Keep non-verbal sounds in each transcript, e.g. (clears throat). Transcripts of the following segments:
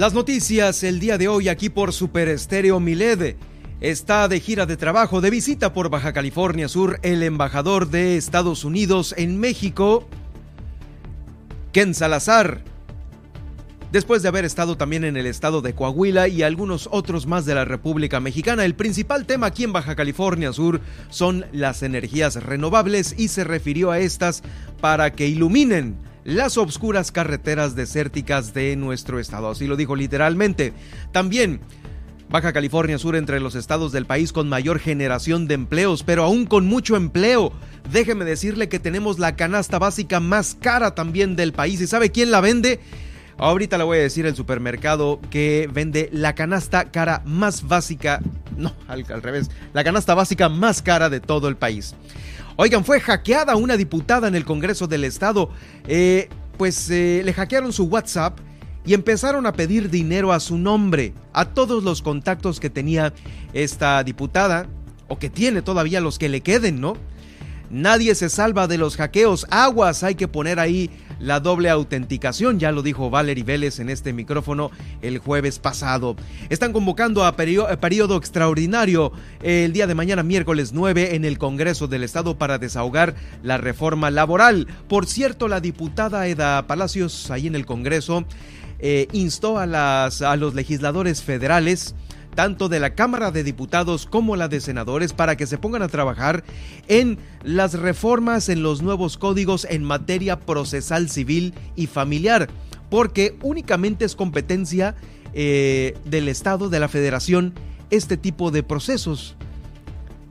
Las noticias el día de hoy aquí por Super Estéreo Miled. Está de gira de trabajo, de visita por Baja California Sur, el embajador de Estados Unidos en México, Ken Salazar. Después de haber estado también en el estado de Coahuila y algunos otros más de la República Mexicana, el principal tema aquí en Baja California Sur son las energías renovables y se refirió a estas para que iluminen las obscuras carreteras desérticas de nuestro estado. Así lo dijo literalmente. También Baja California Sur entre los estados del país con mayor generación de empleos, pero aún con mucho empleo. Déjeme decirle que tenemos la canasta básica más cara también del país. ¿Y sabe quién la vende? Ahorita le voy a decir el supermercado que vende la canasta cara más básica, no, al, al revés, la canasta básica más cara de todo el país. Oigan, fue hackeada una diputada en el Congreso del Estado. Eh, pues eh, le hackearon su WhatsApp y empezaron a pedir dinero a su nombre, a todos los contactos que tenía esta diputada, o que tiene todavía los que le queden, ¿no? Nadie se salva de los hackeos. Aguas, hay que poner ahí la doble autenticación, ya lo dijo Valerie Vélez en este micrófono el jueves pasado. Están convocando a periodo extraordinario el día de mañana, miércoles 9, en el Congreso del Estado para desahogar la reforma laboral. Por cierto, la diputada Eda Palacios, ahí en el Congreso, eh, instó a, las, a los legisladores federales tanto de la Cámara de Diputados como la de Senadores, para que se pongan a trabajar en las reformas en los nuevos códigos en materia procesal civil y familiar, porque únicamente es competencia eh, del Estado, de la Federación, este tipo de procesos.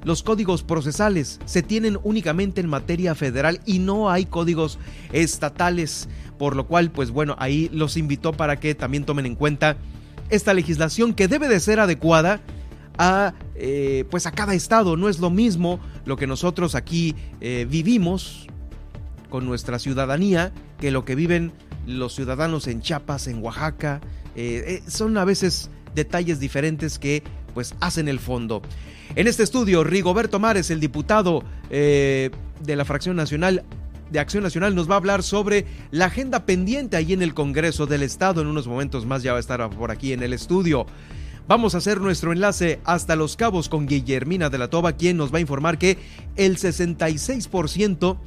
Los códigos procesales se tienen únicamente en materia federal y no hay códigos estatales, por lo cual, pues bueno, ahí los invitó para que también tomen en cuenta esta legislación que debe de ser adecuada a, eh, pues a cada estado. No es lo mismo lo que nosotros aquí eh, vivimos con nuestra ciudadanía que lo que viven los ciudadanos en Chiapas, en Oaxaca. Eh, son a veces detalles diferentes que pues hacen el fondo. En este estudio, Rigoberto Mares, el diputado de la fracción nacional, de Acción Nacional nos va a hablar sobre la agenda pendiente ahí en el Congreso del Estado. En unos momentos más ya va a estar por aquí en el estudio. Vamos a hacer nuestro enlace hasta Los Cabos con Guillermina de la Toba, quien nos va a informar que el 66%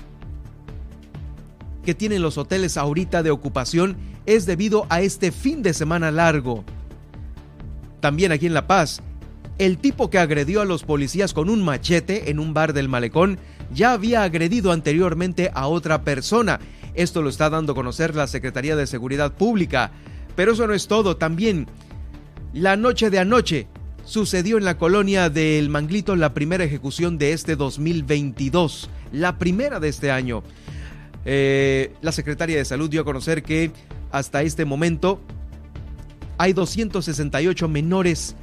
que tienen los hoteles ahorita de ocupación es debido a este fin de semana largo. También aquí en La Paz, el tipo que agredió a los policías con un machete en un bar del malecón ya había agredido anteriormente a otra persona. Esto lo está dando a conocer la Secretaría de Seguridad Pública. Pero eso no es todo, también la noche de anoche sucedió en la colonia del Manglito la primera ejecución de este 2022, la primera de este año. Eh, la Secretaría de Salud dio a conocer que hasta este momento hay 268 menores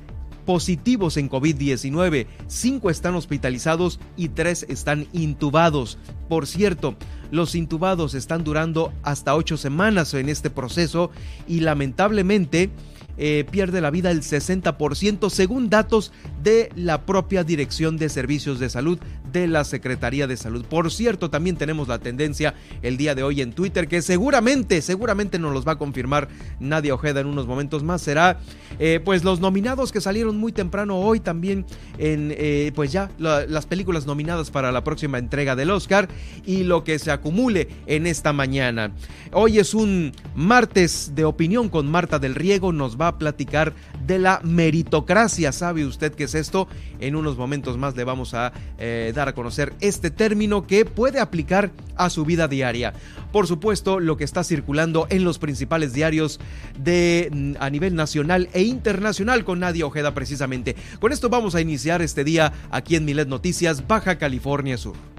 positivos en COVID-19, cinco están hospitalizados y tres están intubados. Por cierto, los intubados están durando hasta ocho semanas en este proceso y lamentablemente eh, pierde la vida el 60% según datos de la propia Dirección de Servicios de Salud de la Secretaría de Salud. Por cierto, también tenemos la tendencia el día de hoy en Twitter que seguramente, seguramente nos los va a confirmar Nadia Ojeda en unos momentos más. Será eh, pues los nominados que salieron muy temprano hoy también en eh, pues ya las películas nominadas para la próxima entrega del Oscar y lo que se acumule en esta mañana. Hoy es un martes de opinión con Marta del Riego, nos va a platicar de la meritocracia. ¿Sabe usted qué es esto? En unos momentos más le vamos a eh, dar a conocer este término que puede aplicar a su vida diaria. Por supuesto, lo que está circulando en los principales diarios de mm, a nivel nacional e internacional con Nadia Ojeda precisamente. Con esto vamos a iniciar este día aquí en Milet Noticias, Baja California Sur.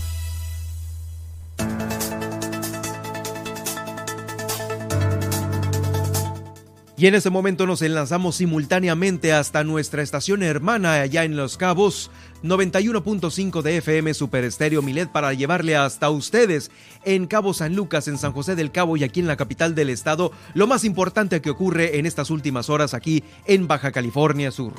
Y en este momento nos enlazamos simultáneamente hasta nuestra estación hermana allá en Los Cabos, 91.5 de FM Super Estéreo Milet para llevarle hasta ustedes en Cabo San Lucas, en San José del Cabo y aquí en la capital del estado, lo más importante que ocurre en estas últimas horas aquí en Baja California Sur.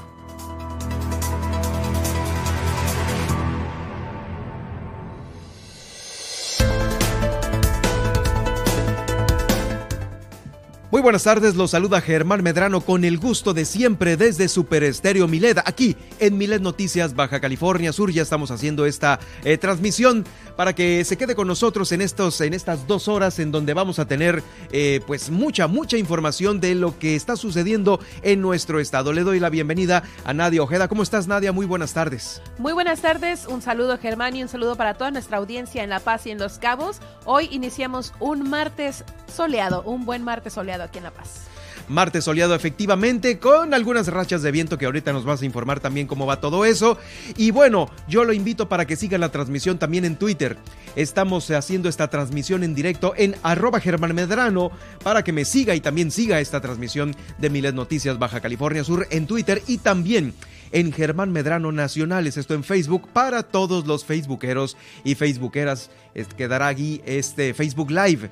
Muy buenas tardes, los saluda Germán Medrano con el gusto de siempre desde Super Estéreo Milet, aquí en Milet Noticias Baja California Sur. Ya estamos haciendo esta eh, transmisión para que se quede con nosotros en, estos, en estas dos horas en donde vamos a tener eh, pues mucha, mucha información de lo que está sucediendo en nuestro estado. Le doy la bienvenida a Nadia Ojeda. ¿Cómo estás, Nadia? Muy buenas tardes. Muy buenas tardes, un saludo Germán y un saludo para toda nuestra audiencia en La Paz y en Los Cabos. Hoy iniciamos un martes soleado, un buen martes soleado aquí en La Paz. Martes soleado efectivamente, con algunas rachas de viento que ahorita nos vas a informar también cómo va todo eso. Y bueno, yo lo invito para que siga la transmisión también en Twitter. Estamos haciendo esta transmisión en directo en arroba Germán Medrano para que me siga y también siga esta transmisión de Miles Noticias Baja California Sur en Twitter y también en Germán Medrano Nacionales, esto en Facebook para todos los facebookeros y facebookeras. Quedará aquí este Facebook Live.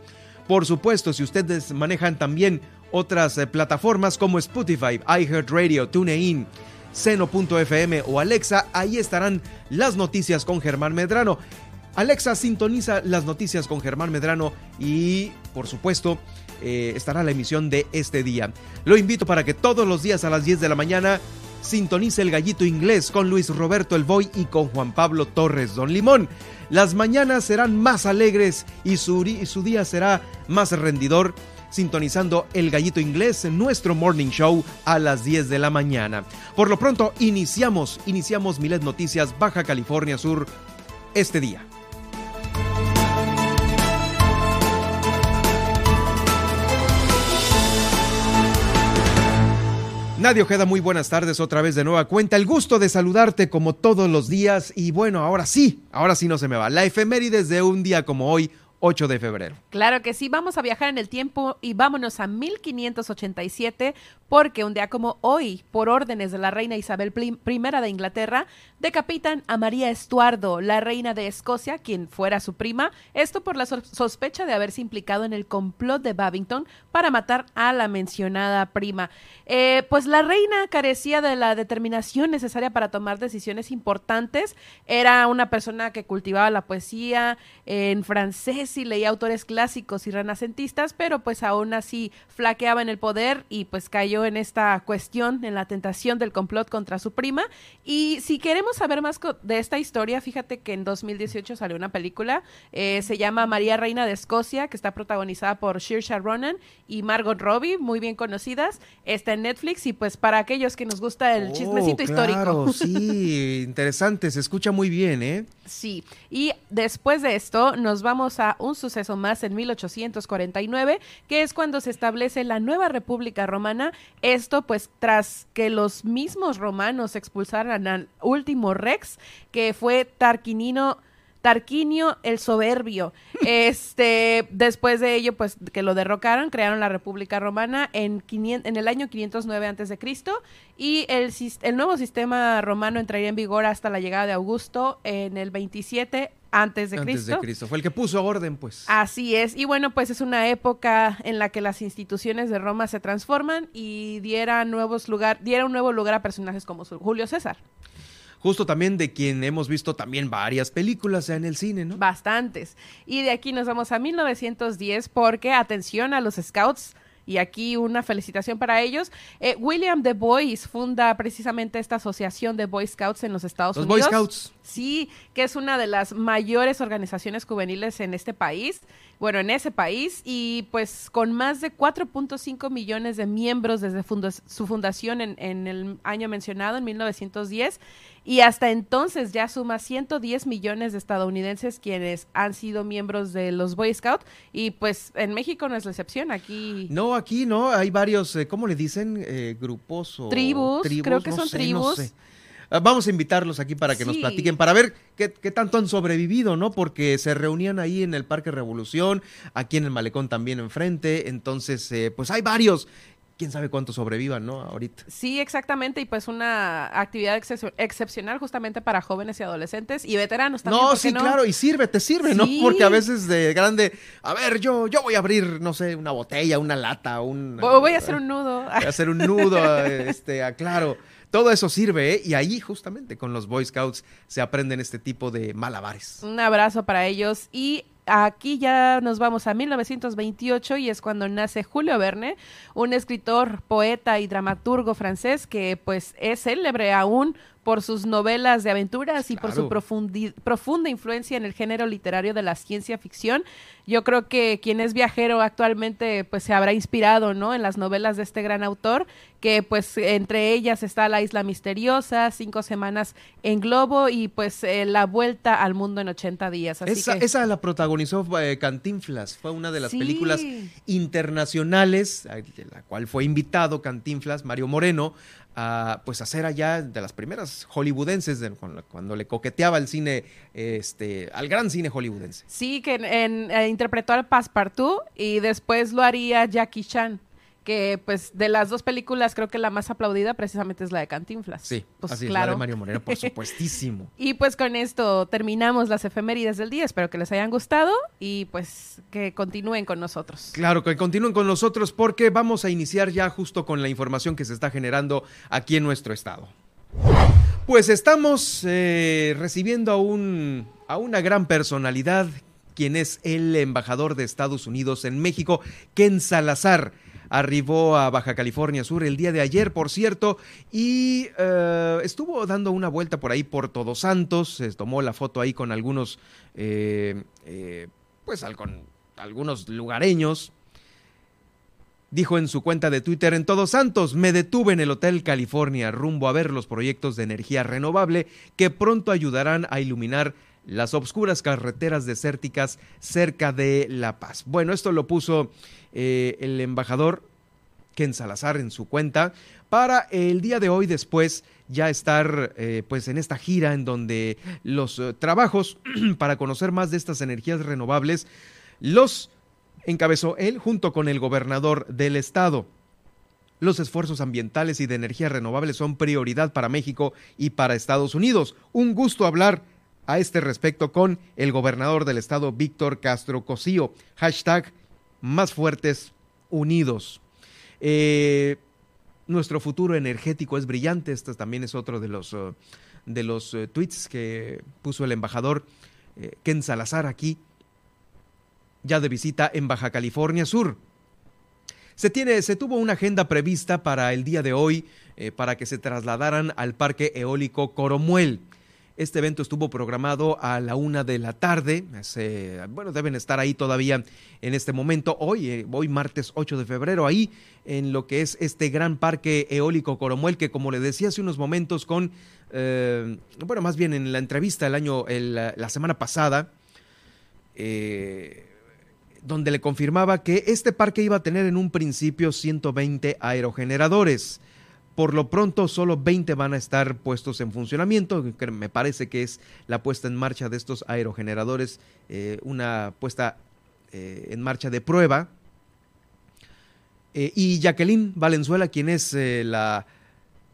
Por supuesto, si ustedes manejan también otras eh, plataformas como Spotify, iHeartRadio, TuneIn, Seno.fm o Alexa, ahí estarán las noticias con Germán Medrano. Alexa sintoniza las noticias con Germán Medrano y, por supuesto, eh, estará la emisión de este día. Lo invito para que todos los días a las 10 de la mañana sintonice el gallito inglés con Luis Roberto El Boy y con Juan Pablo Torres Don Limón. Las mañanas serán más alegres y su, y su día será más rendidor sintonizando el gallito inglés en nuestro morning show a las 10 de la mañana. Por lo pronto, iniciamos, iniciamos Milet Noticias Baja California Sur este día. Nadia Ojeda, muy buenas tardes otra vez de nueva cuenta. El gusto de saludarte como todos los días. Y bueno, ahora sí, ahora sí no se me va. La efemérides de un día como hoy, 8 de febrero. Claro que sí, vamos a viajar en el tiempo y vámonos a 1587 porque un día como hoy, por órdenes de la reina Isabel I de Inglaterra, decapitan a María Estuardo, la reina de Escocia, quien fuera su prima, esto por la sospecha de haberse implicado en el complot de Babington para matar a la mencionada prima. Eh, pues la reina carecía de la determinación necesaria para tomar decisiones importantes, era una persona que cultivaba la poesía en francés, y leía autores clásicos y renacentistas, pero pues aún así flaqueaba en el poder y pues cayó en esta cuestión, en la tentación del complot contra su prima. Y si queremos saber más de esta historia, fíjate que en 2018 salió una película, eh, se llama María Reina de Escocia, que está protagonizada por Saoirse Ronan y Margot Robbie, muy bien conocidas. Está en Netflix y pues para aquellos que nos gusta el oh, chismecito histórico. (laughs) Sí, interesante, se escucha muy bien, ¿eh? Sí, y después de esto nos vamos a un suceso más en 1849, que es cuando se establece la nueva República Romana. Esto pues tras que los mismos romanos expulsaran al último rex, que fue Tarquinino Tarquinio el Soberbio. (laughs) Este, después de ello, pues que lo derrocaron, crearon la República Romana en, en el año 509 a.C. y el, el nuevo sistema romano entraría en vigor hasta la llegada de Augusto en el 27 antes de antes de Cristo. Fue el que puso orden, pues. Así es. Y bueno, pues es una época en la que las instituciones de Roma se transforman y diera nuevos lugar, diera un nuevo lugar a personajes como Julio César justo también de quien hemos visto también varias películas en el cine, ¿no? Bastantes. Y de aquí nos vamos a 1910 porque, atención a los scouts, y aquí una felicitación para ellos. Eh, William De Boys funda precisamente esta asociación de Boy Scouts en los Estados los Unidos. Boy Scouts. Sí, que es una de las mayores organizaciones juveniles en este país. bueno, en ese país y pues con más de 4.5 millones de miembros desde su fundación en, en, el año mencionado, en 1910, y hasta entonces ya suma 110 millones de estadounidenses quienes han sido miembros de los Boy Scouts y pues en México no es la excepción, aquí... No, aquí no, hay varios, eh, ¿cómo le dicen? Eh, grupos o... Tribus, creo que son tribus. Ah, vamos a invitarlos aquí para que nos platiquen, para ver qué, tanto han sobrevivido, ¿no? Porque se reunían ahí en el Parque Revolución, aquí en el Malecón también enfrente, entonces, eh, pues hay varios quién sabe cuánto sobrevivan, ¿no? Ahorita. Sí, exactamente, y pues una actividad excepcional justamente para jóvenes y adolescentes y veteranos también. No, sí, claro, y sirve, te sirve, ¿no? Porque a veces de grande, a ver, yo, yo voy a abrir, no sé, una botella, una lata, un... Voy a hacer un nudo. Voy a hacer un nudo, este, claro. Todo eso sirve, ¿eh? Y ahí justamente con los Boy Scouts se aprenden este tipo de malabares. Un abrazo para ellos y aquí ya nos vamos a 1928 y es cuando nace Julio Verne, un escritor, poeta y dramaturgo francés que pues es célebre aún por sus novelas de aventuras y por su profunda influencia en el género literario de la ciencia ficción. Yo creo que quien es viajero actualmente pues se habrá inspirado, ¿no? En las novelas de este gran autor, que pues entre ellas está La Isla Misteriosa, Cinco Semanas en Globo y pues eh, La Vuelta al Mundo en 80 días. esa, esa la protagonizó eh, Cantinflas, fue una de las películas internacionales, de la cual fue invitado Cantinflas, Mario Moreno, a pues hacer allá de las primeras hollywoodenses cuando le coqueteaba el cine este al gran cine hollywoodense. Sí, que en, eh, interpretó al Passepartout y después lo haría Jackie Chan que pues de las dos películas creo que la más aplaudida precisamente es la de Cantinflas. Sí, pues así claro. Es, la de Mario Moreno, por supuestísimo. (laughs) y pues con esto terminamos las efemérides del día. Espero que les hayan gustado y pues que continúen con nosotros. Claro, que continúen con nosotros porque vamos a iniciar ya justo con la información que se está generando aquí en nuestro estado. Pues estamos eh, recibiendo a, un, a una gran personalidad, quien es el embajador de Estados Unidos en México, Ken Salazar arribó a Baja California Sur el día de ayer, por cierto, y eh, estuvo dando una vuelta por ahí por Todos Santos, se tomó la foto ahí con algunos, eh, eh, pues con algunos lugareños. Dijo en su cuenta de Twitter, en Todos Santos, me detuve en el Hotel California rumbo a ver los proyectos de energía renovable que pronto ayudarán a iluminar las obscuras carreteras desérticas cerca de La Paz. Bueno, esto lo puso eh, el embajador Ken Salazar en su cuenta para el día de hoy después ya estar eh, pues en esta gira en donde los eh, trabajos (clears throat) para conocer más de estas energías renovables los encabezó él junto con el gobernador del estado. Los esfuerzos ambientales y de energía renovable son prioridad para México y para Estados Unidos. Un gusto hablar a este respecto con el gobernador del estado, Víctor Castro Cosío. Hashtag más fuertes, unidos. Eh, nuestro futuro energético es brillante. Este también es otro de los, uh, de los uh, tweets que puso el embajador eh, Ken Salazar aquí, ya de visita en Baja California Sur. Se, tiene, se tuvo una agenda prevista para el día de hoy eh, para que se trasladaran al Parque Eólico Coromuel. Este evento estuvo programado a la una de la tarde. bueno, deben estar ahí todavía en este momento, hoy, eh, hoy martes 8 de febrero, ahí en lo que es este gran parque eólico Coromuel, que como le decía hace unos momentos con, eh, bueno, más bien en la entrevista el año, la semana pasada, eh, donde le confirmaba que este parque iba a tener en un principio 120 aerogeneradores. Por lo pronto, solo 20 van a estar puestos en funcionamiento. Me parece que es la puesta en marcha de estos aerogeneradores, eh, una puesta eh, en marcha de prueba. Eh, y Jacqueline Valenzuela, quien es la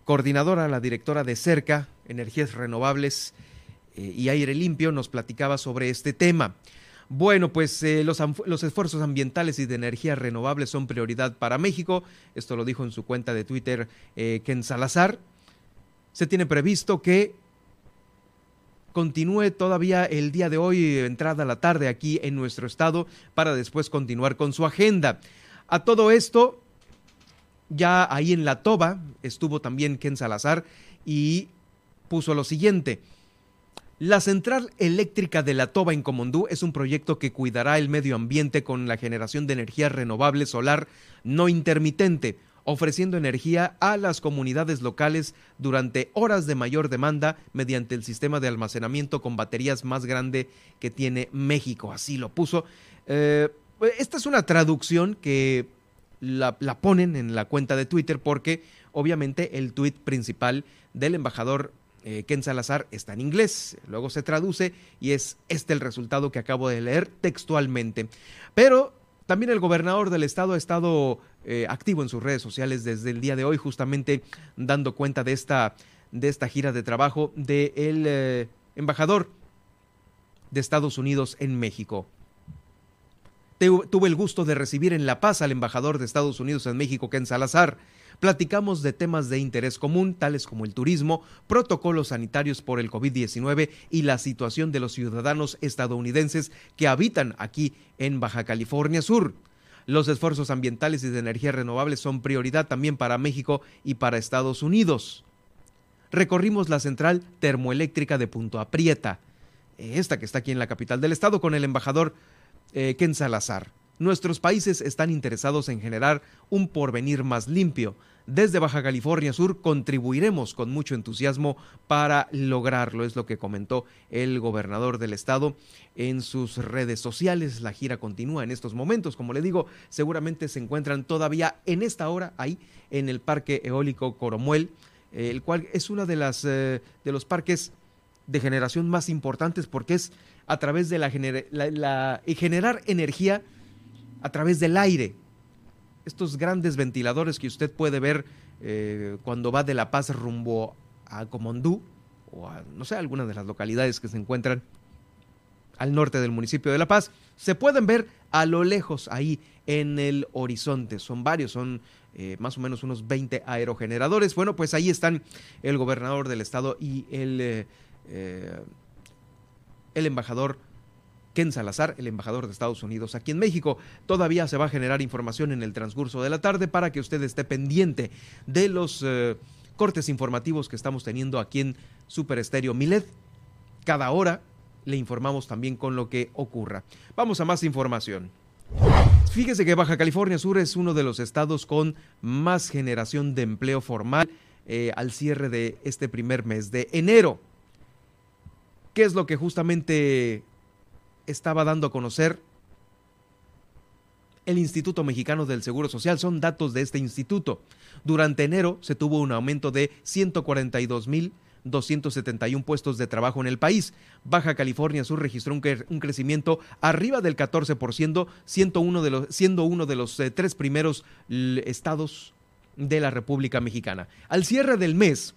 coordinadora, la directora de CERCA, Energías Renovables y Aire Limpio, nos platicaba sobre este tema. Bueno, pues eh, los, esfuerzos ambientales y de energía renovable son prioridad para México. Esto lo dijo en su cuenta de Twitter eh, Ken Salazar. Se tiene previsto que continúe todavía el día de hoy, entrada la tarde aquí en nuestro estado, para después continuar con su agenda. A todo esto, ya ahí en la toba estuvo también Ken Salazar y puso lo siguiente. La central eléctrica de la Toba en Comondú es un proyecto que cuidará el medio ambiente con la generación de energía renovable solar no intermitente, ofreciendo energía a las comunidades locales durante horas de mayor demanda mediante el sistema de almacenamiento con baterías más grande que tiene México. Así lo puso. Eh, esta es una traducción que la, la ponen en la cuenta de Twitter porque obviamente el tuit principal del embajador eh, Ken Salazar está en inglés, luego se traduce y es este el resultado que acabo de leer textualmente. Pero también el gobernador del estado ha estado eh, activo en sus redes sociales desde el día de hoy, justamente dando cuenta de esta, de esta gira de trabajo del eh, embajador de Estados Unidos en México. Tuve el gusto de recibir en La Paz al embajador de Estados Unidos en México, Ken Salazar. Platicamos de temas de interés común, tales como el turismo, protocolos sanitarios por el COVID-19 y la situación de los ciudadanos estadounidenses que habitan aquí en Baja California Sur. Los esfuerzos ambientales y de energía renovable son prioridad también para México y para Estados Unidos. Recorrimos la central termoeléctrica de Punto Aprieta, esta que está aquí en la capital del estado, con el embajador eh, Ken Salazar. Nuestros países están interesados en generar un porvenir más limpio. Desde Baja California Sur contribuiremos con mucho entusiasmo para lograrlo, es lo que comentó el gobernador del estado en sus redes sociales. La gira continúa en estos momentos, como le digo, seguramente se encuentran todavía en esta hora ahí en el Parque Eólico Coromuel, el cual es uno de, las, eh, de los parques de generación más importantes porque es a través de la, la generar energía a través del aire. Estos grandes ventiladores que usted puede ver eh, cuando va de La Paz rumbo a Comondú o a, no sé, alguna de las localidades que se encuentran al norte del municipio de La Paz, se pueden ver a lo lejos ahí en el horizonte. Son varios, son eh, más o menos unos 20 aerogeneradores. Bueno, pues ahí están el gobernador del estado y el, eh, el embajador Ken Salazar, el embajador de Estados Unidos aquí en México. Todavía se va a generar información en el transcurso de la tarde para que usted esté pendiente de los eh, cortes informativos que estamos teniendo aquí en Super Estéreo Milet. Cada hora le informamos también con lo que ocurra. Vamos a más información. Fíjese que Baja California Sur es uno de los estados con más generación de empleo formal eh, al cierre de este primer mes de enero. ¿Qué es lo que justamente estaba dando a conocer el Instituto Mexicano del Seguro Social. Son datos de este instituto. Durante enero se tuvo un aumento de 142 mil 271 puestos de trabajo en el país. Baja California Sur registró un, crecimiento arriba del 14%, siendo uno de los, siendo uno de los eh, tres primeros estados de la República Mexicana. Al cierre del mes,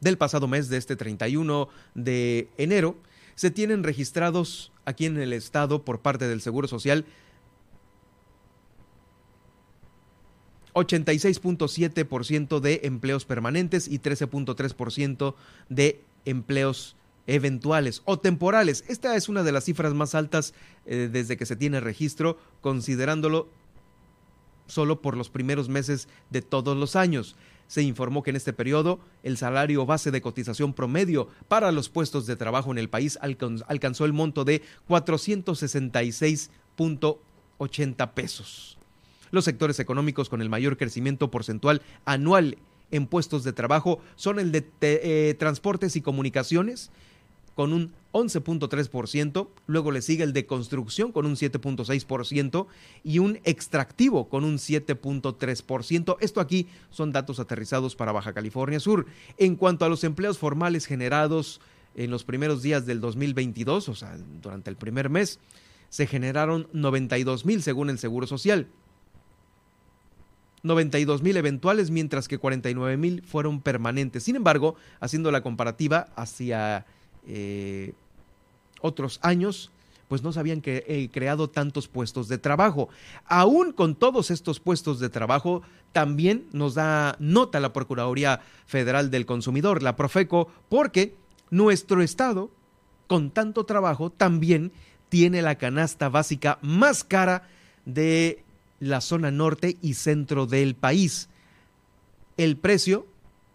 del pasado mes de este 31 de enero, se tienen registrados aquí en el estado por parte del Seguro Social 86.7% de empleos permanentes y 13.3% de empleos eventuales o temporales. Esta es una de las cifras más altas eh, desde que se tiene registro, considerándolo solo por los primeros meses de todos los años. Se informó que en este periodo el salario base de cotización promedio para los puestos de trabajo en el país alcanzó el monto de 466.80 pesos. Los sectores económicos con el mayor crecimiento porcentual anual en puestos de trabajo son el de eh, transportes y comunicaciones, con un 11.3%, luego le sigue el de construcción con un 7.6% y un extractivo con un 7.3%. Esto aquí son datos aterrizados para Baja California Sur. En cuanto a los empleos formales generados en los primeros días del 2022, o sea, durante el primer mes, se generaron 92 mil según el Seguro Social. 92 mil eventuales, mientras que 49 mil fueron permanentes. Sin embargo, haciendo la comparativa hacia eh, otros años, pues no se habían eh, creado tantos puestos de trabajo. Aún con todos estos puestos de trabajo, también nos da nota la Procuraduría Federal del Consumidor, la Profeco, porque nuestro Estado, con tanto trabajo, también tiene la canasta básica más cara de la zona norte y centro del país. El precio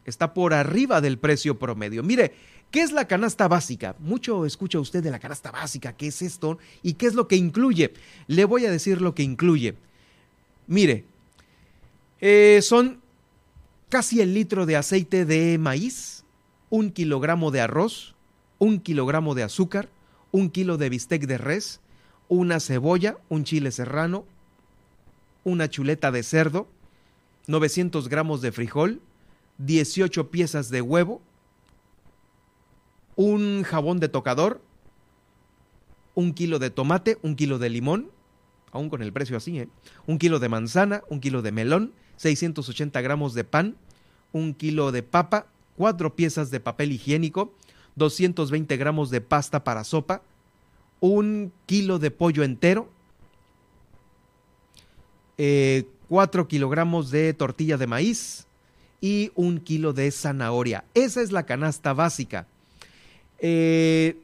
está por arriba del precio promedio. Mire, ¿Qué es la canasta básica? Mucho escucha usted de la canasta básica, ¿qué es esto? ¿Y qué es lo que incluye? Le voy a decir lo que incluye. Mire, eh, son casi el litro de aceite de maíz, un kilogramo de arroz, un kilogramo de azúcar, un kilo de bistec de res, una cebolla, un chile serrano, una chuleta de cerdo, 900 gramos de frijol, 18 piezas de huevo, un jabón de tocador, un kilo de tomate, un kilo de limón, aún con el precio así, ¿eh? un kilo de manzana, un kilo de melón, 680 gramos de pan, un kilo de papa, cuatro piezas de papel higiénico, 220 gramos de pasta para sopa, un kilo de pollo entero, eh, 4 kilogramos de tortilla de maíz y un kilo de zanahoria. Esa es la canasta básica. Eh,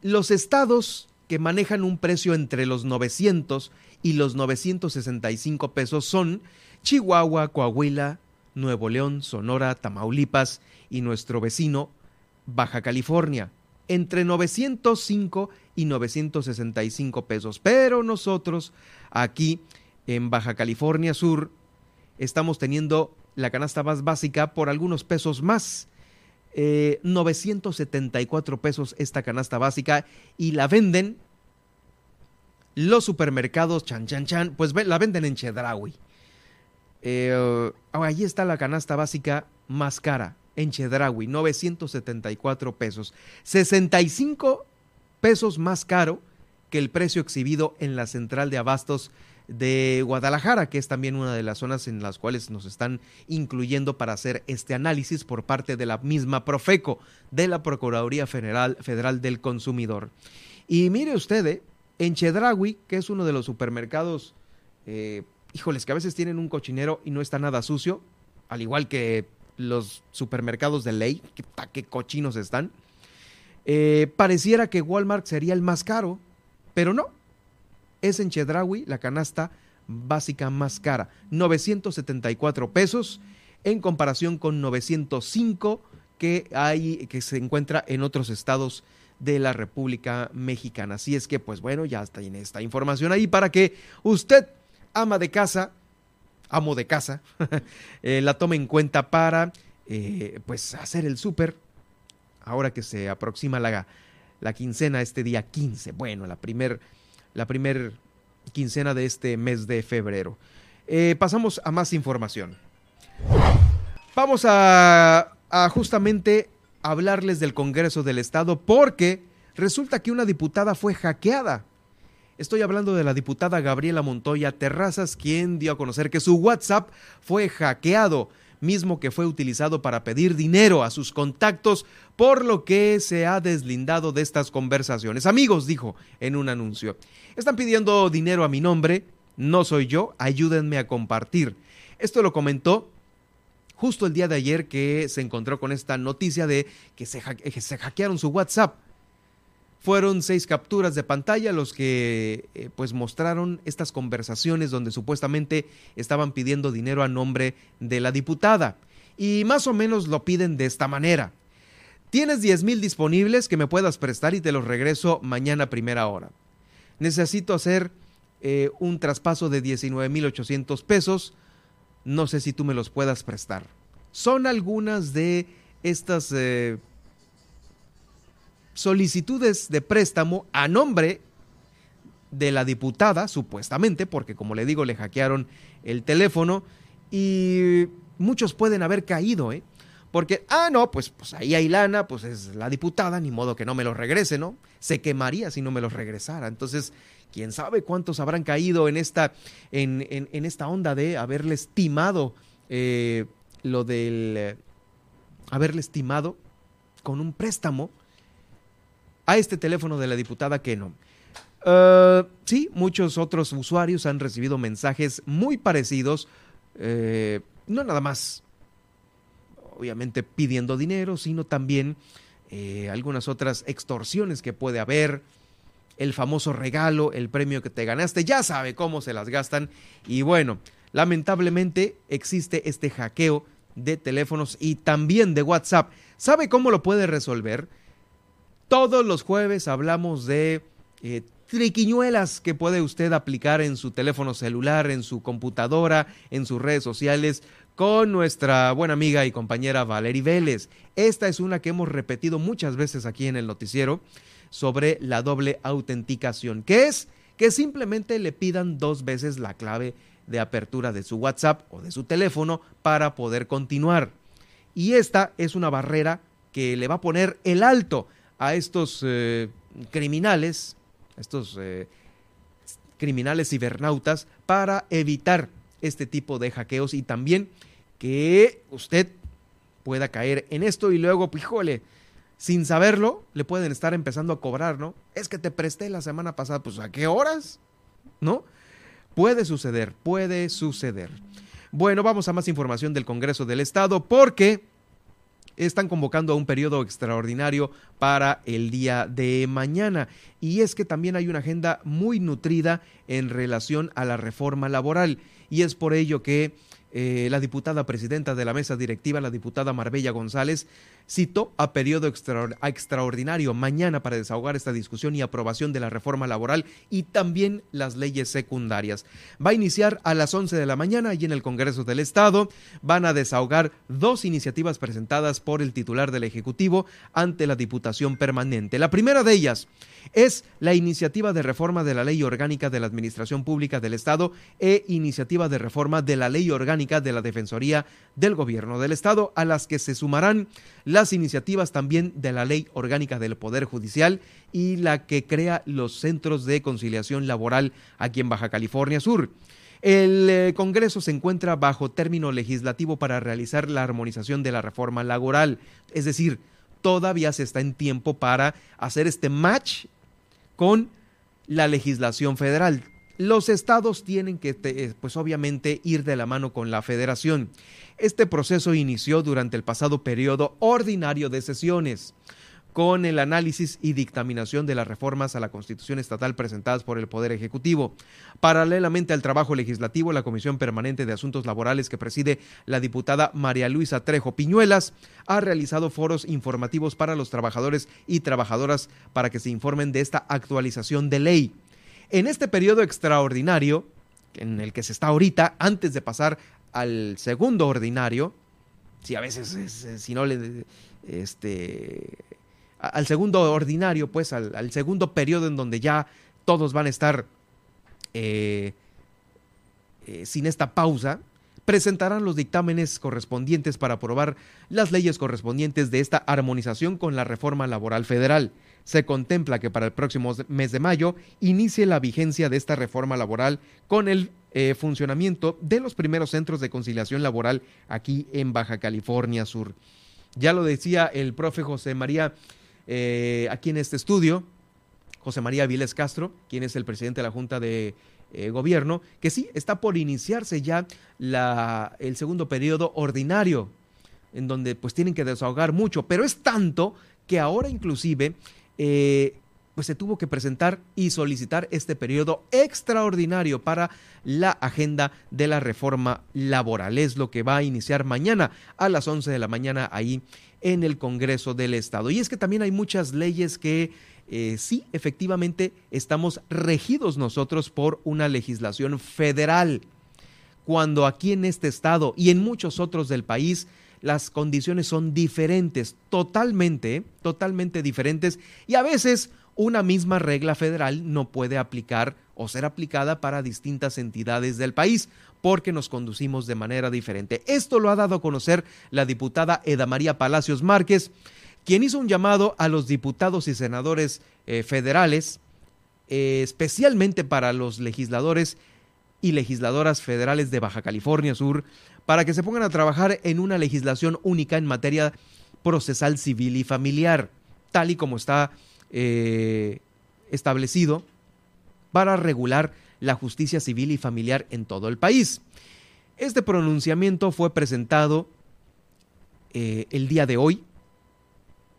los estados que manejan un precio entre los 900 y los 965 pesos son Chihuahua, Coahuila, Nuevo León, Sonora, Tamaulipas y nuestro vecino Baja California, entre 905 y 965 pesos. Pero nosotros aquí en Baja California Sur estamos teniendo la canasta más básica por algunos pesos más. 974 eh, pesos esta canasta básica y la venden los supermercados chan chan chan, pues la venden en Chedraui. Eh, allí está la canasta básica más cara en Chedraui, 974 pesos. 65 pesos más caro que el precio exhibido en la central de abastos de Guadalajara, que es también una de las zonas en las cuales nos están incluyendo para hacer este análisis por parte de la misma Profeco, de la Procuraduría Federal, Federal del Consumidor. Y mire usted, eh, en Chedraui, que es uno de los supermercados, eh, híjoles, que a veces tienen un cochinero y no está nada sucio, al igual que los supermercados de ley, que, qué cochinos están. Eh, pareciera que Walmart sería el más caro, pero no. Es en Chedraui la canasta básica más cara, 974 pesos en comparación con 905 que hay que se encuentra en otros estados de la República Mexicana. Así es que pues bueno, ya está en esta información ahí para que usted ama de casa amo de casa, (laughs) eh, la tome en cuenta para eh, pues hacer el súper ahora que se aproxima la, la, quincena este día 15, bueno, la primer, la primer quincena de este mes de febrero. Eh, pasamos a más información. Vamos a, a justamente hablarles del Congreso del Estado porque resulta que una diputada fue hackeada. Estoy hablando de la diputada Gabriela Montoya Terrazas, quien dio a conocer que su WhatsApp fue hackeado, mismo que fue utilizado para pedir dinero a sus contactos, por lo que se ha deslindado de estas conversaciones. Amigos, dijo en un anuncio, están pidiendo dinero a mi nombre, no soy yo, ayúdenme a compartir. Esto lo comentó justo el día de ayer que se encontró con esta noticia de que se, se hackearon su WhatsApp. Fueron seis capturas de pantalla los que eh, pues mostraron estas conversaciones donde supuestamente estaban pidiendo dinero a nombre de la diputada. Y más o menos lo piden de esta manera. Tienes 10 mil disponibles que me puedas prestar y te los regreso mañana a primera hora. Necesito hacer eh, un traspaso de 19 mil 800 pesos. No sé si tú me los puedas prestar. Son algunas de estas eh, solicitudes de préstamo a nombre de la diputada, supuestamente, porque como le digo, le hackearon el teléfono y muchos pueden haber caído, ¿eh? Porque, ah, no, pues, pues ahí hay lana, pues es la diputada, ni modo que no me los regrese, ¿no? Se quemaría si no me los regresara. Entonces, quién sabe cuántos habrán caído en esta, en, en, esta onda de haberle estimado eh, lo del, haberle estimado con un préstamo a este teléfono de la diputada que no. Eh, sí, muchos otros usuarios han recibido mensajes muy parecidos, eh, no nada más, obviamente pidiendo dinero, sino también eh, algunas otras extorsiones que puede haber, el famoso regalo, el premio que te ganaste, ya sabe cómo se las gastan y bueno, lamentablemente existe este hackeo de teléfonos y también de WhatsApp. ¿Sabe cómo lo puede resolver? Todos los jueves hablamos de eh, triquiñuelas que puede usted aplicar en su teléfono celular, en su computadora, en sus redes sociales con nuestra buena amiga y compañera Valerie Vélez. Esta es una que hemos repetido muchas veces aquí en el noticiero sobre la doble autenticación, que es que simplemente le pidan dos veces la clave de apertura de su WhatsApp o de su teléfono para poder continuar. Y esta es una barrera que le va a poner el alto a estos eh, criminales, estos eh, criminales cibernautas, para evitar este tipo de hackeos y también que usted pueda caer en esto y luego, híjole, sin saberlo, le pueden estar empezando a cobrar, ¿no? Es que te presté la semana pasada, pues ¿a qué horas? ¿No? Puede suceder, puede suceder. Bueno, vamos a más información del Congreso del Estado porque están convocando a un periodo extraordinario para el día de mañana. Y es que también hay una agenda muy nutrida en relación a la reforma laboral. Y es por ello que eh, la diputada presidenta de la mesa directiva, la diputada Marbella González, citó a periodo extraordinario mañana para desahogar esta discusión y aprobación de la reforma laboral y también las leyes secundarias. Va a iniciar a las 11 de la mañana y en el Congreso del Estado van a desahogar dos iniciativas presentadas por el titular del Ejecutivo ante la Diputación Permanente. La primera de ellas es la iniciativa de reforma de la Ley Orgánica de la Administración Pública del Estado e iniciativa de reforma de la Ley Orgánica de la Defensoría del Gobierno del Estado, a las que se sumarán las iniciativas también de la Ley Orgánica del Poder Judicial y la que crea los centros de conciliación laboral aquí en Baja California Sur. El eh, Congreso se encuentra bajo término legislativo para realizar la armonización de la reforma laboral, es decir, todavía se está en tiempo para hacer este match con la legislación federal. Los estados tienen que, eh, pues obviamente, ir de la mano con la federación. Este proceso inició durante el pasado periodo ordinario de sesiones con el análisis y dictaminación de las reformas a la Constitución estatal presentadas por el Poder Ejecutivo. Paralelamente al trabajo legislativo, la Comisión Permanente de Asuntos Laborales que preside la diputada María Luisa Trejo Piñuelas ha realizado foros informativos para los trabajadores y trabajadoras para que se informen de esta actualización de ley. En este periodo extraordinario, en el que se está ahorita, antes de pasar al segundo ordinario, si a veces, si no le, este, al segundo ordinario, pues al, segundo periodo en donde ya todos van a estar eh, eh, sin esta pausa, presentarán los dictámenes correspondientes para aprobar las leyes correspondientes de esta armonización con la reforma laboral federal. Se contempla que para el próximo mes de mayo inicie la vigencia de esta reforma laboral con el eh, funcionamiento de los primeros centros de conciliación laboral aquí en Baja California Sur. Ya lo decía el profe José María eh, aquí en este estudio, José María Viles Castro, quien es el presidente de la Junta de eh, Gobierno, que sí, está por iniciarse ya el segundo periodo ordinario, en donde pues tienen que desahogar mucho, pero es tanto que ahora inclusive eh, pues se tuvo que presentar y solicitar este periodo extraordinario para la agenda de la reforma laboral. Es lo que va a iniciar mañana a las 11 de la mañana ahí en el Congreso del Estado. Y es que también hay muchas leyes que eh, sí, efectivamente, estamos regidos nosotros por una legislación federal, cuando aquí en este estado y en muchos otros del país las condiciones son diferentes, totalmente, totalmente diferentes, y a veces una misma regla federal no puede aplicar o ser aplicada para distintas entidades del país porque nos conducimos de manera diferente. Esto lo ha dado a conocer la diputada Eda María Palacios Márquez, quien hizo un llamado a los diputados y senadores eh, federales, eh, especialmente para los legisladores y legisladoras federales de Baja California Sur, para que se pongan a trabajar en una legislación única en materia procesal civil y familiar, tal y como está eh, establecido para regular la justicia civil y familiar en todo el país. Este pronunciamiento fue presentado eh, el día de hoy.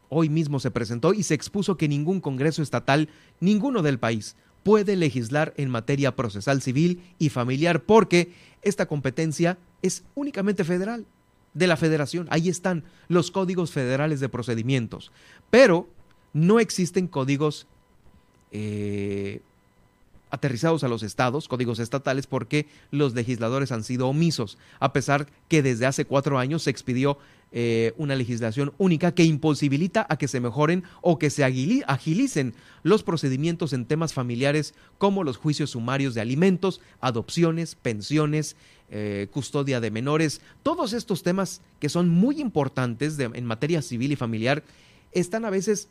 Hoy mismo se presentó y se expuso que ningún Congreso estatal, ninguno del país, puede legislar en materia procesal civil y familiar porque esta competencia es únicamente federal. de la federación. Ahí están los códigos federales de procedimientos. Pero no existen códigos eh, aterrizados a los estados, códigos estatales, porque los legisladores han sido omisos, a pesar que desde hace cuatro años se expidió eh, una legislación única que imposibilita a que se mejoren o que se agilicen los procedimientos en temas familiares como los juicios sumarios de alimentos, adopciones, pensiones, eh, custodia de menores. Todos estos temas que son muy importantes en materia civil y familiar están a veces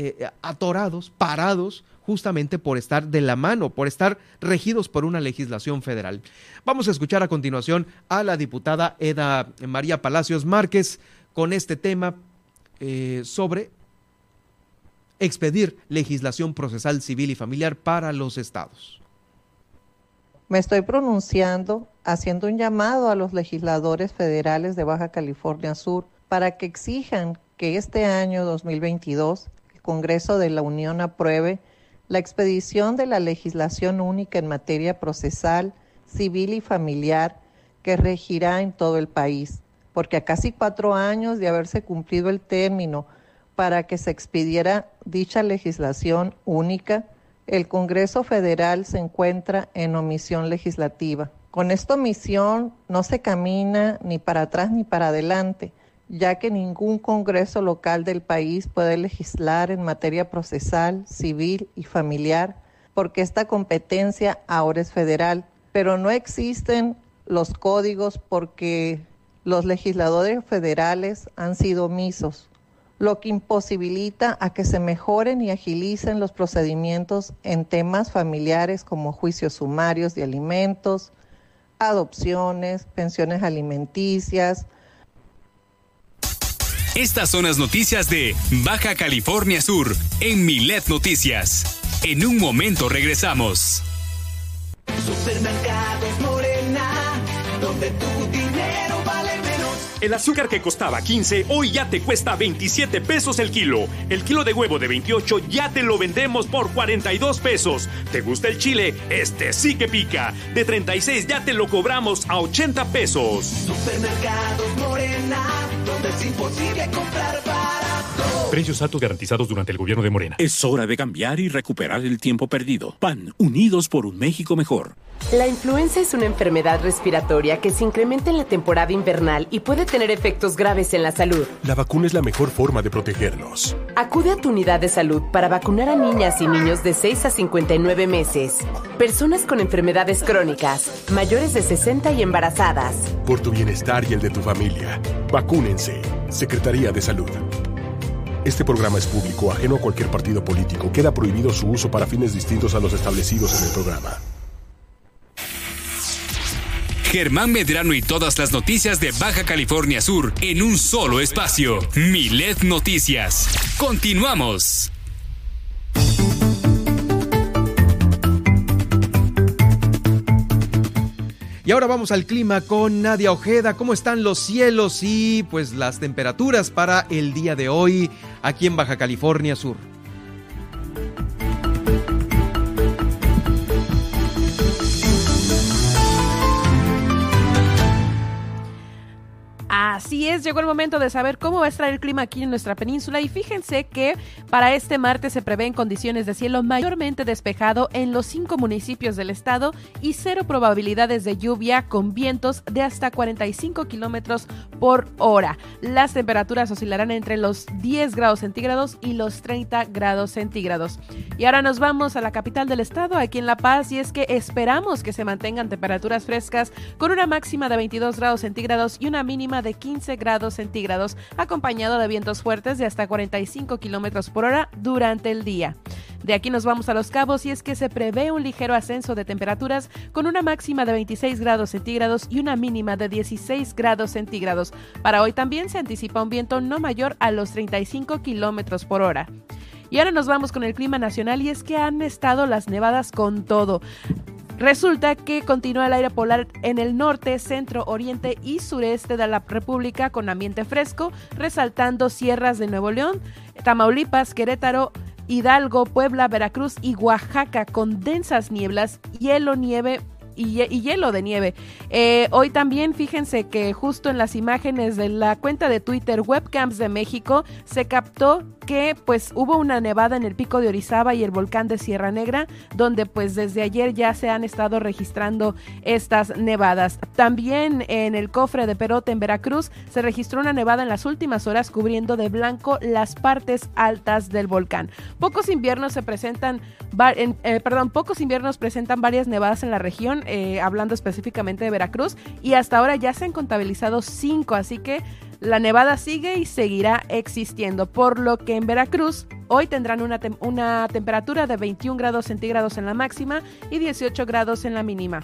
eh, atorados, parados, justamente por estar de la mano, por estar regidos por una legislación federal. Vamos a escuchar a continuación a la diputada Eda María Palacios Márquez con este tema eh, sobre expedir legislación procesal civil y familiar para los estados. Me estoy pronunciando haciendo un llamado a los legisladores federales de Baja California Sur para que exijan que este año 2022 Congreso de la Unión apruebe la expedición de la legislación única en materia procesal, civil y familiar que regirá en todo el país, porque a casi cuatro años de haberse cumplido el término para que se expidiera dicha legislación única, el Congreso Federal se encuentra en omisión legislativa. Con esta omisión no se camina ni para atrás ni para adelante, ya que ningún Congreso local del país puede legislar en materia procesal, civil y familiar, porque esta competencia ahora es federal, pero no existen los códigos porque los legisladores federales han sido omisos, lo que imposibilita a que se mejoren y agilicen los procedimientos en temas familiares como juicios sumarios de alimentos, adopciones, pensiones alimenticias, estas son las noticias de Baja California Sur en Milet Noticias. En un momento regresamos. Morena, donde menos. El azúcar que costaba 15 hoy ya te cuesta 27 pesos el kilo. El kilo de huevo de 28 ya te lo vendemos por 42 pesos. ¿Te gusta el chile? Este sí que pica. De 36 ya te lo cobramos a 80 pesos. Supermercados Morena donde es imposible comprar barato. Precios altos garantizados durante el gobierno de Morena. Es hora de cambiar y recuperar el tiempo perdido. PAN, unidos por un México mejor. La influenza es una enfermedad respiratoria que se incrementa en la temporada invernal y puede tener efectos graves en la salud. La vacuna es la mejor forma de protegernos. Acude a tu unidad de salud para vacunar a niñas y niños de 6 a 59 meses, personas con enfermedades crónicas, mayores de 60 y embarazadas. Por tu bienestar y el de tu familia, vacúnense. Secretaría de Salud. Este programa es público, ajeno a cualquier partido político. Queda prohibido su uso para fines distintos a los establecidos en el programa. Germán Medrano y todas las noticias de Baja California Sur en un solo espacio. Milet Noticias. Continuamos. Y ahora vamos al clima con Nadia Ojeda. ¿Cómo están los cielos y pues las temperaturas para el día de hoy aquí en Baja California Sur? Así es, llegó el momento de saber cómo va a estar el clima aquí en nuestra península y fíjense que para este martes se prevén condiciones de cielo mayormente despejado en los cinco municipios del estado y cero probabilidades de lluvia con vientos de hasta 45 kilómetros por hora. Las temperaturas oscilarán entre los 10 grados centígrados y los 30 grados centígrados. Y ahora nos vamos a la capital del estado, aquí en La Paz, y es que esperamos que se mantengan temperaturas frescas con una máxima de 22 grados centígrados y una mínima de 15 15 grados centígrados, acompañado de vientos fuertes de hasta 45 kilómetros por hora durante el día. De aquí nos vamos a Los Cabos y es que se prevé un ligero ascenso de temperaturas con una máxima de 26 grados centígrados y una mínima de 16 grados centígrados. Para hoy también se anticipa un viento no mayor a los 35 kilómetros por hora. Y ahora nos vamos con el clima nacional y es que han estado las nevadas con todo. Resulta que continúa el aire polar en el norte, centro, oriente y sureste de la República con ambiente fresco, resaltando sierras de Nuevo León, Tamaulipas, Querétaro, Hidalgo, Puebla, Veracruz y Oaxaca con densas nieblas, hielo, nieve y, hielo de nieve. Eh, hoy también fíjense que justo en las imágenes de la cuenta de Twitter Webcams de México se captó que pues hubo una nevada en el pico de Orizaba y el volcán de Sierra Negra, donde pues desde ayer ya se han estado registrando estas nevadas. También en el cofre de Perote en Veracruz se registró una nevada en las últimas horas cubriendo de blanco las partes altas del volcán. Pocos inviernos se presentan, eh, perdón, pocos inviernos presentan varias nevadas en la región, eh, hablando específicamente de Veracruz, y hasta ahora ya se han contabilizado cinco, así que la nevada sigue y seguirá existiendo, por lo que en Veracruz hoy tendrán una, una temperatura de 21 grados centígrados en la máxima y 18 grados en la mínima.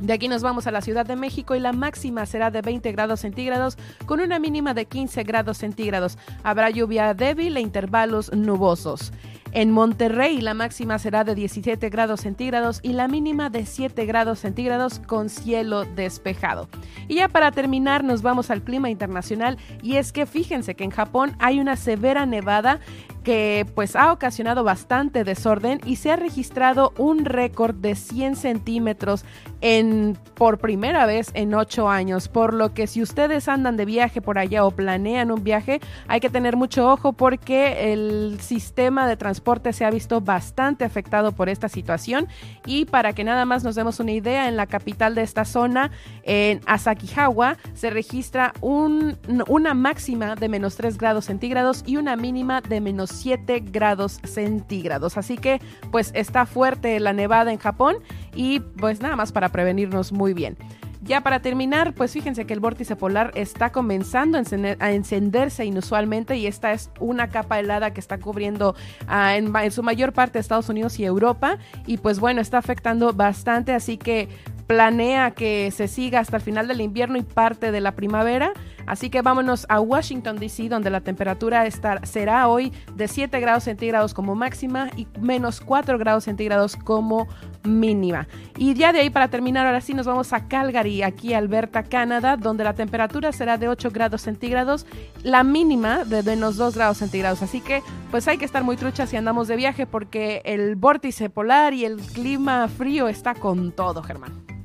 De aquí nos vamos a la Ciudad de México y la máxima será de 20 grados centígrados con una mínima de 15 grados centígrados. Habrá lluvia débil e intervalos nubosos. En Monterrey la máxima será de 17 grados centígrados y la mínima de 7 grados centígrados con cielo despejado. Y ya para terminar nos vamos al clima internacional y es que fíjense que en Japón hay una severa nevada que pues ha ocasionado bastante desorden y se ha registrado un récord de 100 centímetros en por primera vez en 8 años, por lo que si ustedes andan de viaje por allá o planean un viaje, hay que tener mucho ojo porque el sistema de transporte se ha visto bastante afectado por esta situación y para que nada más nos demos una idea, en la capital de esta zona, en Asakihawa, se registra un, una máxima de menos 3 grados centígrados y una mínima de menos 7 grados centígrados. Así que pues está fuerte la nevada en Japón y pues nada más para prevenirnos muy bien. Ya para terminar, pues fíjense que el vórtice polar está comenzando a encenderse inusualmente y esta es una capa helada que está cubriendo ah, en, en, su mayor parte Estados Unidos y Europa y pues bueno, está afectando bastante, así que planea que se siga hasta el final del invierno y parte de la primavera. Así que vámonos a Washington, D.C., donde la temperatura será hoy de 7 grados centígrados como máxima y menos 4 grados centígrados como mínima. Y ya de ahí para terminar, ahora sí nos vamos a Calgary, aquí Alberta, Canadá, donde la temperatura será de 8 grados centígrados, la mínima de menos 2 grados centígrados. Así que pues hay que estar muy truchas si andamos de viaje porque el vórtice polar y el clima frío está con todo, Germán.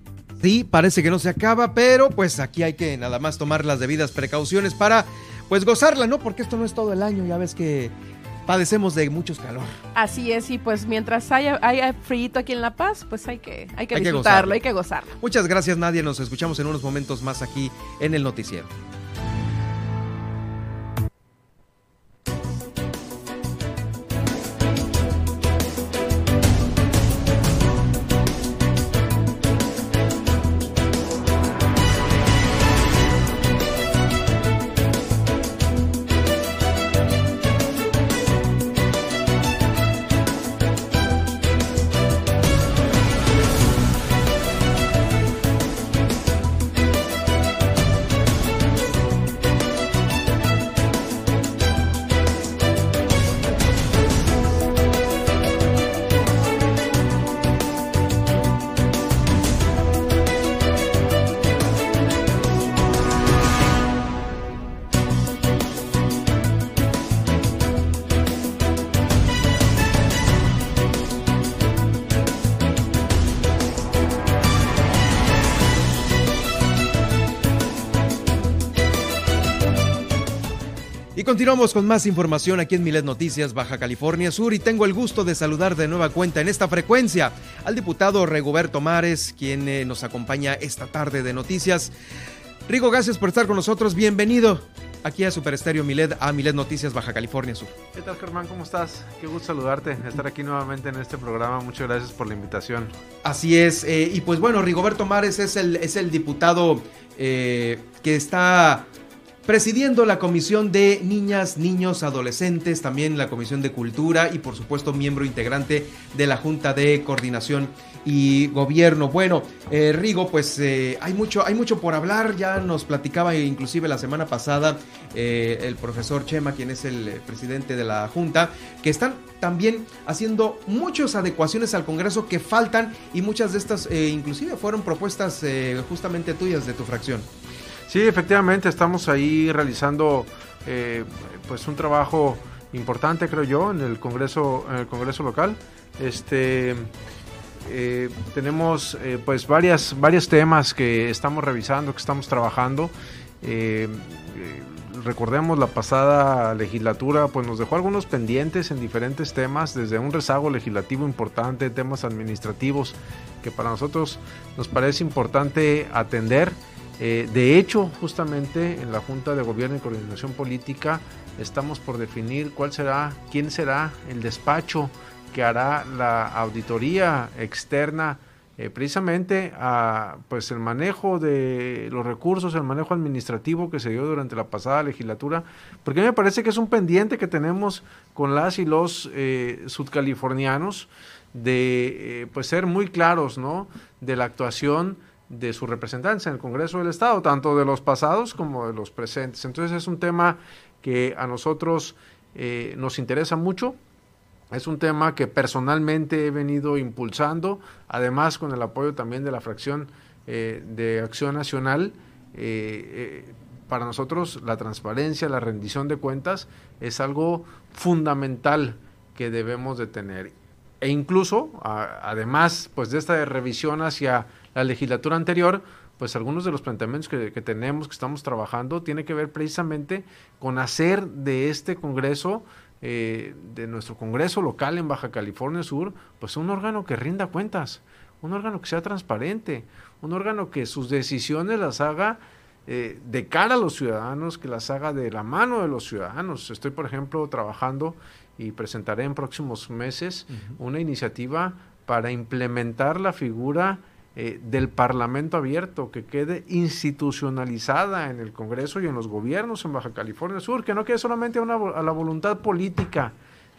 Sí, parece que no se acaba, pero pues aquí hay que nada más tomar las debidas precauciones para pues gozarla, ¿no? Porque esto no es todo el año, ya ves que padecemos de mucho calor. Así es, y pues mientras haya, haya frío aquí en La Paz, pues hay que, hay que disfrutarlo, hay que gozarlo. Muchas gracias, Nadia. Nos escuchamos en unos momentos más aquí en el noticiero. Continuamos con más información aquí en Milet Noticias, Baja California Sur, y tengo el gusto de saludar de nueva cuenta en esta frecuencia al diputado Regoberto Mares, quien eh, nos acompaña esta tarde de noticias. Rigo, gracias por estar con nosotros. Bienvenido aquí a Super Estéreo Milet, a Milet Noticias, Baja California Sur. ¿Qué tal, Germán? ¿Cómo estás? Qué gusto saludarte, estar aquí nuevamente en este programa. Muchas gracias por la invitación. Así es. Eh, y pues bueno, Rigoberto Mares es el, es el diputado eh, que está presidiendo la Comisión de Niñas, Niños, Adolescentes, también la Comisión de Cultura y por supuesto miembro integrante de la Junta de Coordinación y Gobierno. Bueno, eh, Rigo, pues eh, hay, mucho, hay mucho por hablar, ya nos platicaba inclusive la semana pasada eh, el profesor Chema, quien es el presidente de la Junta, que están también haciendo muchas adecuaciones al Congreso que faltan y muchas de estas inclusive fueron propuestas justamente tuyas de tu fracción. Sí, efectivamente, estamos ahí realizando eh, pues un trabajo importante, creo yo, en el Congreso, en el Congreso local. Este, eh, tenemos eh, pues varias, varios temas que estamos revisando, que estamos trabajando. Eh, recordemos la pasada legislatura, pues nos dejó algunos pendientes en diferentes temas, desde un rezago legislativo importante, temas administrativos que para nosotros nos parece importante atender. De hecho, justamente en la Junta de Gobierno y Coordinación Política estamos por definir cuál será, quién será el despacho que hará la auditoría externa eh, precisamente a pues el manejo de los recursos, el manejo administrativo que se dio durante la pasada legislatura, porque me parece que es un pendiente que tenemos con las y los eh, sudcalifornianos de eh, pues ser muy claros, ¿no? De la actuación de su representantes en el Congreso del Estado, tanto de los pasados como de los presentes. Entonces es un tema que a nosotros nos interesa mucho es un tema que personalmente he venido impulsando, además con el apoyo también de la fracción eh, de Acción Nacional. Eh, eh, para nosotros la transparencia, la rendición de cuentas es algo fundamental que debemos de tener. E incluso, además pues de esta revisión hacia la legislatura anterior, pues algunos de los planteamientos que, que, tenemos, que estamos trabajando, tiene que ver precisamente con hacer de este Congreso eh, de nuestro Congreso local en Baja California Sur, pues un órgano que rinda cuentas, un órgano que sea transparente, un órgano que sus decisiones las haga eh, de cara a los ciudadanos, que las haga de la mano de los ciudadanos. Estoy, por ejemplo, trabajando y presentaré en próximos meses una iniciativa para implementar la figura eh, del Parlamento abierto, que quede institucionalizada en el Congreso y en los gobiernos en Baja California Sur, que no quede solamente una, a la voluntad política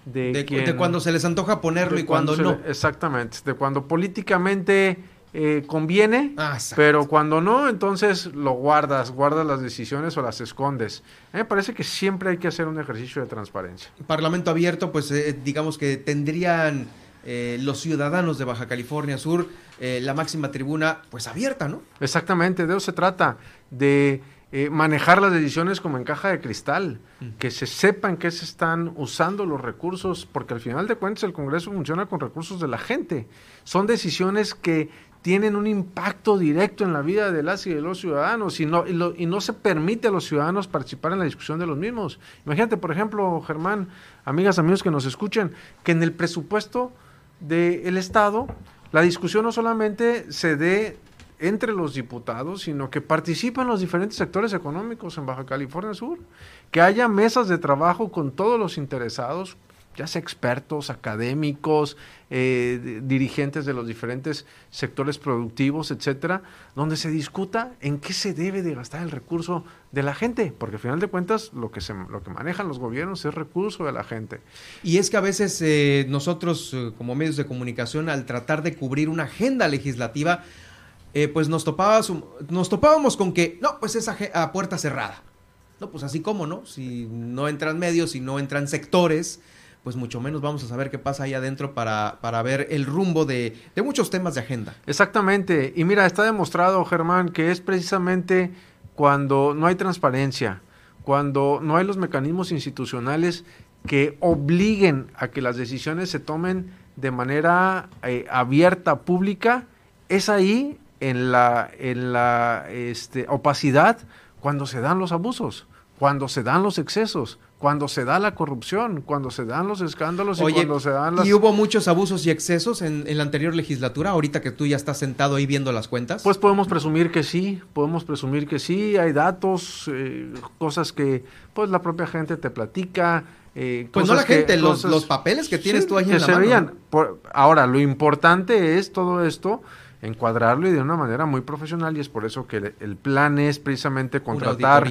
de, de, cuando se les antoja ponerlo y cuando, no. exactamente, de cuando políticamente eh, conviene, ah, pero cuando no, entonces lo guardas, guardas las decisiones o las escondes. A mí me parece que siempre hay que hacer un ejercicio de transparencia. Parlamento abierto, pues eh, digamos que tendrían eh, los ciudadanos de Baja California Sur eh, la máxima tribuna pues abierta, ¿no? Exactamente, de eso se trata, de eh, manejar las decisiones como en caja de cristal, que se sepan que se están usando los recursos, porque al final de cuentas el Congreso funciona con recursos de la gente. Son decisiones que tienen un impacto directo en la vida de las y de los ciudadanos y no, y, no se permite a los ciudadanos participar en la discusión de los mismos. Imagínate, por ejemplo, Germán, amigas, amigos que nos escuchen, que en el presupuesto del Estado, la discusión no solamente se dé entre los diputados, sino que participen los diferentes sectores económicos en Baja California Sur, que haya mesas de trabajo con todos los interesados, ya sea expertos, académicos, eh, dirigentes de los diferentes sectores productivos, etcétera, donde se discuta en qué se debe de gastar el recurso de la gente, porque al final de cuentas lo que, se, lo que manejan los gobiernos es recurso de la gente. Y es que a veces eh, nosotros eh, como medios de comunicación, al tratar de cubrir una agenda legislativa, pues nos, nos topábamos con que, no, pues es a puerta cerrada. No, pues así como, ¿no? Si no entran medios, si no entran sectores, pues mucho menos vamos a saber qué pasa ahí adentro para, para ver el rumbo de, de muchos temas de agenda. Exactamente. Y mira, está demostrado, Germán, que es precisamente cuando no hay transparencia, cuando no hay los mecanismos institucionales que obliguen a que las decisiones se tomen de manera eh, abierta, pública, es ahí en la, en la este, opacidad cuando se dan los abusos, cuando se dan los excesos, cuando se da la corrupción, cuando se dan los escándalos y cuando se dan las... ¿Y hubo muchos abusos y excesos en, la anterior legislatura, ahorita que tú ya estás sentado ahí viendo las cuentas? Pues podemos presumir que sí, podemos presumir que sí, hay datos, eh, cosas que pues la propia gente te platica. Eh, pues no la gente, los, los, papeles que tienes tú ahí en la se Veían. ahora, lo importante es todo esto encuadrarlo y de una manera muy profesional y es por eso que el, plan es precisamente contratar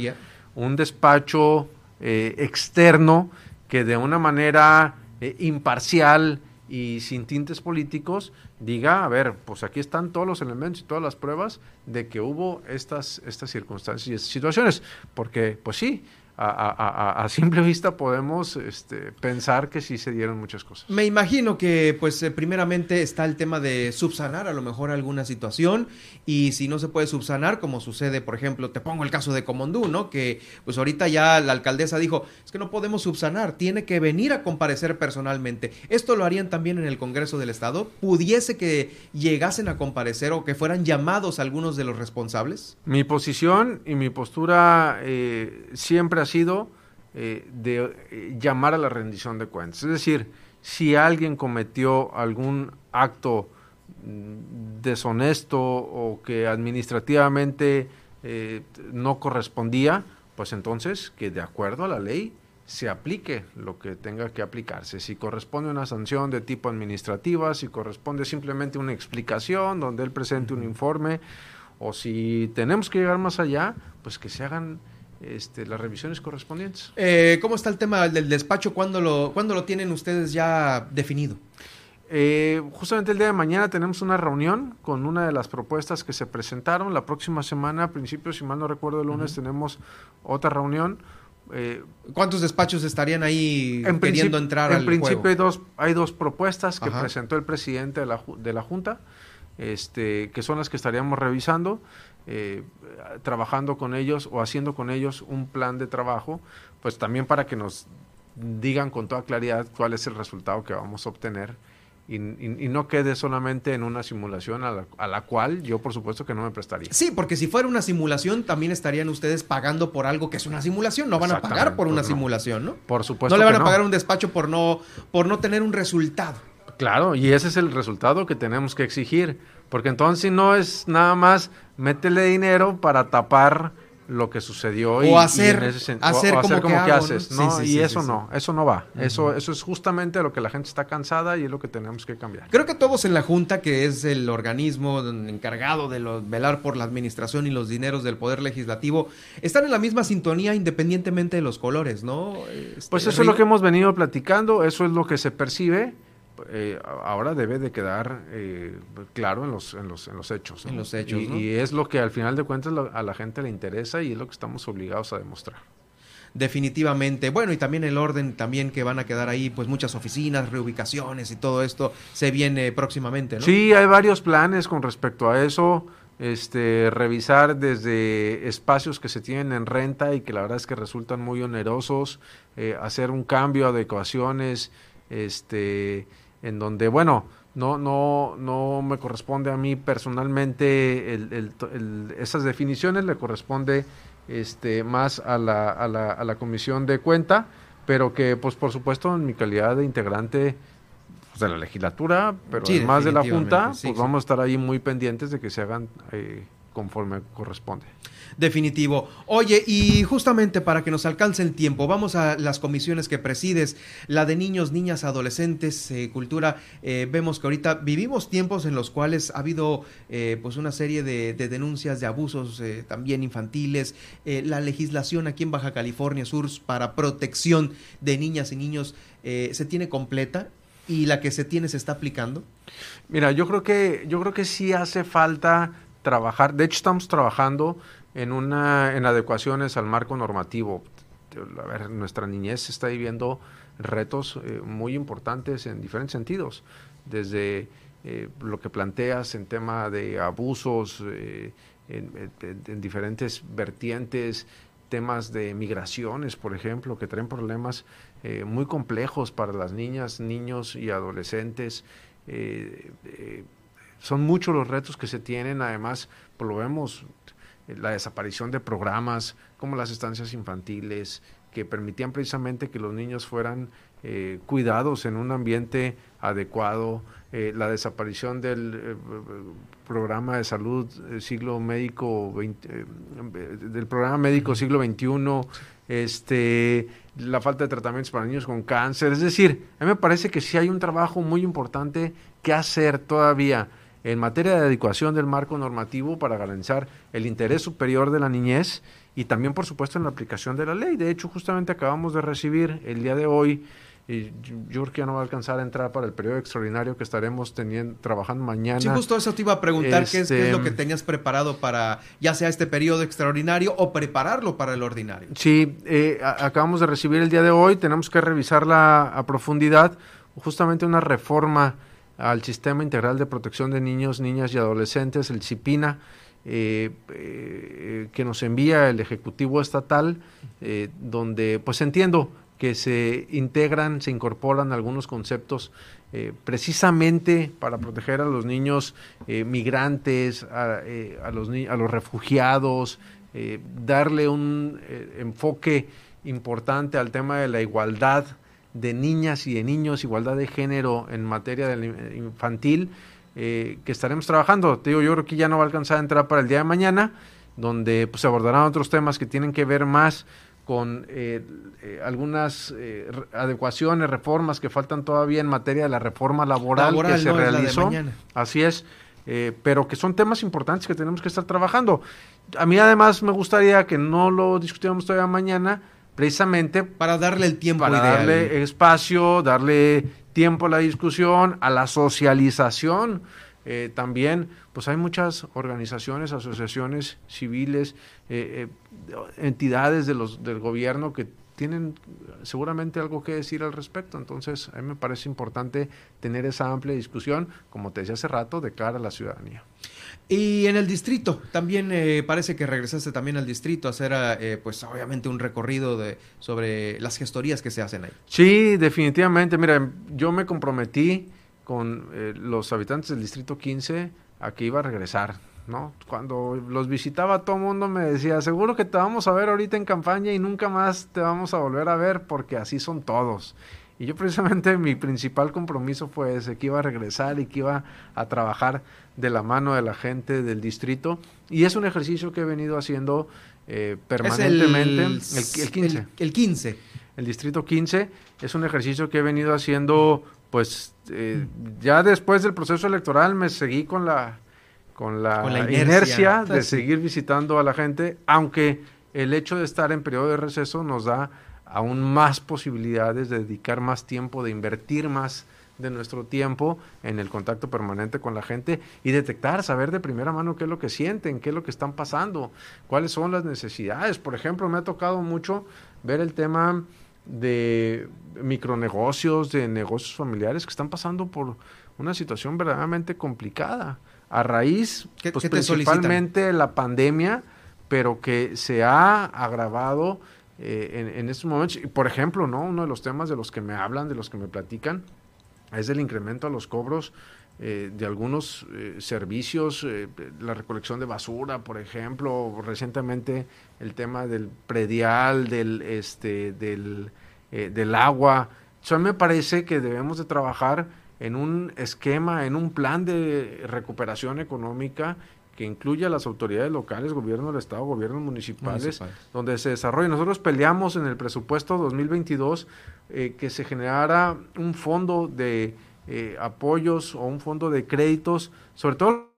un despacho eh, externo que de una manera eh, imparcial y sin tintes políticos diga, a ver, pues aquí están todos los elementos y todas las pruebas de que hubo estas, estas circunstancias y estas situaciones, porque pues sí, a, simple vista podemos este, pensar que sí se dieron muchas cosas. Me imagino que, pues, eh, primeramente está el tema de subsanar a lo mejor alguna situación y si no se puede subsanar, como sucede, por ejemplo, te pongo el caso de Comondú, ¿no? Que, pues, ahorita ya la alcaldesa dijo, es que no podemos subsanar, tiene que venir a comparecer personalmente. ¿Esto lo harían también en el Congreso del Estado? ¿Pudiese que llegasen a comparecer o que fueran llamados algunos de los responsables? Mi posición y mi postura eh, siempre ha sido eh, de eh, llamar a la rendición de cuentas. Es decir, si alguien cometió algún acto mm, deshonesto o que administrativamente eh, no correspondía, pues entonces que de acuerdo a la ley se aplique lo que tenga que aplicarse. Si corresponde una sanción de tipo administrativa, si corresponde simplemente una explicación donde él presente un informe, o si tenemos que llegar más allá, pues que se hagan este, las revisiones correspondientes. Eh, ¿Cómo está el tema del despacho? ¿Cuándo lo, lo tienen ustedes ya definido? Eh, justamente el día de mañana tenemos una reunión con una de las propuestas que se presentaron. La próxima semana, a principios, si mal no recuerdo, el lunes tenemos otra reunión. Eh, ¿Cuántos despachos estarían ahí queriendo entrar en principio hay dos hay dos propuestas que presentó el presidente de la, de la junta este que son las que estaríamos revisando eh, trabajando con ellos o haciendo con ellos un plan de trabajo, pues también para que nos digan con toda claridad cuál es el resultado que vamos a obtener y, no quede solamente en una simulación a la, cual yo por supuesto que no me prestaría. Sí, porque si fuera una simulación también estarían ustedes pagando por algo que es una simulación, no van a pagar por una simulación, ¿no? Por supuesto. No le van a pagar un despacho por no, por no tener un resultado. Claro, y ese es el resultado que tenemos que exigir, porque entonces no es nada más métele dinero para tapar lo que sucedió o hacer, hacer, como, que, haces, ¿no? y eso no, eso no va. Eso, eso es justamente lo que la gente está cansada y es lo que tenemos que cambiar. Creo que todos en la Junta, que es el organismo encargado de velar por la administración y los dineros del Poder Legislativo, están en la misma sintonía independientemente de los colores, ¿no? Este, pues eso es lo que hemos venido platicando, eso es lo que se percibe eh, ahora debe de quedar eh, claro en los, en los, en los hechos. En los hechos y, es lo que al final de cuentas a la gente le interesa y es lo que estamos obligados a demostrar. Definitivamente. Bueno, y también el orden también que van a quedar ahí, pues muchas oficinas, reubicaciones y todo esto se viene próximamente, ¿no? Sí, hay varios planes con respecto a eso. Este, revisar desde espacios que se tienen en renta y que la verdad es que resultan muy onerosos, eh, hacer un cambio, adecuaciones, este, en donde, bueno, no, no, no me corresponde a mí personalmente esas definiciones, le corresponde este, más a la, a, la, a la comisión de cuenta, pero que, pues, por supuesto, en mi calidad de integrante pues, de la legislatura, pero además de la Junta, pues vamos a estar ahí muy pendientes de que se hagan eh, conforme corresponde definitivo. Oye, y justamente para que nos alcance el tiempo, vamos a las comisiones que presides, la de niños, niñas, adolescentes, eh, cultura. Eh, vemos que ahorita vivimos tiempos en los cuales ha habido eh, pues una serie de, denuncias de abusos también infantiles. la legislación aquí en Baja California Sur para protección de niñas y niños se tiene completa y la que se tiene se está aplicando. Mira, yo creo que yo creo que sí hace falta trabajar. De hecho, estamos trabajando en, una, en adecuaciones al marco normativo. A ver, nuestra niñez está viviendo retos eh, muy importantes en diferentes sentidos, desde eh, lo que planteas en tema de abusos eh, en, diferentes vertientes, temas de migraciones, por ejemplo, que traen problemas muy complejos para las niñas, niños y adolescentes. son muchos los retos que se tienen, además, lo vemos la desaparición de programas como las estancias infantiles, que permitían precisamente que los niños fueran eh, cuidados en un ambiente adecuado, eh, la desaparición del eh, programa de salud siglo médico del programa médico siglo XXI, este, la falta de tratamientos para niños con cáncer, es decir, a mí me parece que sí hay un trabajo muy importante que hacer todavía en materia de adecuación del marco normativo para garantizar el interés superior de la niñez y también, por supuesto, en la aplicación de la ley. De hecho, justamente acabamos de recibir el día de hoy y yo creo que ya no va a alcanzar a entrar para el periodo extraordinario que estaremos teniendo, trabajando mañana. Sí, justo eso te iba a preguntar, ¿qué, es, ¿qué, es, lo que Este, tenías preparado para ya sea este periodo extraordinario o prepararlo para el ordinario? Sí, eh, a- acabamos de recibir el día de hoy, tenemos que revisarla a profundidad, justamente una reforma al Sistema Integral de Protección de Niños, Niñas y Adolescentes, el CIPINA, eh, eh, que nos envía el Ejecutivo Estatal, eh, donde pues entiendo que se integran, se incorporan algunos conceptos precisamente para proteger a los niños migrantes, a, los, a los refugiados, darle un enfoque importante al tema de la igualdad de niñas y de niños, igualdad de género en materia de infantil, eh, que estaremos trabajando. Te digo, yo creo que ya no va a alcanzar a entrar para el día de mañana, donde pues, se abordarán otros temas que tienen que ver más con eh, eh, algunas eh, adecuaciones, reformas que faltan todavía en materia de la reforma laboral, Laboral, que se no realizó. Así es, eh, pero que son temas importantes que tenemos que estar trabajando. A mí además me gustaría que no lo discutiéramos todavía mañana, precisamente para darle el tiempo para ideal. darle espacio, darle tiempo a la discusión, a la socialización. Eh, también, pues hay muchas organizaciones, asociaciones civiles, eh, eh, entidades de los, del gobierno que tienen seguramente algo que decir al respecto. Entonces, a mí me parece importante tener esa amplia discusión, como te decía hace rato, de cara a la ciudadanía. Y en el distrito, también eh, parece que regresaste también al distrito a hacer, eh, pues obviamente un recorrido de, sobre las gestorías que se hacen ahí. Sí, definitivamente. Mira, yo me comprometí con eh, los habitantes del Distrito 15 a que iba a regresar, ¿no? Cuando los visitaba todo el mundo me decía, seguro que te vamos a ver ahorita en campaña y nunca más te vamos a volver a ver porque así son todos. Y yo precisamente mi principal compromiso fue ese, que iba a regresar y que iba a trabajar de la mano de la gente del distrito. Y es un ejercicio que he venido haciendo eh, permanentemente. el- el, el 15. el- el 15. El distrito 15 es un ejercicio que he venido haciendo, pues eh, ya después del proceso electoral me seguí con la, con la, Con la inercia, inercia. de seguir visitando a la gente, aunque el hecho de estar en periodo de receso nos da aún más posibilidades de dedicar más tiempo, de invertir más de nuestro tiempo en el contacto permanente con la gente y detectar, saber de primera mano qué es lo que sienten, qué es lo que están pasando, cuáles son las necesidades. Por ejemplo, me ha tocado mucho ver el tema de micronegocios, de negocios familiares que están pasando por una situación verdaderamente complicada a raíz, ¿Qué- pues qué principalmente la pandemia, pero que se ha agravado eh, en, estos momentos. Y, por ejemplo, ¿no? Uno de los temas de los que me hablan, de los que me platican, es el incremento a los cobros eh, de algunos eh, servicios, eh, la recolección de basura, por ejemplo, recientemente el tema del predial, del, este, del, eh, del agua. Sea, me parece que debemos de trabajar en un esquema, en un plan de recuperación económica que incluya a las autoridades locales, gobierno del Estado, gobiernos municipales, Municipales. donde se desarrolle. Nosotros peleamos en el presupuesto 2022 eh, que se generara un fondo de eh, apoyos o un fondo de créditos, sobre todo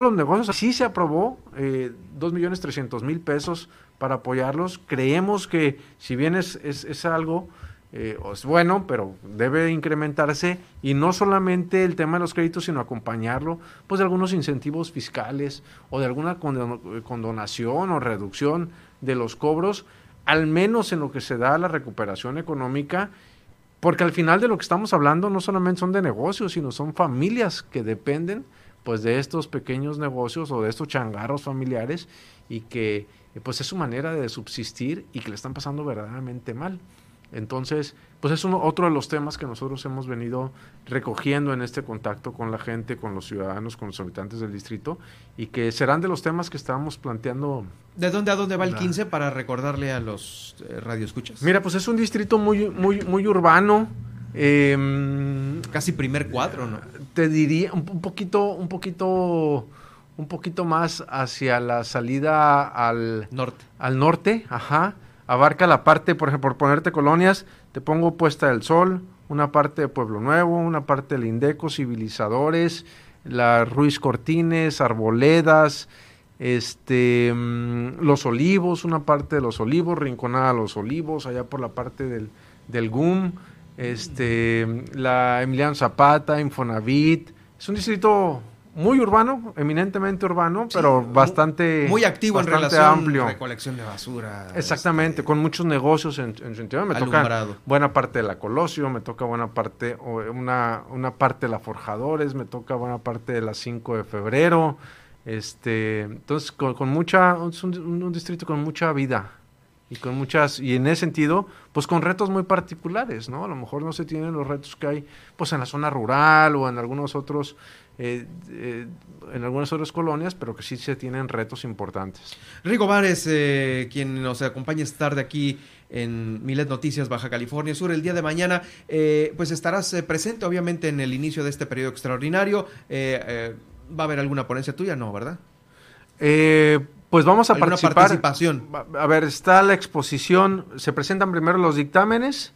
los negocios. Sí se aprobó eh, 2 millones 300 mil pesos para apoyarlos. Creemos que si bien es, es, es algo eh, es bueno, pero debe incrementarse y no solamente el tema de los créditos, sino acompañarlo pues de algunos incentivos fiscales o de alguna condo- condonación o reducción de los cobros, al menos en lo que se da a la recuperación económica, porque al final de lo que estamos hablando no solamente son de negocios, sino son familias que dependen pues de estos pequeños negocios o de estos changarros familiares y que pues es su manera de subsistir y que le están pasando verdaderamente mal. Entonces, pues es uno, otro de los temas que nosotros hemos venido recogiendo en este contacto con la gente, con los ciudadanos, con los habitantes del distrito, y que serán de los temas que estábamos planteando. ¿De dónde a dónde va el La- 15 para recordarle a los eh, radioescuchas? Mira, pues es un distrito muy, muy, muy urbano. em, Casi primer cuadro, ¿no? te diría un, un poquito, un poquito, un poquito más hacia la salida al Norte. al norte, ajá, abarca la parte, por ejemplo, por ponerte colonias, te pongo Puesta del Sol, una parte de Pueblo Nuevo, una parte del Indeco, Civilizadores, la Ruiz Cortines, Arboledas, este, mm, Los Olivos, una parte de Los Olivos, Rinconada Los Olivos, allá por la parte del, del GUM, este, la Emiliano Zapata, Infonavit. Es un distrito muy urbano, eminentemente urbano, pero bastante muy activo en relación amplio. recolección de basura. Exactamente, con muchos negocios en, en su interior. Me toca buena parte de la Colosio, me toca buena parte, una, una parte de la Forjadores, me toca buena parte de la 5 de febrero. Este, entonces, con, mucha, es un, distrito con mucha vida y con muchas, y en ese sentido, pues con retos muy particulares, ¿no? A lo mejor no se tienen los retos que hay, pues en la zona rural o en algunos otros, eh, eh, en algunas otras colonias, pero que sí se tienen retos importantes. Rigo Vares, eh, quien nos acompaña esta tarde aquí en Milet Noticias Baja California Sur. El día de mañana, pues estarás presente, obviamente, en el inicio de este periodo extraordinario. ¿Va a haber alguna ponencia tuya? No, ¿verdad? Pues vamos a participar. participación? A ver, está la exposición, se presentan primero los dictámenes,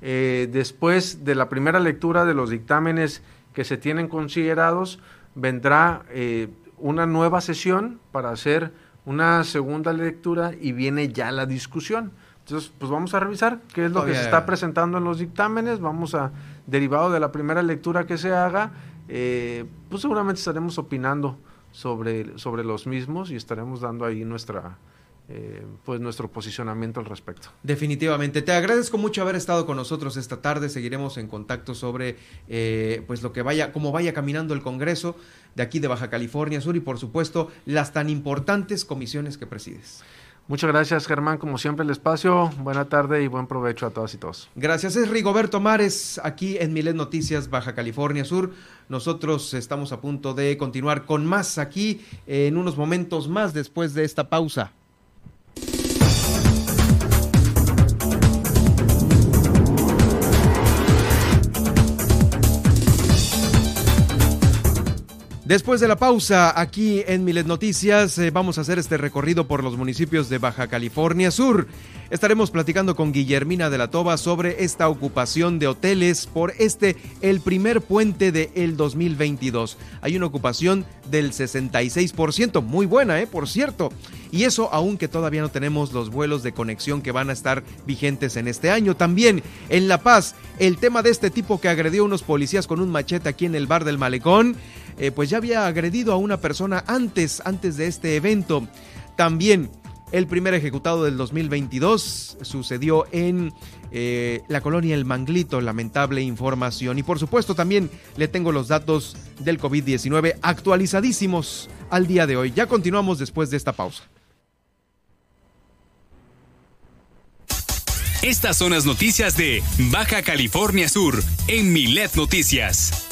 después de la primera lectura de los dictámenes que se tienen considerados, vendrá eh, una nueva sesión para hacer una segunda lectura y viene ya la discusión. Entonces, pues vamos a revisar qué es lo que se está presentando en los dictámenes, vamos a, derivado de la primera lectura que se haga, eh, pues seguramente estaremos opinando sobre, sobre los mismos y estaremos dando ahí nuestra, eh, pues nuestro posicionamiento al respecto. Definitivamente. Te agradezco mucho haber estado con nosotros esta tarde. Seguiremos en contacto sobre eh, pues lo que vaya, cómo vaya caminando el Congreso de aquí de Baja California Sur y por supuesto las tan importantes comisiones que presides. Muchas gracias, Germán. Como siempre, el espacio. Buena tarde y buen provecho a todas y todos. Gracias. Es Rigoberto Mares, aquí en Milet Noticias, Baja California Sur. Nosotros estamos a punto de continuar con más aquí en unos momentos más después de esta pausa. Después de la pausa, aquí en Milet Noticias, eh, vamos a hacer este recorrido por los municipios de Baja California Sur. Estaremos platicando con Guillermina de la Toba sobre esta ocupación de hoteles por este, el primer puente del el 2022. Hay una ocupación del 66%, muy buena, ¿eh? Por cierto. Y eso aunque todavía no tenemos los vuelos de conexión que van a estar vigentes en este año. También en La Paz, el tema de este tipo que agredió a unos policías con un machete aquí en el bar del malecón. Eh, pues ya había agredido a una persona antes, antes de este evento. También el primer ejecutado del 2022 sucedió en eh, la colonia El Manglito, lamentable información. Y por supuesto también le tengo los datos del COVID-19 actualizadísimos al día de hoy. Ya continuamos después de esta pausa. Estas son las noticias de Baja California Sur en Milet Noticias.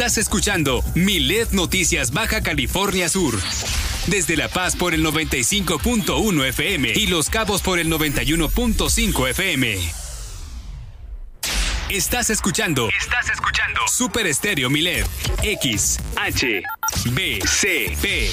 Estás escuchando Milet Noticias Baja California Sur. Desde La Paz por el 95.1 FM y Los Cabos por el 91.5 FM. Estás escuchando. Estás escuchando. Super Estéreo Milet. X, H, B, C, P,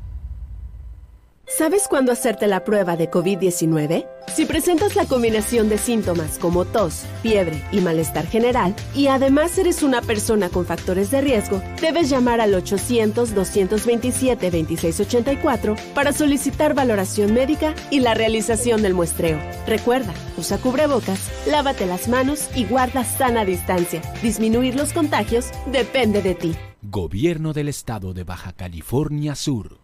¿Sabes cuándo hacerte la prueba de COVID-19? Si presentas la combinación de síntomas como tos, fiebre y malestar general, y además eres una persona con factores de riesgo, debes llamar al 800-227-2684 para solicitar valoración médica y la realización del muestreo. Recuerda, usa cubrebocas, lávate las manos y guarda sana distancia. Disminuir los contagios depende de ti. Gobierno del Estado de Baja California Sur.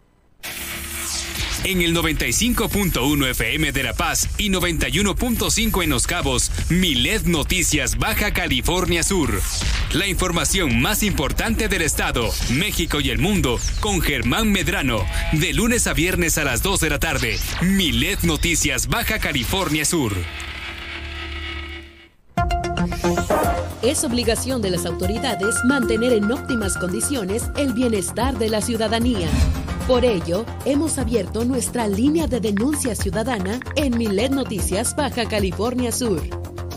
En el 95.1 FM de La Paz y 91.5 en Los Cabos, Milet Noticias Baja California Sur. La información más importante del estado, México y el mundo con Germán Medrano. De lunes a viernes a las 2 de la tarde. Milet Noticias Baja California Sur. Es obligación de las autoridades mantener en óptimas condiciones el bienestar de la ciudadanía. Por ello, hemos abierto nuestra línea de denuncia ciudadana en Milet Noticias Baja California Sur.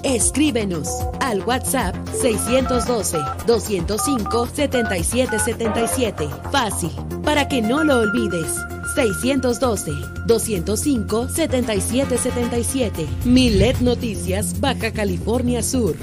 Escríbenos al WhatsApp 612-205-7777. Fácil, para que no lo olvides. 612-205-7777. Milet Noticias Baja California Sur.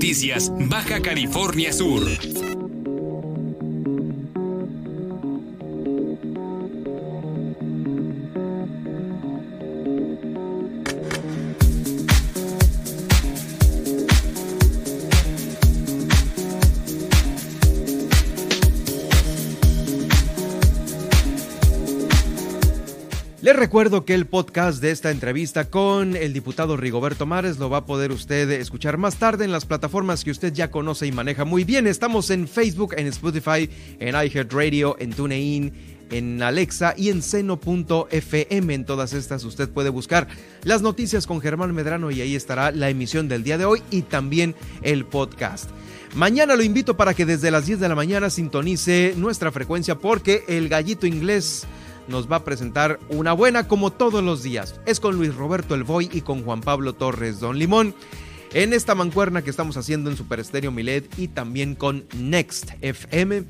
Noticias, Baja California Sur. Recuerdo que el podcast de esta entrevista con el diputado Rigoberto Mares lo va a poder usted escuchar más tarde en las plataformas que usted ya conoce y maneja muy bien. Estamos en Facebook, en Spotify, en iHeartRadio, en TuneIn, en Alexa y en seno.fm. En todas estas usted puede buscar las noticias con Germán Medrano y ahí estará la emisión del día de hoy y también el podcast. Mañana lo invito para que desde las 10 de la mañana sintonice nuestra frecuencia porque el gallito inglés nos va a presentar una buena como todos los días. Es con Luis Roberto El Boy y con Juan Pablo Torres Don Limón. En esta mancuerna que estamos haciendo en Super Estéreo Milet y también con Next FM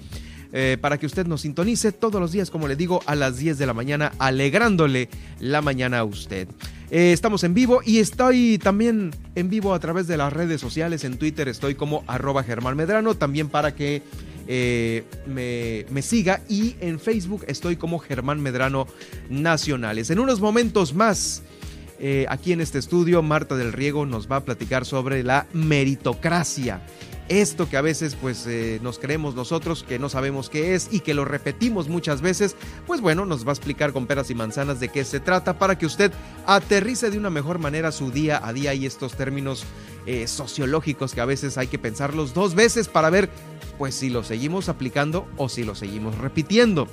eh, para que usted nos sintonice todos los días, como le digo, a las 10 de la mañana, alegrándole la mañana a usted. Eh, estamos en vivo y estoy también en vivo a través de las redes sociales. En Twitter estoy como arroba Germán Medrano, también para que eh, me, me, siga. Y en Facebook estoy como Germán Medrano Nacionales. En unos momentos más, aquí en este estudio, Marta del Riego nos va a platicar sobre la meritocracia esto que a veces pues eh, nos creemos nosotros que no sabemos qué es y que lo repetimos muchas veces, pues bueno, nos va a explicar con peras y manzanas de qué se trata para que usted aterrice de una mejor manera su día a día y estos términos eh, sociológicos que a veces hay que pensarlos dos veces para ver pues si lo seguimos aplicando o si lo seguimos repitiendo.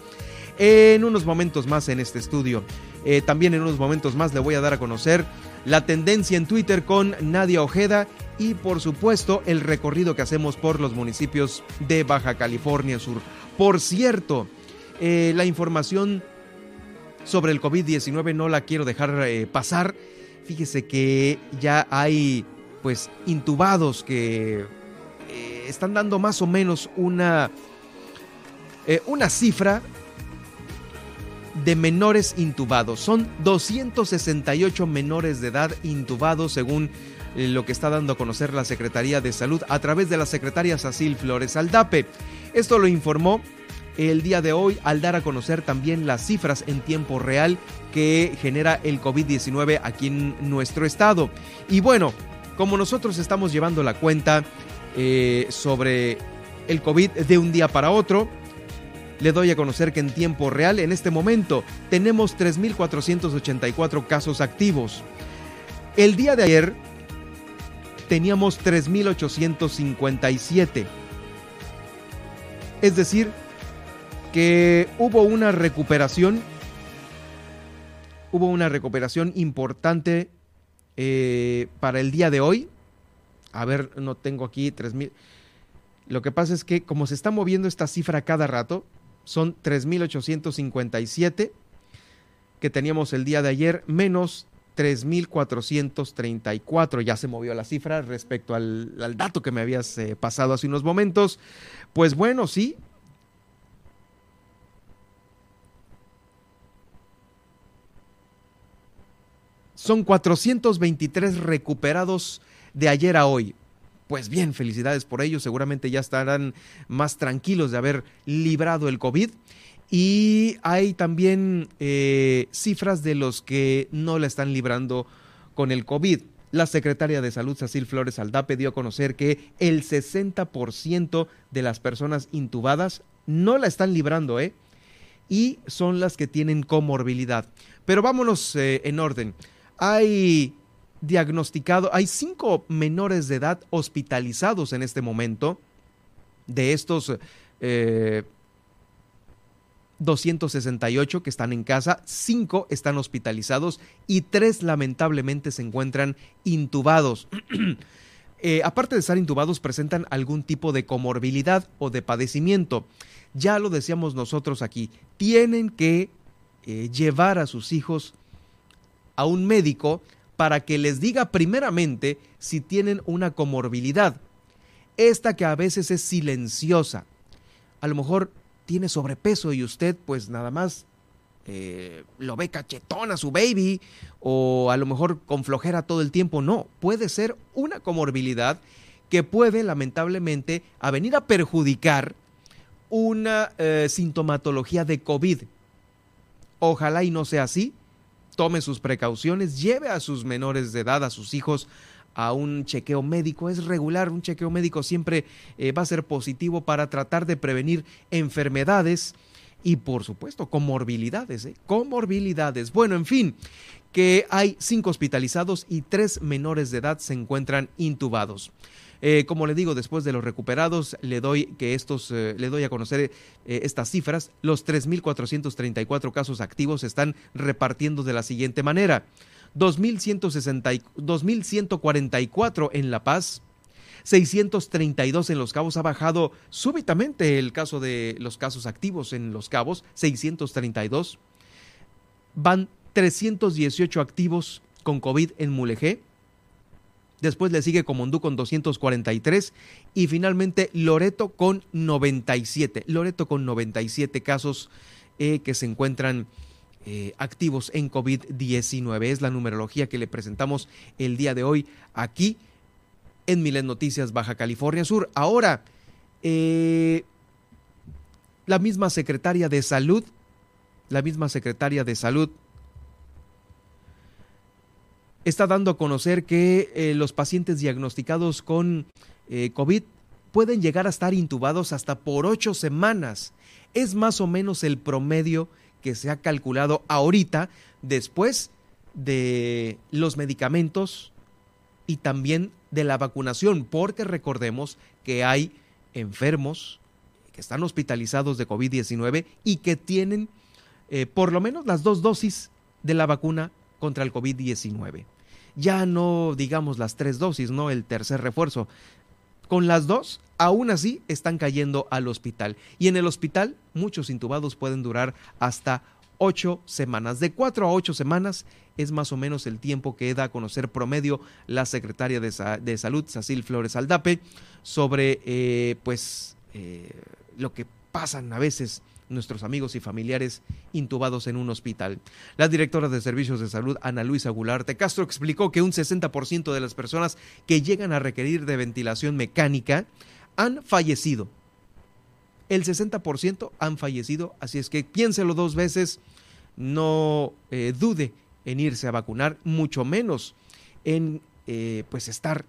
En unos momentos más en este estudio, eh, también en unos momentos más le voy a dar a conocer la tendencia en Twitter con Nadia Ojeda y por supuesto el recorrido que hacemos por los municipios de Baja California Sur. Por cierto, eh, la información sobre el COVID-19 no la quiero dejar eh, pasar. Fíjese que ya hay pues intubados que están dando más o menos una, una cifra de menores intubados. Son 268 menores de edad intubados según lo que está dando a conocer la Secretaría de Salud a través de la secretaria Sacil Flores Aldape. Esto lo informó el día de hoy al dar a conocer también las cifras en tiempo real que genera el COVID-19 aquí en nuestro estado. Y bueno, como nosotros estamos llevando la cuenta eh, sobre el COVID de un día para otro, le doy a conocer que en tiempo real, en este momento, tenemos 3.484 casos activos. El día de ayer teníamos 3.857. Es decir, que hubo una recuperación, hubo una recuperación importante eh, para el día de hoy. A ver, no tengo aquí 3.000. Lo que pasa es que como se está moviendo esta cifra cada rato, son 3.857 que teníamos el día de ayer, menos 3.434. Ya se movió la cifra respecto al, dato que me habías eh, pasado hace unos momentos. Pues bueno, sí. Son 423 recuperados de ayer a hoy. Pues bien, felicidades por ello. Seguramente ya estarán más tranquilos de haber librado el COVID. Y hay también eh, cifras de los que no la están librando con el COVID. La secretaria de Salud, Cecil Flores Aldape, dio a conocer que el 60% de las personas intubadas no la están librando, ¿eh? Y son las que tienen comorbilidad. Pero vámonos eh, en orden. Hay diagnosticado, hay cinco menores de edad hospitalizados en este momento. De estos, eh, 268 que están en casa, 5 están hospitalizados y 3 lamentablemente se encuentran intubados. (clears throat) Eh, aparte de estar intubados, presentan algún tipo de comorbilidad o de padecimiento. Ya lo decíamos nosotros aquí, tienen que eh, llevar a sus hijos a un médico para que les diga primeramente si tienen una comorbilidad. Esta que a veces es silenciosa. A lo mejor tiene sobrepeso y usted pues nada más eh, lo ve cachetón a su baby o a lo mejor con flojera todo el tiempo. No, puede ser una comorbilidad que puede lamentablemente venir a perjudicar una eh, sintomatología de COVID. Ojalá y no sea así. Tome sus precauciones, lleve a sus menores de edad, a sus hijos, a un chequeo médico. Es regular, un chequeo médico siempre eh, va a ser positivo para tratar de prevenir enfermedades y por supuesto comorbilidades, ¿eh? comorbilidades. Bueno, en fin, que hay cinco hospitalizados y tres menores de edad se encuentran intubados. Eh, como le digo, después de los recuperados, le doy que estos, le doy a conocer estas cifras. Los 3.434 casos activos se están repartiendo de la siguiente manera. 2.144 en La Paz, 632 en Los Cabos. Ha bajado súbitamente el caso de los casos activos en Los Cabos, 632. Van 318 activos con COVID en Mulegé. Después le sigue Comondú con 243 y finalmente Loreto con 97. Loreto con 97 casos eh, que se encuentran eh, activos en COVID-19. Es la numerología que le presentamos el día de hoy aquí en Milen Noticias Baja California Sur. Ahora, eh, la misma secretaria de salud, la misma secretaria de salud está dando a conocer que eh, los pacientes diagnosticados con eh, COVID pueden llegar a estar intubados hasta por ocho semanas. Es más o menos el promedio que se ha calculado ahorita después de los medicamentos y también de la vacunación, porque recordemos que hay enfermos que están hospitalizados de COVID-19 y que tienen eh, por lo menos las dos dosis de la vacuna contra el COVID-19 ya no digamos las tres dosis, no el tercer refuerzo. Con las dos, aún así están cayendo al hospital. Y en el hospital, muchos intubados pueden durar hasta ocho semanas. De cuatro a ocho semanas es más o menos el tiempo que da a conocer promedio la secretaria de, Salud, Sacil Flores Aldape, sobre eh, pues eh, lo que pasan a veces nuestros amigos y familiares intubados en un hospital. La directora de Servicios de Salud, Ana Luisa Gularte Castro, explicó que un 60% de las personas que llegan a requerir de ventilación mecánica han fallecido. El 60% han fallecido, así es que piénselo dos veces, no eh, dude en irse a vacunar, mucho menos en eh, pues estar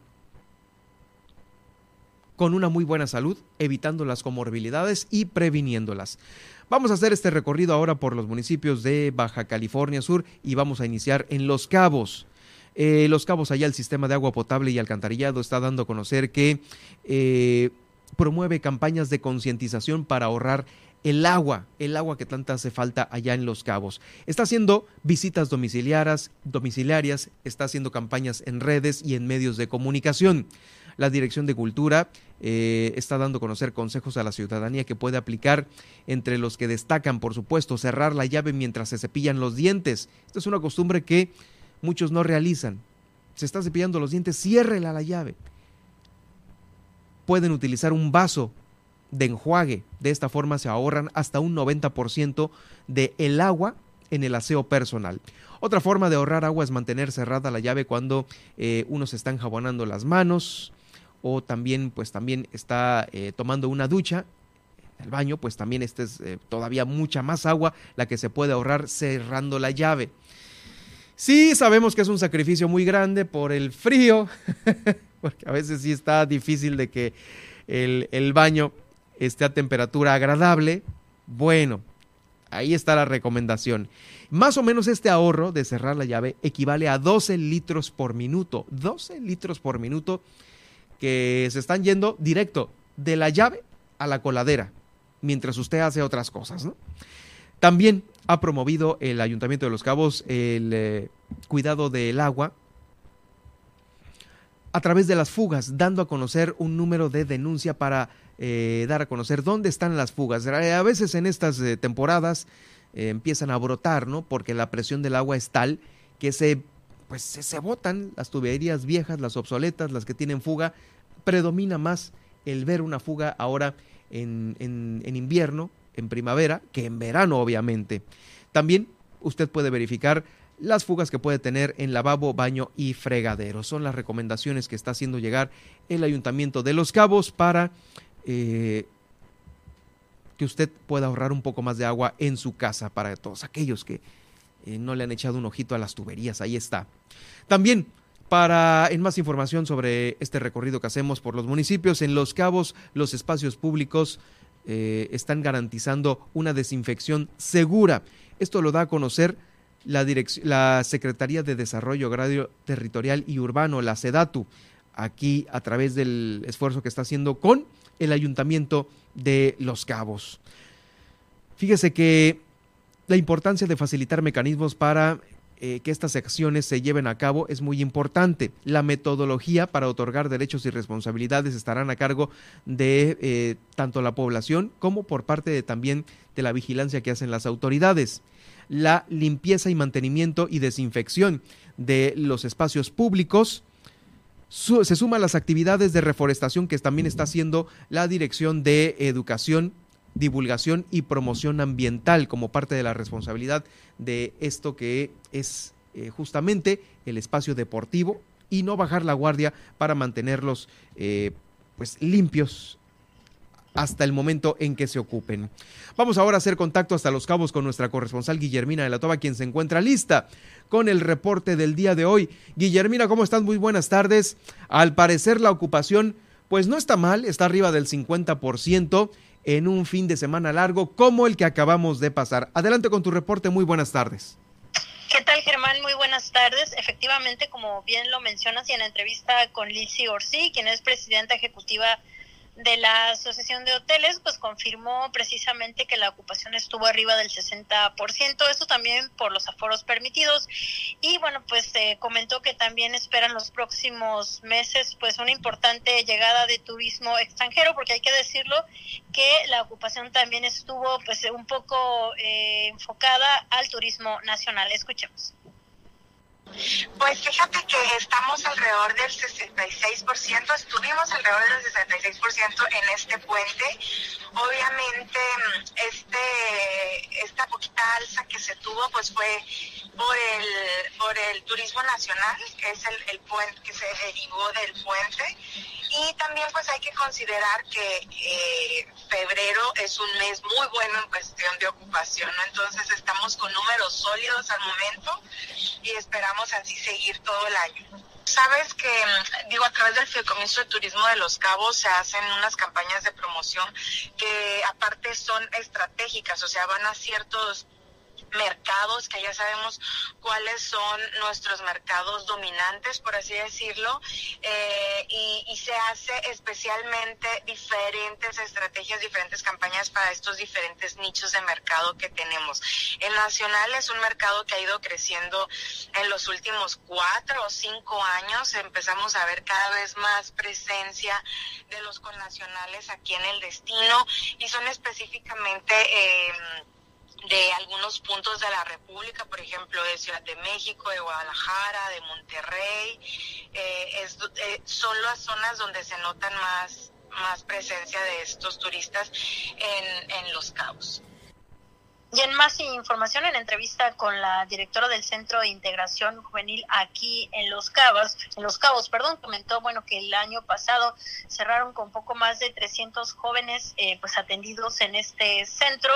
con una muy buena salud, evitando las comorbilidades y previniéndolas. Vamos a hacer este recorrido ahora por los municipios de Baja California Sur y vamos a iniciar en Los Cabos. Eh, los Cabos, allá el sistema de agua potable y alcantarillado está dando a conocer que eh, promueve campañas de concientización para ahorrar el agua, el agua que tanta hace falta allá en Los Cabos. Está haciendo visitas domiciliarias, domiciliarias, está haciendo campañas en redes y en medios de comunicación. La Dirección de Cultura eh, está dando a conocer consejos a la ciudadanía que puede aplicar, entre los que destacan, por supuesto, cerrar la llave mientras se cepillan los dientes. Esta es una costumbre que muchos no realizan. Se está cepillando los dientes, ciérrela la llave. Pueden utilizar un vaso de enjuague. De esta forma se ahorran hasta un 90% de el agua en el aseo personal. Otra forma de ahorrar agua es mantener cerrada la llave cuando eh, uno se está enjabonando las manos, o también pues también está eh, tomando una ducha en el baño, pues también esta es eh, todavía mucha más agua la que se puede ahorrar cerrando la llave. Sí, sabemos que es un sacrificio muy grande por el frío, (laughs) porque a veces sí está difícil de que el, el baño esté a temperatura agradable. Bueno, ahí está la recomendación. Más o menos este ahorro de cerrar la llave equivale a 12 litros por minuto. 12 litros por minuto que se están yendo directo de la llave a la coladera, mientras usted hace otras cosas. También ha promovido el Ayuntamiento de Los Cabos el eh, cuidado del agua a través de las fugas, dando a conocer un número de denuncia para eh, dar a conocer dónde están las fugas. A veces en estas eh, temporadas empiezan a brotar, ¿no? Porque la presión del agua es tal que se pues se, botan las tuberías viejas, las obsoletas, las que tienen fuga. Predomina más el ver una fuga ahora en, en, invierno, en primavera, que en verano, obviamente. También usted puede verificar las fugas que puede tener en lavabo, baño y fregadero. Son las recomendaciones que está haciendo llegar el Ayuntamiento de Los Cabos para eh, que usted pueda ahorrar un poco más de agua en su casa para todos aquellos que eh, no le han echado un ojito a las tuberías, ahí está. También para en más información sobre este recorrido que hacemos por los municipios, en Los Cabos los espacios públicos eh, están garantizando una desinfección segura. Esto lo da a conocer la, la Secretaría de Desarrollo Agrario Territorial y Urbano, la SEDATU, aquí a través del esfuerzo que está haciendo con el Ayuntamiento de Los Cabos. Fíjese que la importancia de facilitar mecanismos para eh, que estas acciones se lleven a cabo es muy importante. La metodología para otorgar derechos y responsabilidades estarán a cargo de eh, tanto la población como por parte de, también de la vigilancia que hacen las autoridades. La limpieza y mantenimiento y desinfección de los espacios públicos se suman las actividades de reforestación que también está haciendo la Dirección de Educación, Divulgación y Promoción Ambiental como parte de la responsabilidad de esto que es eh, justamente el espacio deportivo y no bajar la guardia para mantenerlos eh, pues limpios hasta el momento en que se ocupen. Vamos ahora a hacer contacto hasta Los Cabos con nuestra corresponsal Guillermina de la Toba, quien se encuentra lista con el reporte del día de hoy. Guillermina, ¿cómo estás? Muy buenas tardes. Al parecer la ocupación pues no está mal, está arriba del 50% en un fin de semana largo como el que acabamos de pasar. Adelante con tu reporte, muy buenas tardes. ¿Qué tal, Germán? Muy buenas tardes. Efectivamente, como bien lo mencionas y en la entrevista con Lizzie Orsi, quien es presidenta ejecutiva de la Asociación de Hoteles, pues confirmó precisamente que la ocupación estuvo arriba del 60%, esto también por los aforos permitidos. Y bueno, pues eh, comentó que también esperan los próximos meses pues una importante llegada de turismo extranjero, porque hay que decirlo que la ocupación también estuvo pues un poco eh, enfocada al turismo nacional. Escuchemos. Pues fíjate que estamos alrededor del 66%, estuvimos alrededor del 66% en este puente. Obviamente este esta poquita alza que se tuvo pues fue por el por el turismo nacional, que es el, el puente que se derivó del puente y también pues hay que considerar que eh, febrero es un mes muy bueno en cuestión de ocupación, ¿no? Entonces estamos con números sólidos al momento y esperamos así seguir todo el año. Sabes que, digo, a través del Fideicomiso de Turismo de Los Cabos se hacen unas campañas de promoción que aparte son estratégicas, o sea, van a ciertos mercados, que ya sabemos cuáles son nuestros mercados dominantes, por así decirlo, eh, y, se hace especialmente diferentes estrategias, diferentes campañas para estos diferentes nichos de mercado que tenemos. El nacional es un mercado que ha ido creciendo en los últimos cuatro o cinco años. Empezamos a ver cada vez más presencia de los connacionales aquí en el destino y son específicamente... Eh, de algunos puntos de la República, por ejemplo, de Ciudad de México, de Guadalajara, de Monterrey. Eh, eh, son las zonas donde se notan más, más presencia de estos turistas en, en Los Cabos. Y en más información, en entrevista con la directora del Centro de Integración Juvenil aquí en Los Cabos, en Los Cabos, perdón, comentó, bueno, que el año pasado cerraron con poco más de 300 jóvenes, eh, pues atendidos en este centro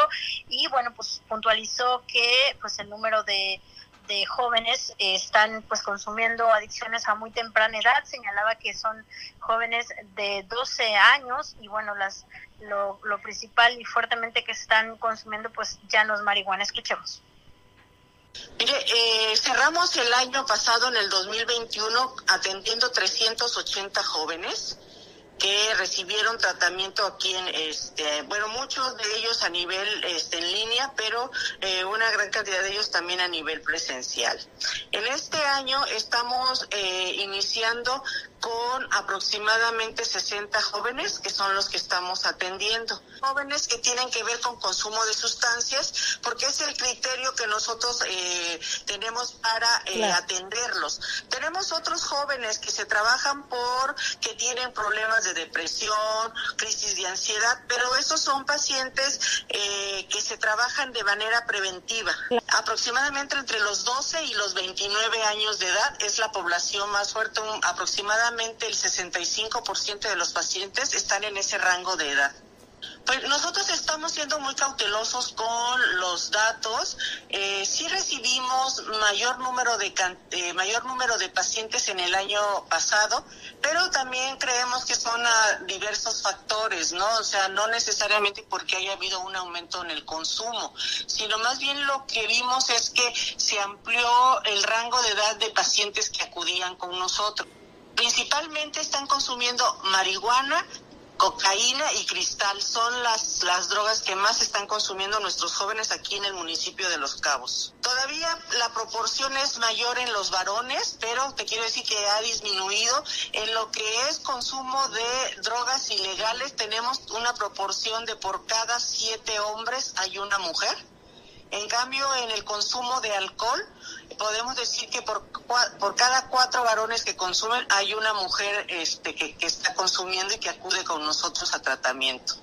y, bueno, pues puntualizó que, pues el número de de jóvenes eh, están pues consumiendo adicciones a muy temprana edad. Señalaba que son jóvenes de 12 años y bueno, las lo, lo principal y fuertemente que están consumiendo pues ya no es marihuana. Escuchemos. Mire, eh, cerramos el año pasado, en el 2021, atendiendo 380 jóvenes que recibieron tratamiento aquí en este bueno muchos de ellos a nivel este, en línea pero eh, una gran cantidad de ellos también a nivel presencial en este año estamos eh, iniciando con aproximadamente 60 jóvenes que son los que estamos atendiendo. Jóvenes que tienen que ver con consumo de sustancias porque es el criterio que nosotros eh, tenemos para eh, atenderlos. Tenemos otros jóvenes que se trabajan por que tienen problemas de depresión, crisis de ansiedad, pero esos son pacientes eh, que se trabajan de manera preventiva. Aproximadamente entre los 12 y los 29 años de edad es la población más fuerte, aproximadamente el 65% de los pacientes están en ese rango de edad. Pues nosotros estamos siendo muy cautelosos con los datos. Eh, sí recibimos mayor número de eh, mayor número de pacientes en el año pasado, pero también creemos que son diversos factores, ¿no? O sea, no necesariamente porque haya habido un aumento en el consumo, sino más bien lo que vimos es que se amplió el rango de edad de pacientes que acudían con nosotros. Principalmente están consumiendo marihuana, cocaína y cristal. Son las, las drogas que más están consumiendo nuestros jóvenes aquí en el municipio de Los Cabos. Todavía la proporción es mayor en los varones, pero te quiero decir que ha disminuido. En lo que es consumo de drogas ilegales tenemos una proporción de por cada siete hombres hay una mujer. En cambio, en el consumo de alcohol podemos decir que por, por cada cuatro varones que consumen hay una mujer este, que, que está consumiendo y que acude con nosotros a tratamiento.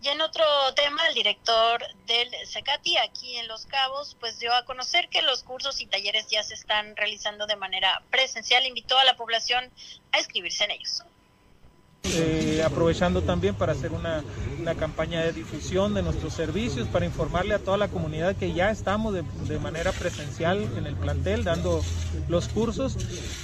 Y en otro tema, el director del SECATI aquí en Los Cabos, pues dio a conocer que los cursos y talleres ya se están realizando de manera presencial. Invitó a la población a inscribirse en ellos. Eh, aprovechando también para hacer una, una, campaña de difusión de nuestros servicios, para informarle a toda la comunidad que ya estamos de, manera presencial en el plantel dando los cursos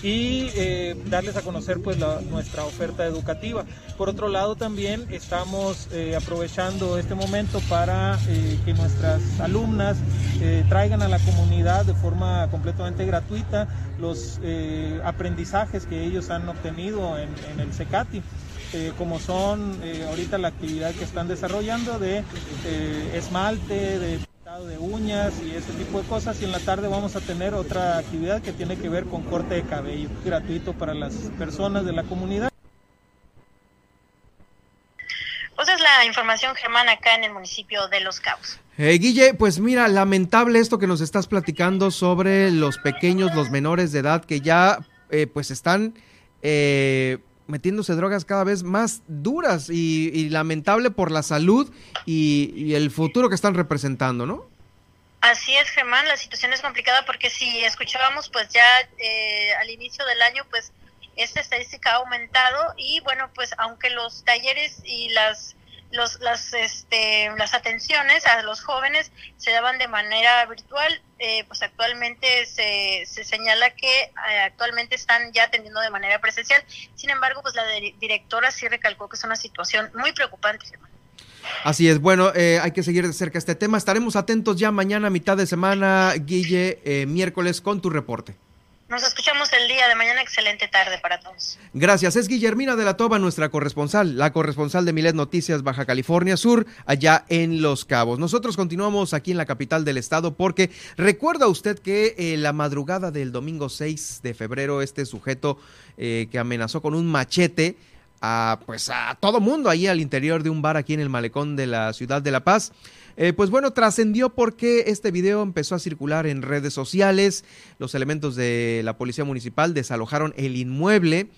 y eh, darles a conocer pues la, nuestra oferta educativa. Por otro lado también estamos eh, aprovechando este momento para eh, que nuestras alumnas traigan a la comunidad de forma completamente gratuita los aprendizajes que ellos han obtenido en, en el CECATI. Eh, como son eh, ahorita la actividad que están desarrollando de eh, esmalte, de pintado de uñas y ese tipo de cosas. Y en la tarde vamos a tener otra actividad que tiene que ver con corte de cabello, gratuito para las personas de la comunidad. Pues es la información, Germán, acá en el municipio de Los Cabos. Eh, Guille, pues mira, lamentable esto que nos estás platicando sobre los pequeños, los menores de edad que ya eh, pues están eh, metiéndose drogas cada vez más duras y, lamentable por la salud y, y, el futuro que están representando, ¿no? Así es, Germán, la situación es complicada porque si escuchábamos, pues ya eh, al inicio del año, pues esta estadística ha aumentado y bueno, pues aunque los talleres y las los, las, este, las atenciones a los jóvenes se daban de manera virtual, eh, pues actualmente se, se señala que eh, actualmente están ya atendiendo de manera presencial. Sin embargo, pues la directora sí recalcó que es una situación muy preocupante. Así es, bueno, eh, hay que seguir de cerca este tema. Estaremos atentos ya mañana, mitad de semana, Guille, eh, miércoles, con tu reporte. Nos escuchamos el día de mañana. Excelente tarde para todos. Gracias. Es Guillermina de la Toba, nuestra corresponsal, la corresponsal de Milet Noticias Baja California Sur, allá en Los Cabos. Nosotros continuamos aquí en la capital del estado porque recuerda usted que eh, la madrugada del domingo 6 de febrero este sujeto eh, que amenazó con un machete a pues a todo mundo ahí al interior de un bar aquí en el malecón de la ciudad de La Paz. Eh, pues bueno, trascendió porque este video empezó a circular en redes sociales. Los elementos de la policía municipal desalojaron el inmueble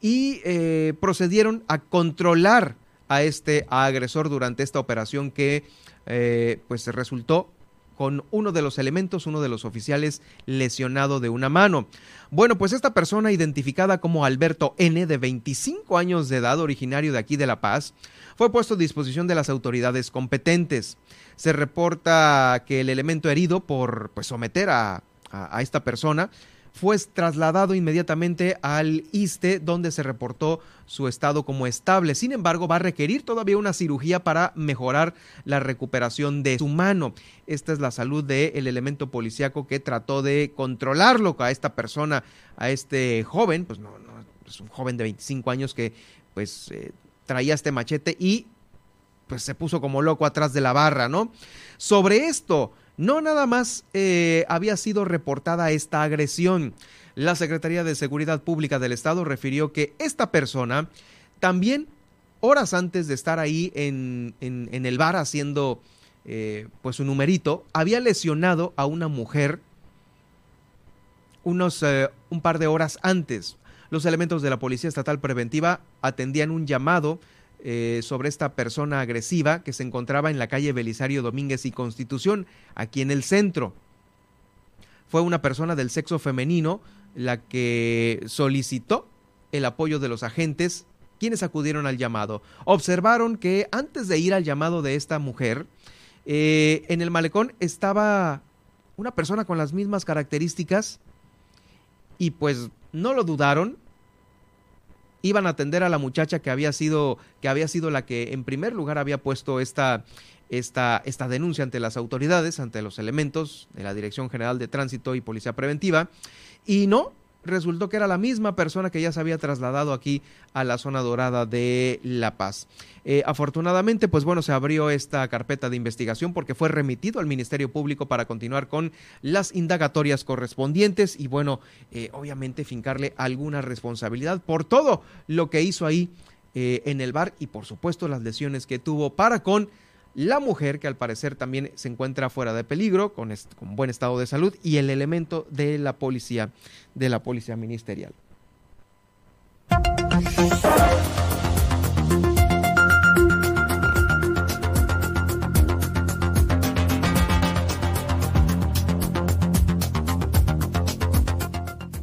y eh, procedieron a controlar a este agresor durante esta operación que eh, pues resultó con uno de los elementos, uno de los oficiales lesionado de una mano. Bueno, pues esta persona identificada como Alberto N, de 25 años de edad, originario de aquí de La Paz, fue puesto a disposición de las autoridades competentes. Se reporta que el elemento herido por pues, someter a, a, a esta persona fue trasladado inmediatamente al ISTE, donde se reportó su estado como estable. Sin embargo, va a requerir todavía una cirugía para mejorar la recuperación de su mano. Esta es la salud del el elemento policíaco que trató de controlarlo a esta persona, a este joven, pues no, no es un joven de 25 años que pues eh, traía este machete y pues se puso como loco atrás de la barra, ¿no? Sobre esto, no nada más eh, había sido reportada esta agresión. La Secretaría de Seguridad Pública del Estado refirió que esta persona también, horas antes de estar ahí en, el bar haciendo eh, pues su numerito, había lesionado a una mujer unos eh, un par de horas antes. Los elementos de la Policía Estatal Preventiva atendían un llamado eh, sobre esta persona agresiva que se encontraba en la calle Belisario Domínguez y Constitución, aquí en el centro. Fue una persona del sexo femenino la que solicitó el apoyo de los agentes, quienes acudieron al llamado. Observaron que antes de ir al llamado de esta mujer, eh, en el malecón estaba una persona con las mismas características y pues no lo dudaron, iban a atender a la muchacha que había sido, que había sido la que en primer lugar había puesto esta, esta, esta denuncia ante las autoridades, ante los elementos de la Dirección General de Tránsito y Policía Preventiva, y no, resultó que era la misma persona que ya se había trasladado aquí a la zona dorada de La Paz. Eh, afortunadamente, pues bueno, se abrió esta carpeta de investigación porque fue remitido al Ministerio Público para continuar con las indagatorias correspondientes y bueno, eh, obviamente fincarle alguna responsabilidad por todo lo que hizo ahí eh, en el bar y por supuesto las lesiones que tuvo para con la mujer que al parecer también se encuentra fuera de peligro, con, buen estado de salud, y el elemento de la policía, de la policía ministerial.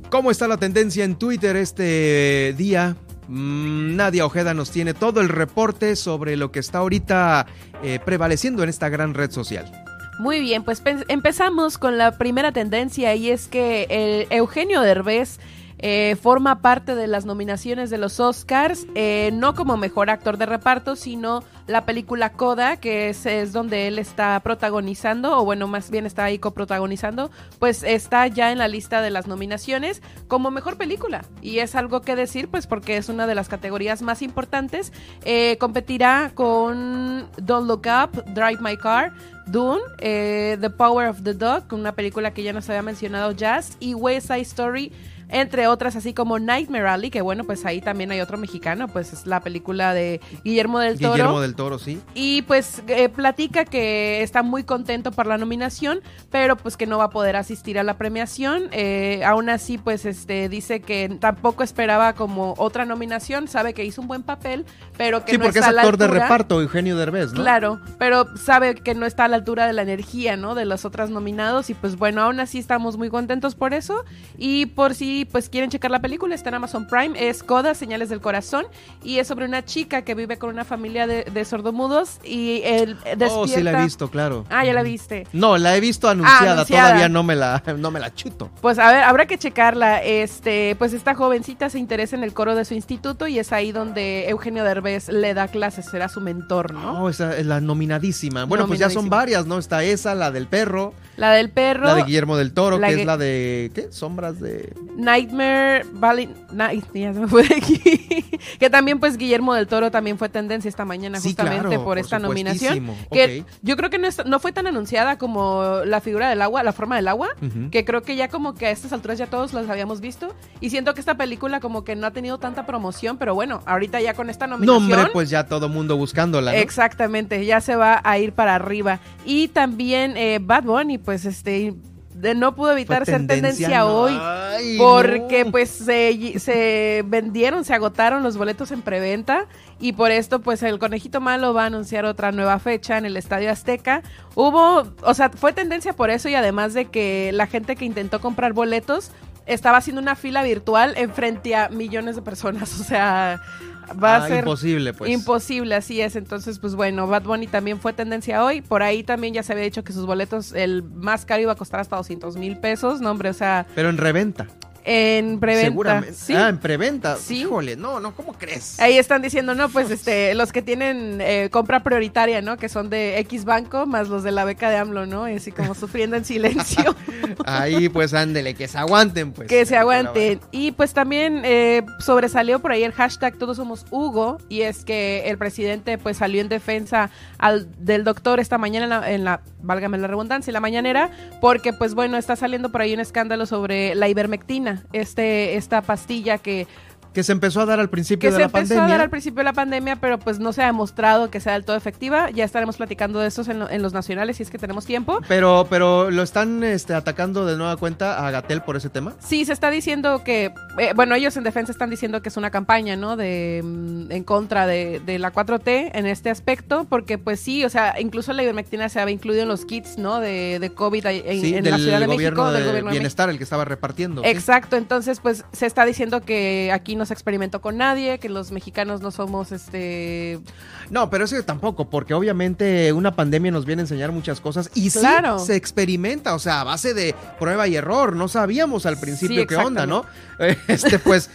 ¿Cómo está la tendencia en Twitter este día? Mm, Nadia Ojeda nos tiene todo el reporte sobre lo que está ahorita eh, prevaleciendo en esta gran red social. Muy bien, pues empezamos con la primera tendencia y es que el Eugenio Derbez eh, forma parte de las nominaciones de los Oscars, eh, no como mejor actor de reparto, sino la película Coda, que es, donde él está protagonizando, o bueno, más bien está ahí coprotagonizando, pues está ya en la lista de las nominaciones como mejor película. Y es algo que decir, pues porque es una de las categorías más importantes. Eh, competirá con Don't Look Up, Drive My Car, Dune, The Power of the Dog, una película que ya nos había mencionado Jazz, y West Side Story entre otras así como Nightmare Alley, que bueno, pues ahí también hay otro mexicano, pues es la película de Guillermo del Toro. Guillermo del Toro, sí. Y pues eh, platica que está muy contento por la nominación, pero pues que no va a poder asistir a la premiación. Eh, aún así, pues este dice que tampoco esperaba como otra nominación, sabe que hizo un buen papel, pero que sí, no porque está es actor de reparto, Eugenio Derbez, ¿no? Claro, pero sabe que no está a la altura de la energía, ¿no? De los otros nominados y pues bueno, aún así estamos muy contentos por eso y por si pues quieren checar la película, está en Amazon Prime, es Coda, Señales del Corazón, y es sobre una chica que vive con una familia de, sordomudos y él despierta... Oh, sí la he visto, claro. Ah, ya la viste. No, la he visto anunciada, anunciada, todavía no me, la, (laughs) no me la chuto. Pues a ver, habrá que checarla. Este, pues esta jovencita se interesa en el coro de su instituto y es ahí donde Eugenio Derbez le da clases, será su mentor, ¿no? Oh, esa es la nominadísima. Bueno, pues ya son varias, ¿no? Está esa, la del perro. La del perro. La de Guillermo del Toro, que es la de. ¿Qué? Sombras de. Nightmare Valley. Night, (laughs) ya se me fue de aquí. que también, pues, Guillermo del Toro también fue tendencia esta mañana, justamente por, esta nominación. Que yo creo que no, fue tan anunciada como la figura del agua, la forma del agua. Que creo que ya como que a estas alturas ya todos las habíamos visto. Y siento que esta película como que no ha tenido tanta promoción, pero bueno, ahorita ya con esta nominación. Nombre, pues ya todo mundo buscándola. Exactamente, ya se va a ir para arriba. Y también eh, Bad Bunny, pues este no pudo evitar ser tendencia, hoy porque pues se, se, vendieron, se agotaron los boletos en preventa y por esto pues el conejito malo va a anunciar otra nueva fecha en el Estadio Azteca. Hubo, o sea, fue tendencia por eso y además de que la gente que intentó comprar boletos estaba haciendo una fila virtual en frente a millones de personas, (laughs) o sea, va a ah, ser imposible, pues. Imposible, así es. Entonces, pues bueno, Bad Bunny también fue tendencia hoy. Por ahí también ya se había dicho que sus boletos, el más caro iba a costar hasta 200 mil pesos, no, hombre, o sea. Pero en reventa. En preventa. Seguramente. Ah, en preventa. Sí. Híjole, no, no, ¿cómo crees? Ahí están diciendo, no, pues este, los que tienen eh, compra prioritaria, ¿no? Que son de X Banco, más los de la beca de AMLO, ¿no? Y así como sufriendo en silencio. (laughs) ahí, pues ándele, que se aguanten, pues. Que se aguanten. Y pues también eh, sobresalió por ahí el hashtag Todos Somos Hugo, y es que el presidente pues salió en defensa al, del doctor esta mañana en la, en la, válgame la redundancia, en la mañanera, porque pues bueno, está saliendo por ahí un escándalo sobre la ivermectina este, esta pastilla que que se empezó a dar al principio de la pandemia. se empezó a dar al principio de la pandemia, pero pues no se ha demostrado que sea del todo efectiva. Ya estaremos platicando de eso en, los nacionales si es que tenemos tiempo. Pero, pero lo están este, atacando de nueva cuenta a Gatel por ese tema. Sí, se está diciendo que, eh, bueno, ellos en defensa están diciendo que es una campaña, ¿no? De mm, en contra de, la 4T en este aspecto, porque pues sí, o sea, incluso la ivermectina se había incluido en los kits, ¿no? De, de COVID en, la Ciudad de México, del gobierno bienestar, el que estaba repartiendo. Exacto, entonces pues se está diciendo que aquí no se experimentó con nadie, que los mexicanos no somos este... No, pero eso tampoco, porque obviamente una pandemia nos viene a enseñar muchas cosas y sí se experimenta, o sea, a base de prueba y error. No sabíamos al principio qué onda, ¿no? (laughs) Este, pues,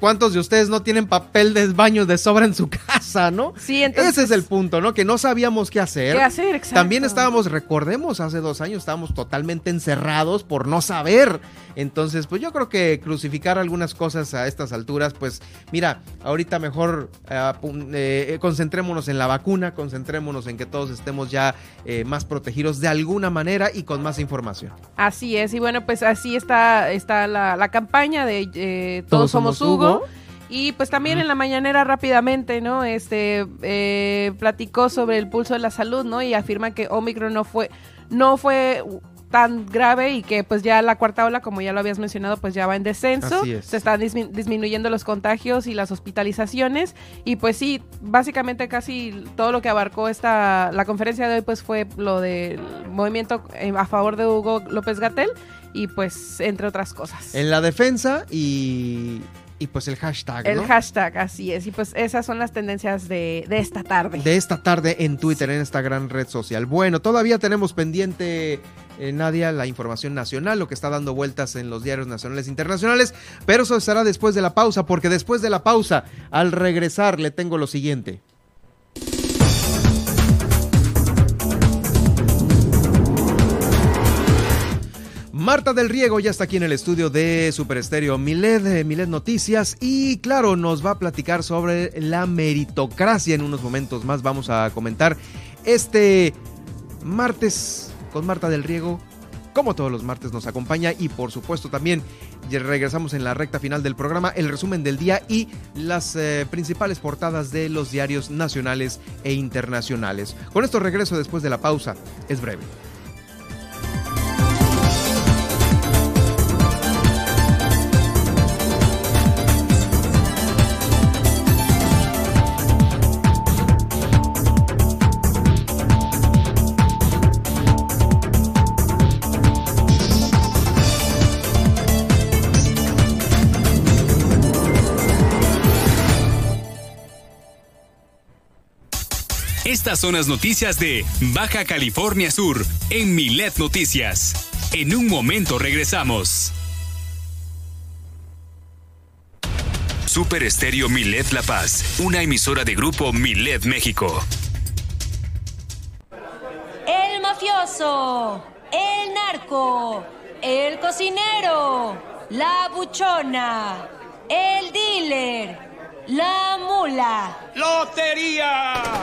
¿cuántos de ustedes no tienen papel de baño de sobra en su (laughs) casa, no? Sí, entonces. Ese es el punto, ¿no? Que no sabíamos qué hacer. ¿Qué hacer? Exacto. También estábamos, recordemos, hace dos años estábamos totalmente encerrados por no saber. Entonces, pues yo creo que crucificar algunas cosas a estas alturas, pues mira, ahorita mejor eh, eh, concentrémonos en la vacuna, concentrémonos en que todos estemos ya eh, más protegidos de alguna manera y con más información. Así es, y bueno, pues así está, está la, campaña de Todos, Somos Y pues también en la mañanera rápidamente, ¿no? Este eh, platicó sobre el pulso de la salud, ¿no? Y afirma que Omicron no fue, no fue tan grave y que pues ya la cuarta ola, como ya lo habías mencionado, pues ya va en descenso. Es. Se están dismi- disminuyendo los contagios y las hospitalizaciones. Y pues sí, básicamente casi todo lo que abarcó esta la conferencia de hoy pues fue lo del movimiento eh, a favor de Hugo López Gatel y pues entre otras cosas. En la defensa y, y pues el hashtag, El ¿no? hashtag, así es. Y pues esas son las tendencias de, de esta tarde. de esta tarde en Twitter, en esta gran red social. Bueno, todavía tenemos pendiente, eh, Nadia, la información nacional, lo que está dando vueltas en los diarios nacionales e internacionales, pero eso será después de la pausa, porque después de la pausa, al regresar, le tengo lo siguiente. Marta del Riego ya está aquí en el estudio de Super Estéreo Milet, eh, Milet Noticias y claro, nos va a platicar sobre la meritocracia en unos momentos más. Vamos a comentar este martes con Marta del Riego. Como todos los martes nos acompaña y por supuesto también regresamos en la recta final del programa, el resumen del día y las eh, principales portadas de los diarios nacionales e internacionales. Con esto regreso después de la pausa. Es breve. Estas son las noticias de Baja California Sur en Milet Noticias. En un momento regresamos. Super Estéreo Milet La Paz, una emisora de grupo Milet México. El mafioso, el narco, el cocinero, la buchona, el dealer, la mula. ¡Lotería!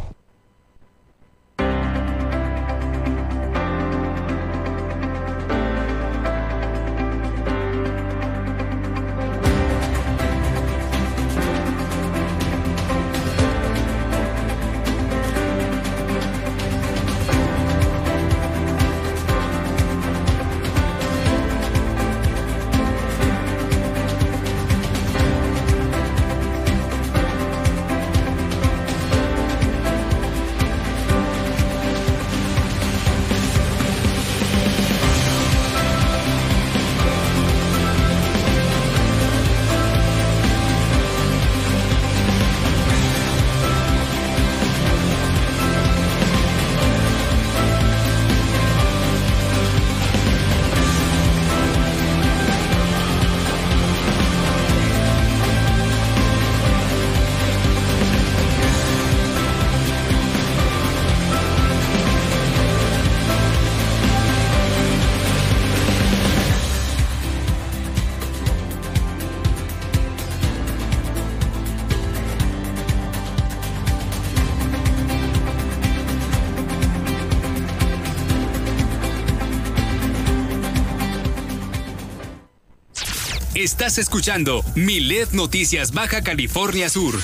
Escuchando Milet Noticias Baja California Sur.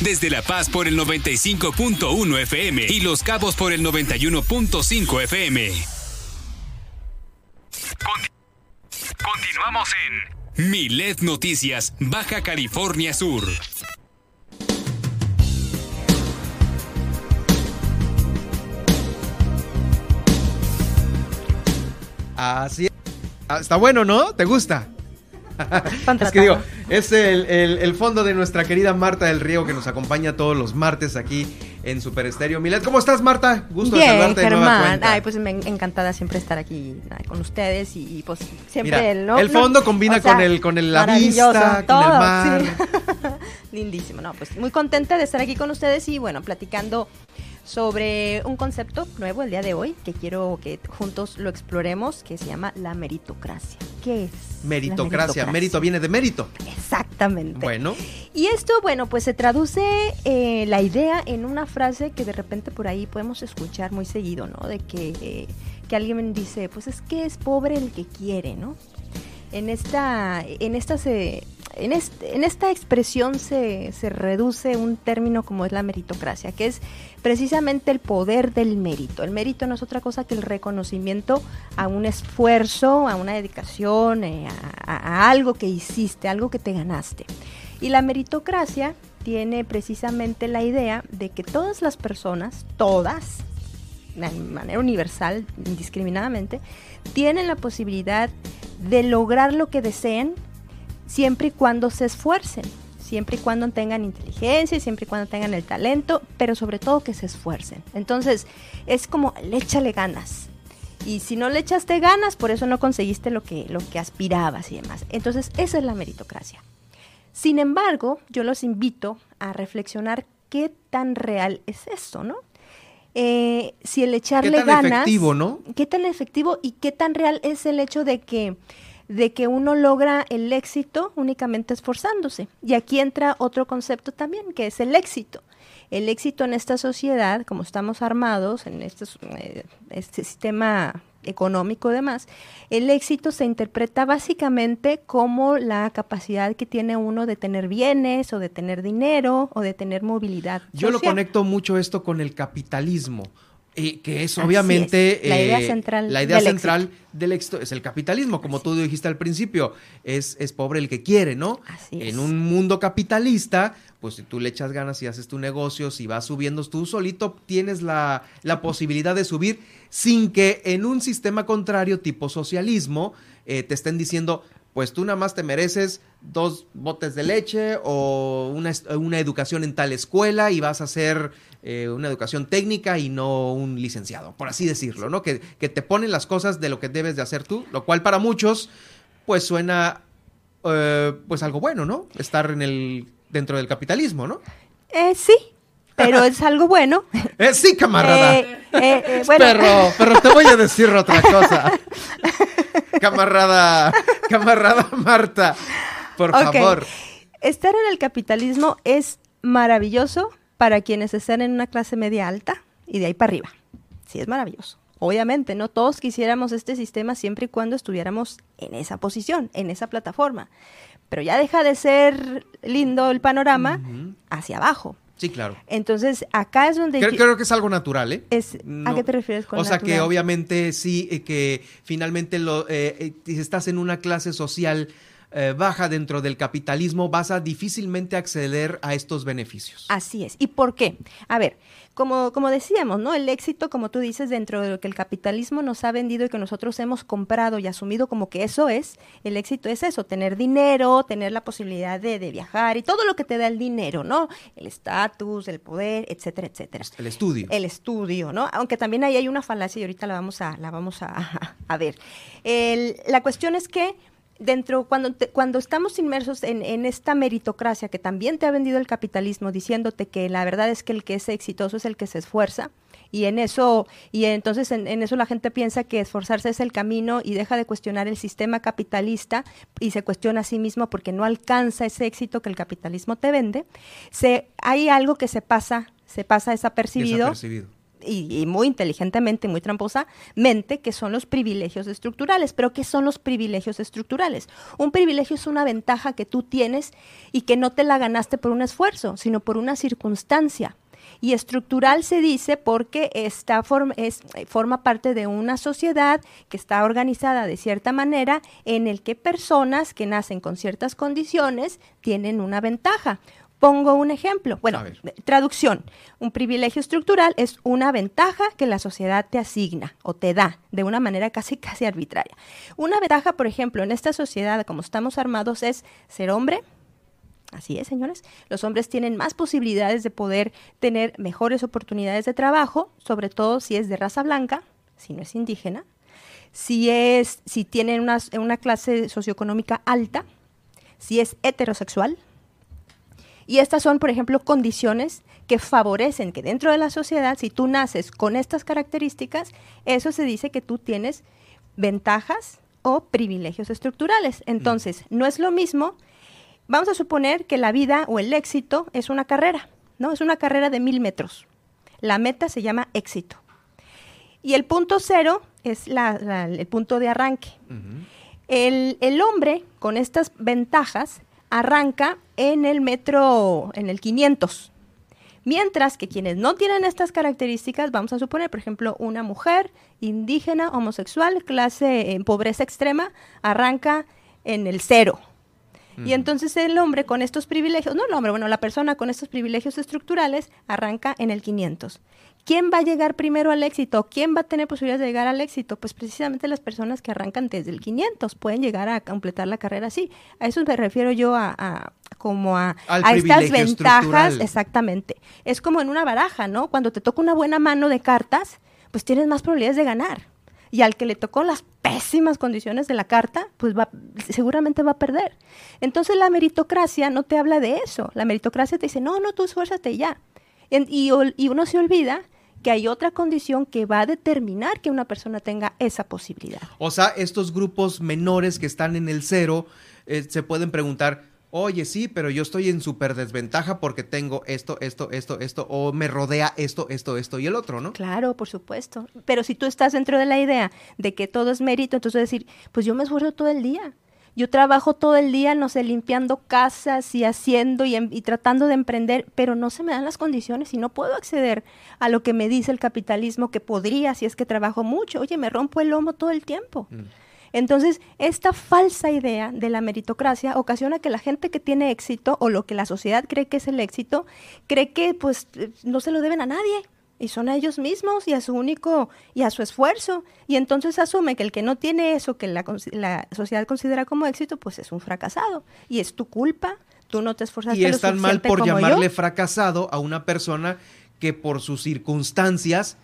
Desde La Paz por el 95.1 FM y Los Cabos por el 91.5 FM. Continuamos en Milet Noticias Baja California Sur. Así. Ah, Está bueno, ¿no? ¿Te gusta? Es que digo, es el, el- el fondo de nuestra querida Marta del Río que nos acompaña todos los martes aquí en Super Estéreo. Milet, ¿cómo estás, Marta? Gusto de Bien, saludarte de nueva Germán. cuenta. Ay, pues me encantada siempre estar aquí con ustedes y, y, pues siempre Mira, el, ¿no? el fondo No, combina o sea, con el con el, la vista, con el mar. sí. (laughs) Lindísimo, no, pues muy contenta de estar aquí con ustedes y bueno, platicando sobre un concepto nuevo el día de hoy que quiero que juntos lo exploremos, que se llama la meritocracia. qué es. Meritocracia. Mérito viene de mérito. Exactamente. Bueno. Y esto, bueno, pues se traduce eh, la idea en una frase que de repente por ahí podemos escuchar muy seguido, ¿no? De que, eh, que alguien dice, pues es que es pobre el que quiere, ¿no? En esta, en esta se, en, esta expresión se, reduce un término como es la meritocracia, que es precisamente el poder del mérito. El mérito no es otra cosa que el reconocimiento a un esfuerzo, a una dedicación, eh, a- a algo que hiciste, algo que te ganaste. Y la meritocracia tiene precisamente la idea de que todas las personas, todas, de manera universal, indiscriminadamente, tienen la posibilidad de lograr lo que deseen siempre y cuando se esfuercen, siempre y cuando tengan inteligencia, siempre y cuando tengan el talento, pero sobre todo que se esfuercen. Entonces, es como, le échale ganas. Y si no le echaste ganas, por eso no conseguiste lo que, lo que aspirabas y demás. Entonces, esa es la meritocracia. Sin embargo, yo los invito a reflexionar qué tan real es esto, ¿no? Eh, si el echarle tan ganas, efectivo, no? ¿Qué tan efectivo y qué tan real es el hecho de que de que uno logra el éxito únicamente esforzándose? Y aquí entra otro concepto también, que es el éxito. El éxito en esta sociedad, como estamos armados en este, eh, este sistema económico y demás, el éxito se interpreta básicamente como la capacidad que tiene uno de tener bienes o de tener dinero o de tener movilidad. Yo lo conecto mucho esto con el capitalismo. Eh, que es Así obviamente es, la idea eh, central la idea del central del éxito es el capitalismo, como tú dijiste al principio, es, es pobre el que quiere, ¿no? en un mundo capitalista, pues si tú le echas ganas y haces tu negocio, si vas subiendo tú solito, tienes la, la posibilidad de subir sin que en un sistema contrario tipo socialismo eh, te estén diciendo, pues tú nada más te mereces dos botes de leche o una, una educación en tal escuela y vas a hacer eh, una educación técnica y no un licenciado, por así decirlo, ¿no? Que, que te ponen las cosas de lo que debes de hacer tú, lo cual para muchos pues suena eh, pues algo bueno, ¿no? Estar en el dentro del capitalismo, ¿no? Eh, sí, pero es algo bueno. Eh, sí, camarada. Eh, eh, bueno. Pero, pero te voy a decir otra cosa. camarada, camarada Marta, por favor. Estar en el capitalismo es maravilloso para quienes están en una clase media alta y de ahí para arriba. Sí, es maravilloso. Obviamente, no todos quisiéramos este sistema siempre y cuando estuviéramos en esa posición, en esa plataforma. Pero ya deja de ser lindo el panorama hacia abajo. Sí, claro. Entonces, acá es donde... Creo, yo- creo que es algo natural, ¿eh? es, ¿A qué te refieres con O sea que obviamente sí, eh, que finalmente lo, eh, eh, si estás en una clase social eh, baja dentro del capitalismo, vas a difícilmente acceder a estos beneficios. Así es. ¿Y por qué? A ver, como, como decíamos, ¿no? El éxito, como tú dices, dentro de lo que el capitalismo nos ha vendido y que nosotros hemos comprado y asumido como que eso es, el éxito es eso, tener dinero, tener la posibilidad de, de viajar y todo lo que te da el dinero, ¿no? El estatus, el poder, etcétera, etcétera. El estudio. El estudio, ¿no? Aunque también ahí hay una falacia y ahorita la vamos a, la vamos a, (laughs) a ver. El- la cuestión es que dentro, cuando, te- cuando estamos inmersos en, en esta meritocracia que también te ha vendido el capitalismo, diciéndote que la verdad es que el que es exitoso es el que se esfuerza, y en eso, y entonces en, en eso la gente piensa que esforzarse es el camino y deja de cuestionar el sistema capitalista y se cuestiona a sí mismo porque no alcanza ese éxito que el capitalismo te vende. Se, hay algo que se pasa, se pasa desapercibido Desapercibido. Y, muy inteligentemente, muy tramposamente, que son los privilegios estructurales. Pero ¿qué son los privilegios estructurales? Un privilegio es una ventaja que tú tienes y que no te la ganaste por un esfuerzo, sino por una circunstancia. Y estructural se dice porque esta forma, es, eh, forma parte de una sociedad que está organizada de cierta manera en el que personas que nacen con ciertas condiciones tienen una ventaja. Pongo un ejemplo. Bueno, traducción. Un privilegio estructural es una ventaja que la sociedad te asigna o te da de una manera casi (laughs) casi arbitraria. Una ventaja, por ejemplo, en esta sociedad como estamos armados es ser hombre, Así es, señores. Los hombres tienen más posibilidades de poder tener mejores oportunidades de trabajo, sobre todo si es de raza blanca, si no es indígena, si es, si tienen una, una clase socioeconómica alta, si es heterosexual. Y estas son, por ejemplo, condiciones que favorecen que dentro de la sociedad, si tú naces con estas características, eso se dice que tú tienes ventajas o privilegios estructurales. Entonces, no es lo mismo, vamos a suponer que la vida o el éxito es una carrera, ¿no? Es una carrera de mil metros. La meta se llama éxito. Y el punto cero es el punto de arranque. el, el hombre, con estas ventajas, arranca en el metro, en el 500, Mientras que quienes no tienen estas características, vamos a suponer, por ejemplo, una mujer indígena, homosexual, clase en pobreza extrema, arranca en el cero. Y entonces el hombre con estos privilegios, no el hombre, bueno, la persona con estos privilegios estructurales arranca en el 500. ¿Quién va a llegar primero al éxito? ¿Quién va a tener posibilidades de llegar al éxito? Pues precisamente las personas que arrancan desde el 500 pueden llegar a completar la carrera así. A eso me refiero yo a, como a, a estas ventajas, exactamente. Es como en una baraja, ¿no? Cuando te toca una buena mano de cartas, pues tienes más probabilidades de ganar. Y al que le tocó las pésimas condiciones de la carta, pues va, seguramente va a perder. Entonces la meritocracia no te habla de eso. La meritocracia te dice, no, no, tú esfuérzate ya. y, y uno se olvida que hay otra condición que va a determinar que una persona tenga esa posibilidad. O sea, estos grupos menores que están en el cero eh, se pueden preguntar, oye, sí, pero yo estoy en súper desventaja porque tengo esto, esto, esto, esto, o me rodea esto, esto, esto y el otro, ¿no? Claro, por supuesto. Pero si tú estás dentro de la idea de que todo es mérito, entonces decir, pues yo me esfuerzo todo el día. Yo trabajo todo el día, no sé, limpiando casas y haciendo y, em, y, tratando de emprender, pero no se me dan las condiciones y no puedo acceder a lo que me dice el capitalismo que podría si es que trabajo mucho. Oye, me rompo el lomo todo el tiempo. Mm. Entonces, esta falsa idea de la meritocracia ocasiona que la gente que tiene éxito o lo que la sociedad cree que es el éxito, cree que pues eh, no se lo deben a nadie y son a ellos mismos y a su único y a su esfuerzo. Y entonces asume que el que no tiene eso que la, la sociedad considera como éxito pues es un fracasado. Y es tu culpa tú no te esforzaste y es tan mal por llamarle fracasado a una persona que por sus circunstancias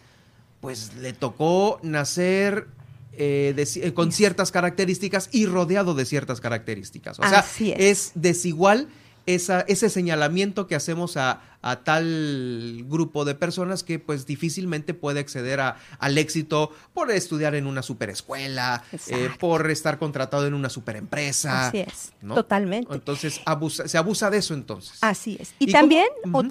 pues le tocó nacer eh, eh, con ciertas características y rodeado de ciertas características. O sea, es desigual ese señalamiento que hacemos a, tal grupo de personas que pues difícilmente puede acceder a, al éxito por estudiar en una superescuela, eh, por estar contratado en una superempresa. Así es, totalmente. Entonces se abusa de eso entonces. Así es. Y, también,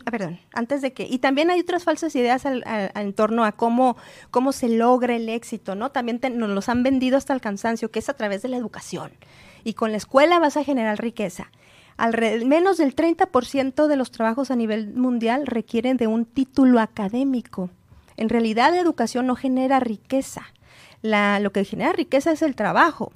perdón, antes de que, y también hay otras falsas ideas en torno a cómo, cómo se logra el éxito, ¿no? También nos los han vendido hasta el cansancio, que es a través de la educación. Y con la escuela vas a generar riqueza menos del 30% de los trabajos a nivel mundial requieren de un título académico. En realidad la educación no genera riqueza. lo que genera riqueza es el trabajo.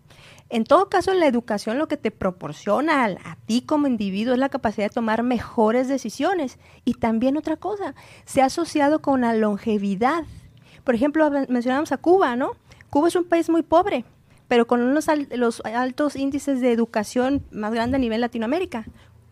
En todo caso, la educación lo que te proporciona a, a, ti como individuo es la capacidad de tomar mejores decisiones. Y también otra cosa, se ha asociado con la longevidad. Por ejemplo, mencionamos a Cuba, ¿no? Cuba es un país muy pobre, pero con unos los altos índices de educación más grande a nivel Latinoamérica.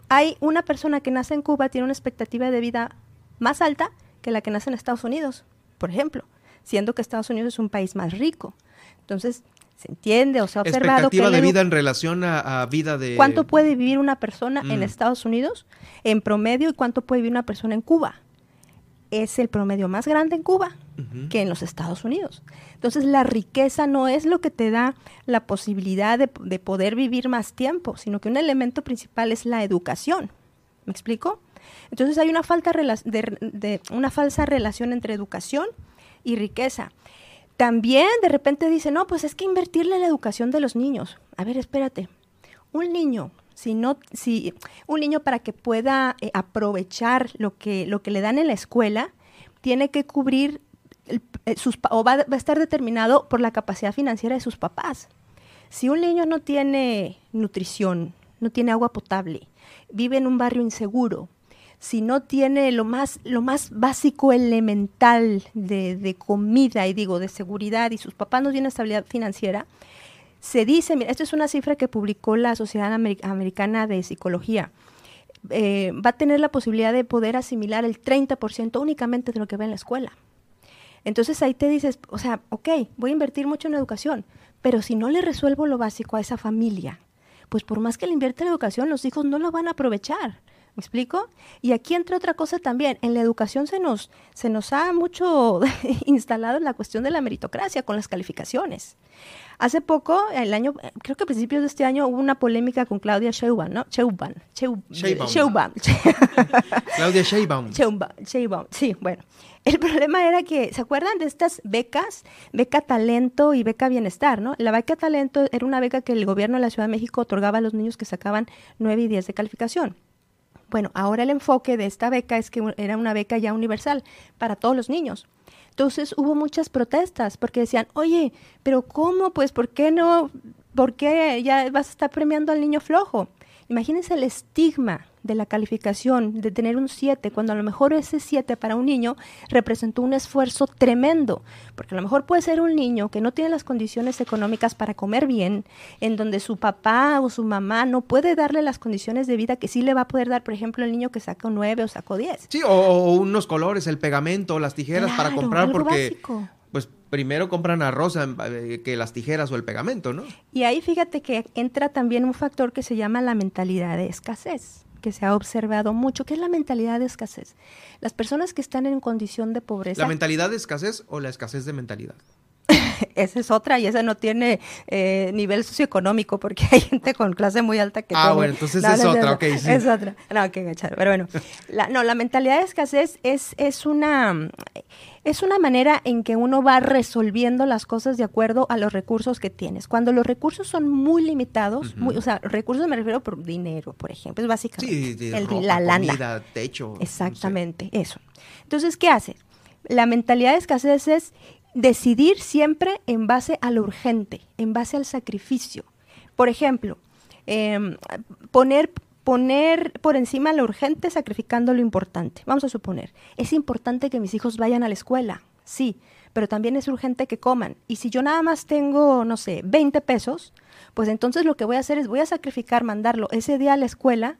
Hay una persona que nace en Cuba tiene una expectativa de vida más alta que la que nace en Estados Unidos, por ejemplo, siendo que Estados Unidos es un país más rico. Entonces, se entiende o se ha observado expectativa de vida en relación a, vida de cuánto puede vivir una persona en mm. Estados Unidos en promedio y cuánto puede vivir una persona en Cuba es el promedio más grande en Cuba que en los Estados Unidos. Entonces la riqueza no es lo que te da la posibilidad de, poder vivir más tiempo, sino que un elemento principal es la educación. ¿Me explico? Entonces hay una, falta de, una falsa relación entre educación y riqueza. También de repente dice, no, pues es que invertirle en la educación de los niños. A ver, espérate. Un niño si no, si un niño para que pueda eh, aprovechar lo que, lo que le dan en la escuela, tiene que cubrir eh, sus, o va, a estar determinado por la capacidad financiera de sus papás. Si un niño no tiene nutrición, no tiene agua potable, vive en un barrio inseguro, si no tiene lo más, lo más básico elemental de, de comida y digo de seguridad y sus papás no tienen estabilidad financiera, se dice, mira, esto es una cifra que publicó la Sociedad Americana de Psicología, eh, va a tener la posibilidad de poder asimilar el 30% únicamente de lo que ve en la escuela. Entonces ahí te dices, o sea, ok, voy a invertir mucho en educación, pero si no le resuelvo lo básico a esa familia, pues por más que le invierta en educación, los hijos no lo van a aprovechar. ¿Me explico? Y aquí entre otra cosa también, en la educación se nos, se nos ha mucho (laughs) instalado la cuestión de la meritocracia con las calificaciones. Hace poco, el año, creo que a principios de este año hubo una polémica con Claudia Sheinbaum, ¿no? Sheinbaum. Sheinbaum. (laughs) Claudia. Sheinbaum, Sheinbaum, sí, bueno. El problema era que, ¿se acuerdan de estas becas? Beca Talento y Beca Bienestar, ¿no? La Beca Talento era una beca que el gobierno de la Ciudad de México otorgaba a los niños que sacaban 9 y 10 de calificación. Bueno, ahora el enfoque de esta beca es que era una beca ya universal para todos los niños. Entonces hubo muchas protestas porque decían, oye, pero ¿cómo? Pues, ¿por qué no? ¿Por qué ya vas a estar premiando al niño flojo? Imagínense el estigma de la calificación, de tener un 7, cuando a lo mejor ese 7 para un niño representó un esfuerzo tremendo, porque a lo mejor puede ser un niño que no tiene las condiciones económicas para comer bien, en donde su papá o su mamá no puede darle las condiciones de vida que sí le va a poder dar, por ejemplo, el niño que sacó 9 o sacó 10. Sí, o, o unos colores, el pegamento, las tijeras para comprar, porque básico. pues primero compran arroz eh, que las tijeras o el pegamento, ¿no? Y ahí fíjate que entra también un factor que se llama la mentalidad de escasez, que se ha observado mucho. ¿Qué es la mentalidad de escasez? Las personas que están en condición de pobreza. ¿La mentalidad de escasez o la escasez de mentalidad? (laughs) esa es otra y esa no tiene eh, nivel socioeconómico porque hay gente con clase muy alta que Ah, tiene- bueno, entonces No, es no, otra, no, ok, sí. Es otra. No, qué gachar. Pero bueno, (laughs) la, no, la mentalidad de escasez es, es una es una manera en que uno va resolviendo las cosas de acuerdo a los recursos que tienes. Cuando los recursos son muy limitados, muy- o sea, recursos me refiero por dinero, por ejemplo, es básicamente Sí, el- ropa, la lana. comida, techo. Exactamente, eso. Entonces, ¿qué hace? La mentalidad de escasez es decidir siempre en base a lo urgente, en base al sacrificio. Por ejemplo, em, poner, poner por encima lo urgente sacrificando lo importante. Vamos a suponer, es importante que mis hijos vayan a la escuela, sí, pero también es urgente que coman. Y si yo nada más tengo, no sé, 20 pesos, pues entonces lo que voy a hacer es voy a sacrificar mandarlo ese día a la escuela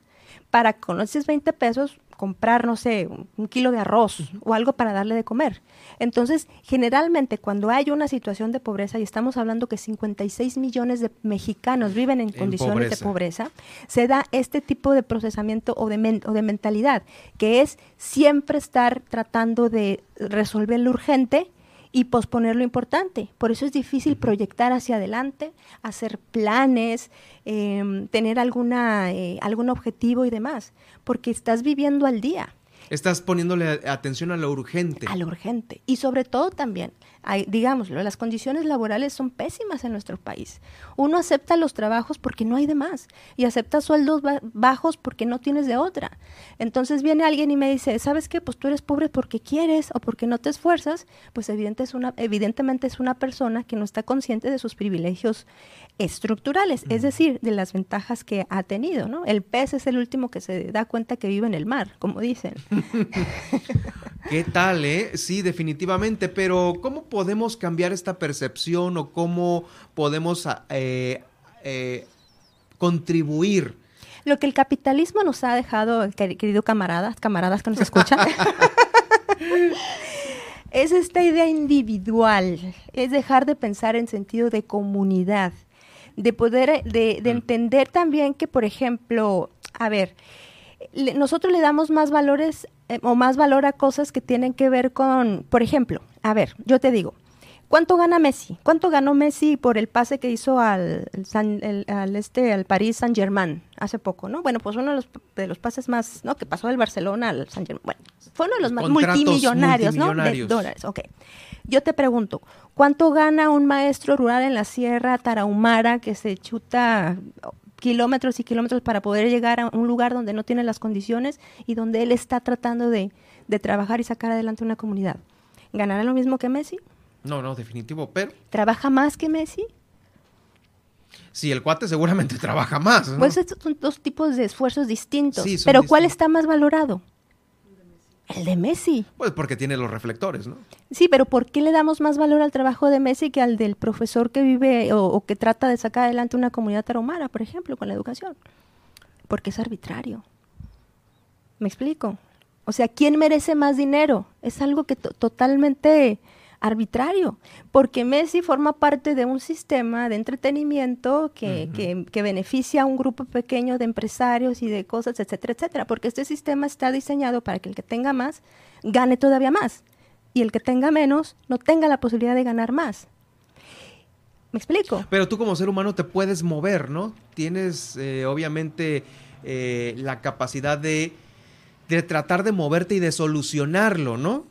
para con esos 20 pesos comprar, no sé, un, un kilo de arroz o algo para darle de comer. Entonces, generalmente cuando hay una situación de pobreza, y estamos hablando que 56 millones de mexicanos viven en, En condiciones de pobreza. pobreza, se da este tipo de procesamiento o de, men- o de mentalidad, que es siempre estar tratando de resolver lo urgente y posponer lo importante. Por eso es difícil proyectar hacia adelante, hacer planes, em, tener alguna, eh, algún objetivo y demás, porque estás viviendo al día. Estás poniéndole atención a lo urgente. A lo urgente. Y sobre todo también, hay, digámoslo, las condiciones laborales son pésimas en nuestro país. Uno acepta los trabajos porque no hay de más y acepta sueldos ba- bajos porque no tienes de otra. Entonces viene alguien y me dice, ¿sabes qué? Pues tú eres pobre porque quieres o porque no te esfuerzas. Pues evidente es una, evidentemente es una persona que no está consciente de sus privilegios estructurales, es decir, de las ventajas que ha tenido. ¿no? El pez es el último que se da cuenta que vive en el mar, como dicen. (laughs) ¿Qué tal, eh? Sí, definitivamente, pero ¿cómo podemos cambiar esta percepción o cómo podemos ah, eh, eh, contribuir? Lo que el capitalismo nos ha dejado, quer- querido camaradas, camaradas que nos escuchan, (laughs) es esta idea individual, es dejar de pensar en sentido de comunidad, de poder, de, de entender también que, por ejemplo, a ver, nosotros le damos más valores eh, o más valor a cosas que tienen que ver con, por ejemplo, a ver, yo te digo, ¿cuánto gana Messi? ¿Cuánto ganó Messi por el pase que hizo al, el San- el- al este al París Saint Germain hace poco, no? Bueno, pues uno de los, de los pases más, ¿no? Que pasó del Barcelona al Saint Germain. Bueno, fue uno de los más Contratos multimillonarios, ¿no? De multimillonarios. dólares, ok. Yo te pregunto, ¿cuánto gana un maestro rural en la Sierra Tarahumara que se chuta kilómetros y kilómetros para poder llegar a un lugar donde no tiene las condiciones y donde él está tratando de, de trabajar y sacar adelante una comunidad? ¿Ganará lo mismo que Messi? No, no, definitivo, pero ¿Trabaja más que Messi? sí, el cuate seguramente (laughs) trabaja más. ¿no? Pues estos son dos tipos de esfuerzos distintos. Sí, Pero ¿cuál está más valorado? El de Messi. Pues porque tiene los reflectores, ¿no? Sí, pero ¿por qué le damos más valor al trabajo de Messi que al del profesor que vive o, o que trata de sacar adelante una comunidad tarahumara, por ejemplo, con la educación? Porque es arbitrario. ¿Me explico? O sea, ¿quién merece más dinero? Es algo que to- totalmente arbitrario, porque Messi forma parte de un sistema de entretenimiento que, que, que, beneficia a un grupo pequeño de empresarios y de cosas, etcétera, etcétera, porque este sistema está diseñado para que el que tenga más gane todavía más y el que tenga menos no tenga la posibilidad de ganar más. ¿Me explico? Pero tú como ser humano te puedes mover, ¿no? Tienes eh, obviamente eh, la capacidad de, de, tratar de moverte y de solucionarlo, ¿no?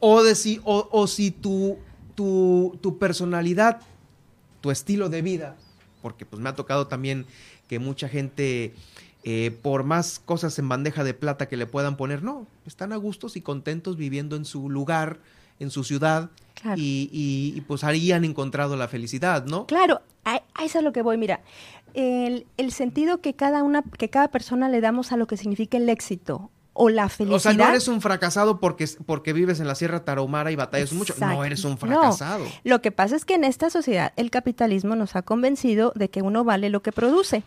O, de si, o, o si tu, tu, tu, personalidad, tu estilo de vida, porque pues me ha tocado también que mucha gente, eh, por más cosas en bandeja de plata que le puedan poner, no, están a gustos y contentos viviendo en su lugar, en su ciudad, claro. y, y, y, pues ahí han encontrado la felicidad, ¿no? Claro, a, a, eso es lo que voy, mira. El, el, sentido que cada una, que cada persona le damos a lo que significa el éxito o la felicidad. O sea, no eres un fracasado porque, porque vives en la Sierra Tarahumara y batallas Exacto. mucho. No eres un fracasado. No. Lo que pasa es que en esta sociedad el capitalismo nos ha convencido de que uno vale lo que produce.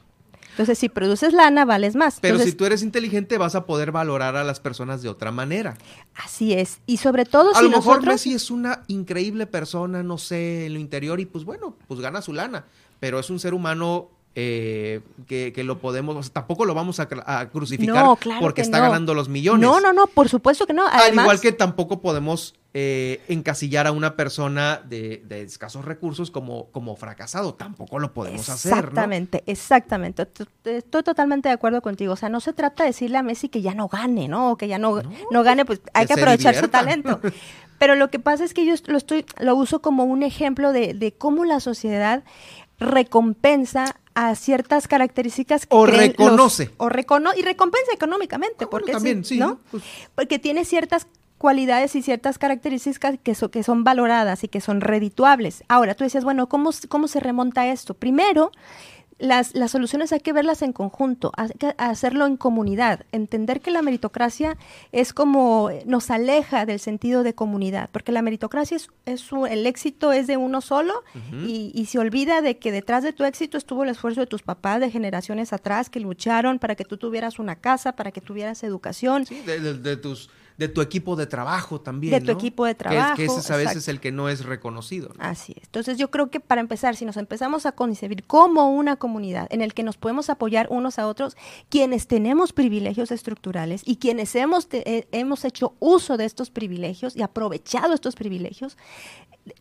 Entonces, si produces lana, vales más. Pero Entonces, si tú eres inteligente, vas a poder valorar a las personas de otra manera. Así es. Y sobre todo, a si lo mejor nosotros... Messi es una increíble persona, no sé, en lo interior, y pues bueno, pues gana su lana. Pero es un ser humano eh, que, que, lo podemos, o sea, tampoco lo vamos a, a crucificar no, claro porque está no. ganando los millones. No, no, no, por supuesto que no. Además, Al igual que tampoco podemos eh, encasillar a una persona de, de, escasos recursos como, como fracasado, tampoco lo podemos hacer. Exactamente, ¿no? exactamente. Estoy totalmente de acuerdo contigo. O sea, no se trata de decirle a Messi que ya no gane, ¿no? O que ya no, no, no gane, pues hay que, que aprovechar divierta. su talento. (laughs) Pero lo que pasa es que yo lo estoy, lo uso como un ejemplo de, de cómo la sociedad recompensa a ciertas características que o reconoce los, o recono y recompensa económicamente ah, porque también, sí, sí, ¿no? Pues, porque tiene ciertas cualidades y ciertas características que, so, que son valoradas y que son redituables. Ahora, tú decías, bueno, ¿cómo, cómo se remonta esto? Primero, las, las, soluciones hay que verlas en conjunto, hay que hacerlo en comunidad, entender que la meritocracia es como nos aleja del sentido de comunidad, porque la meritocracia es, es un, el éxito es de uno solo uh -huh. y, y, se olvida de que detrás de tu éxito estuvo el esfuerzo de tus papás de generaciones atrás que lucharon para que tú tuvieras una casa, para que tuvieras educación. Sí, de, de, de tus de tu equipo de trabajo también. De tu ¿no? equipo de trabajo. Que, que ese es a veces exacto. el que no es reconocido. ¿no? Así es. Entonces yo creo que para empezar, si nos empezamos a concebir como una comunidad en el que nos podemos apoyar unos a otros, quienes tenemos privilegios estructurales y quienes hemos, eh, hemos hecho uso de estos privilegios y aprovechado estos privilegios,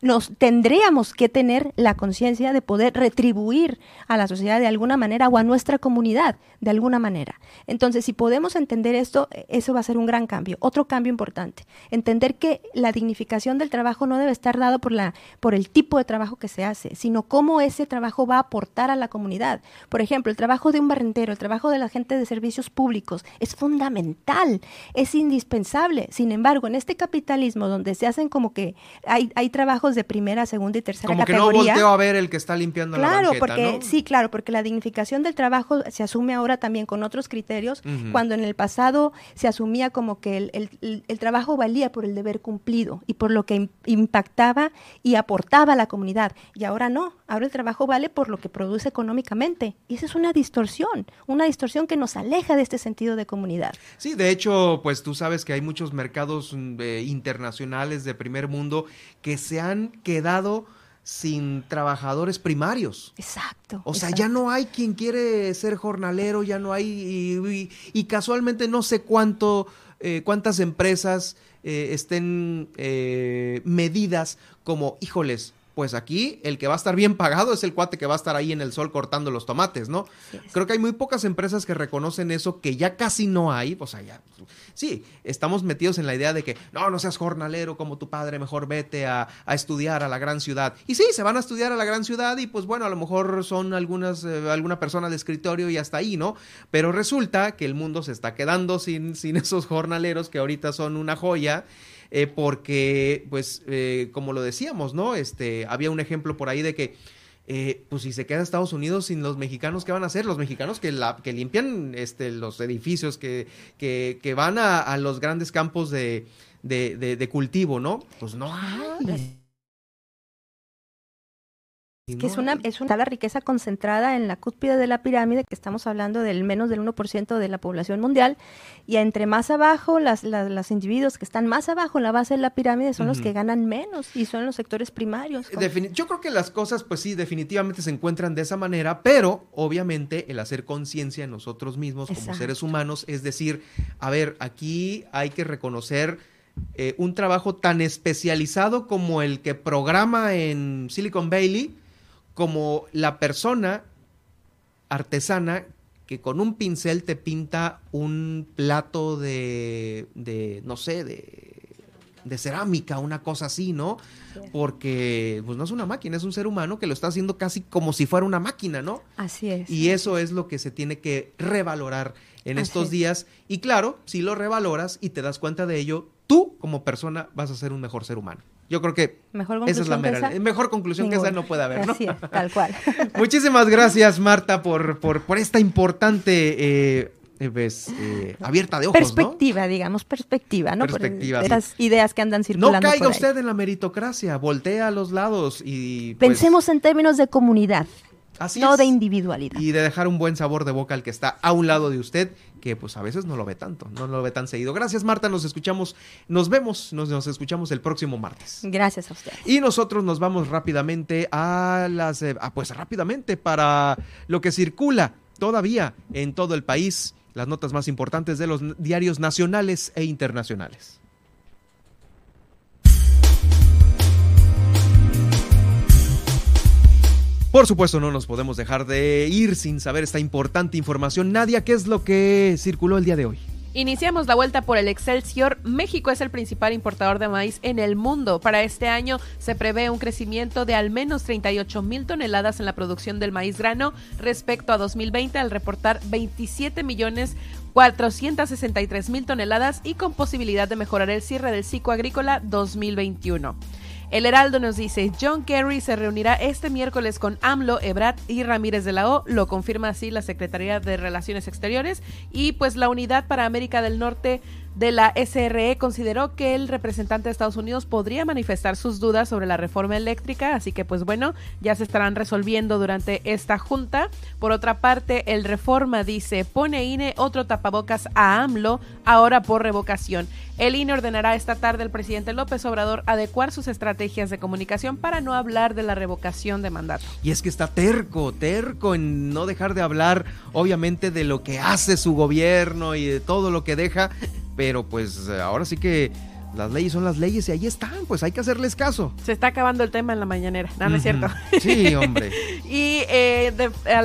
nos tendríamos que tener la conciencia de poder retribuir a la sociedad de alguna manera o a nuestra comunidad de alguna manera. Entonces, si podemos entender esto, eso va a ser un gran cambio. Otro cambio importante, entender que la dignificación del trabajo no debe estar dado por, la, por el tipo de trabajo que se hace, sino cómo ese trabajo va a aportar a la comunidad. Por ejemplo, el trabajo de un barrentero, el trabajo de la gente de servicios públicos es fundamental, es indispensable. Sin embargo, en este capitalismo donde se hacen como que hay, hay trabajos de primera, segunda y tercera como categoría. Como que no volteo a ver el que está limpiando claro, la banqueta, porque ¿no? sí, claro, porque la dignificación del trabajo se asume ahora también con otros criterios, uh -huh. cuando en el pasado se asumía como que el, el, el, trabajo valía por el deber cumplido y por lo que impactaba y aportaba a la comunidad. Y ahora no, ahora el trabajo vale por lo que produce económicamente. Y esa es una distorsión, una distorsión que nos aleja de este sentido de comunidad. Sí, de hecho, pues tú sabes que hay muchos mercados eh, internacionales de primer mundo que se han quedado sin trabajadores primarios. Exacto. O sea, exacto. ya no hay quien quiere ser jornalero, ya no hay, y, y, y casualmente no sé cuánto, eh, cuántas empresas eh, estén eh, medidas como, híjoles, pues aquí el que va a estar bien pagado es el cuate que va a estar ahí en el sol cortando los tomates, ¿no? Sí, Creo que hay muy pocas empresas que reconocen eso, que ya casi no hay, sea, ya, sí, estamos metidos en la idea de que, no, no seas jornalero como tu padre, mejor vete a, a estudiar a la gran ciudad. Y sí, se van a estudiar a la gran ciudad y pues bueno, a lo mejor son algunas, eh, alguna persona de escritorio y hasta ahí, ¿no? Pero resulta que el mundo se está quedando sin, sin esos jornaleros que ahorita son una joya. Eh, porque, pues, eh, como lo decíamos, ¿no? Este, había un ejemplo por ahí de que, eh, pues, si se queda Estados Unidos sin los mexicanos, ¿qué van a hacer? Los mexicanos que, la, que limpian este, los edificios, que, que, que van a, a, los grandes campos de, de, de, de cultivo, ¿no? Pues no hay. Que es una, es una la riqueza concentrada en la cúspide de la pirámide, que estamos hablando del menos del 1% de la población mundial, y entre más abajo, las, las, los individuos que están más abajo en la base de la pirámide son los que ganan menos y son los sectores primarios. Yo creo que las cosas, pues sí, definitivamente se encuentran de esa manera, pero obviamente el hacer conciencia en nosotros mismos como seres humanos, es decir, a ver, aquí hay que reconocer eh, un trabajo tan especializado como el que programa en Silicon Valley, como la persona artesana que con un pincel te pinta un plato de, de no sé, de, de, cerámica, una cosa así, ¿no? Porque pues no es una máquina, es un ser humano que lo está haciendo casi como si fuera una máquina, ¿no? Así es. Y eso es lo que se tiene que revalorar en estos días. Y claro, si lo revaloras y te das cuenta de ello, tú como persona vas a ser un mejor ser humano. Yo creo que esa es la mejor conclusión que esa no puede haber, ¿no? tal cual. (laughs) Muchísimas gracias, Marta, por, por, por esta importante eh, eh, pues, eh, abierta de ojos, Perspectiva, digamos, perspectiva, ¿no? Perspectiva. Estas ideas que andan circulando. No caiga usted en la meritocracia, voltea a los lados y. Pues, Pensemos en términos de comunidad. Así no de individualidad. Y de dejar un buen sabor de boca al que está a un lado de usted, que pues a veces no lo ve tanto, no lo ve tan seguido. Gracias Marta, nos escuchamos, nos vemos, nos, nos escuchamos el próximo martes. Gracias a usted. Y nosotros nos vamos rápidamente a las, eh, pues rápidamente para lo que circula todavía en todo el país, las notas más importantes de los diarios nacionales e internacionales. Por supuesto, no nos podemos dejar de ir sin saber esta importante información. Nadia, ¿qué es lo que circuló el día de hoy? Iniciamos la vuelta por el Excelsior. México es el principal importador de maíz en el mundo. Para este año se prevé un crecimiento de al menos 38 mil toneladas en la producción del maíz grano respecto a 2020 al reportar 27 millones 463 mil toneladas y con posibilidad de mejorar el cierre del ciclo agrícola 2021. El Heraldo nos dice, John Kerry se reunirá este miércoles con AMLO, Ebrard y Ramírez de la O, lo confirma así la Secretaría de Relaciones Exteriores, y pues la Unidad para América del Norte de la SRE consideró que el representante de Estados Unidos podría manifestar sus dudas sobre la reforma eléctrica, así que pues bueno, ya se estarán resolviendo durante esta junta. Por otra parte, el Reforma dice, pone INE otro tapabocas a AMLO, ahora por revocación. El INE ordenará esta tarde al presidente López Obrador adecuar sus estrategias de comunicación para no hablar de la revocación de mandato. Y es que está terco, terco en no dejar de hablar, obviamente, de lo que hace su gobierno y de todo lo que deja pero pues ahora sí que las leyes son las leyes y ahí están, pues hay que hacerles caso. Se está acabando el tema en la mañanera, no, no es cierto. Sí, hombre. (laughs) y eh,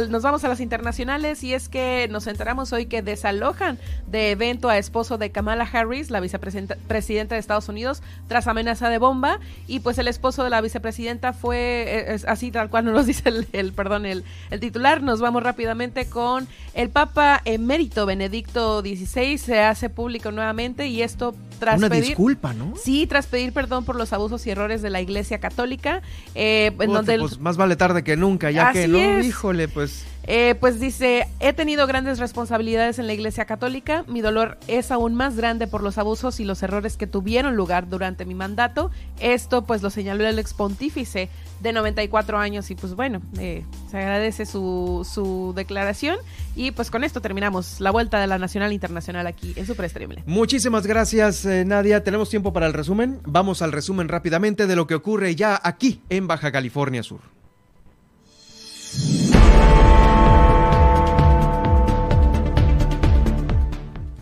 nos vamos a las internacionales y es que nos enteramos hoy que desalojan de evento a esposo de Kamala Harris, la vicepresidenta de Estados Unidos, tras amenaza de bomba y pues el esposo de la vicepresidenta fue eh, así tal cual nos (laughs) dice el, perdón el, el, titular. Nos vamos rápidamente con el Papa emérito Benedicto XVI se hace público nuevamente y esto tras Una disculpa, ¿no? Sí, tras pedir perdón por los abusos y errores de la Iglesia Católica. Eh, en donde pues más vale tarde que nunca, ya que no, híjole, pues. Eh, pues dice, he tenido grandes responsabilidades en la Iglesia Católica, mi dolor es aún más grande por los abusos y los errores que tuvieron lugar durante mi mandato. Esto pues lo señaló el ex pontífice de 94 años y pues bueno, eh, se agradece su, su, declaración y pues con esto terminamos la vuelta de la Nacional Internacional aquí en Super. Muchísimas gracias eh, Nadia, tenemos tiempo para el resumen, vamos al resumen rápidamente de lo que ocurre ya aquí en Baja California Sur.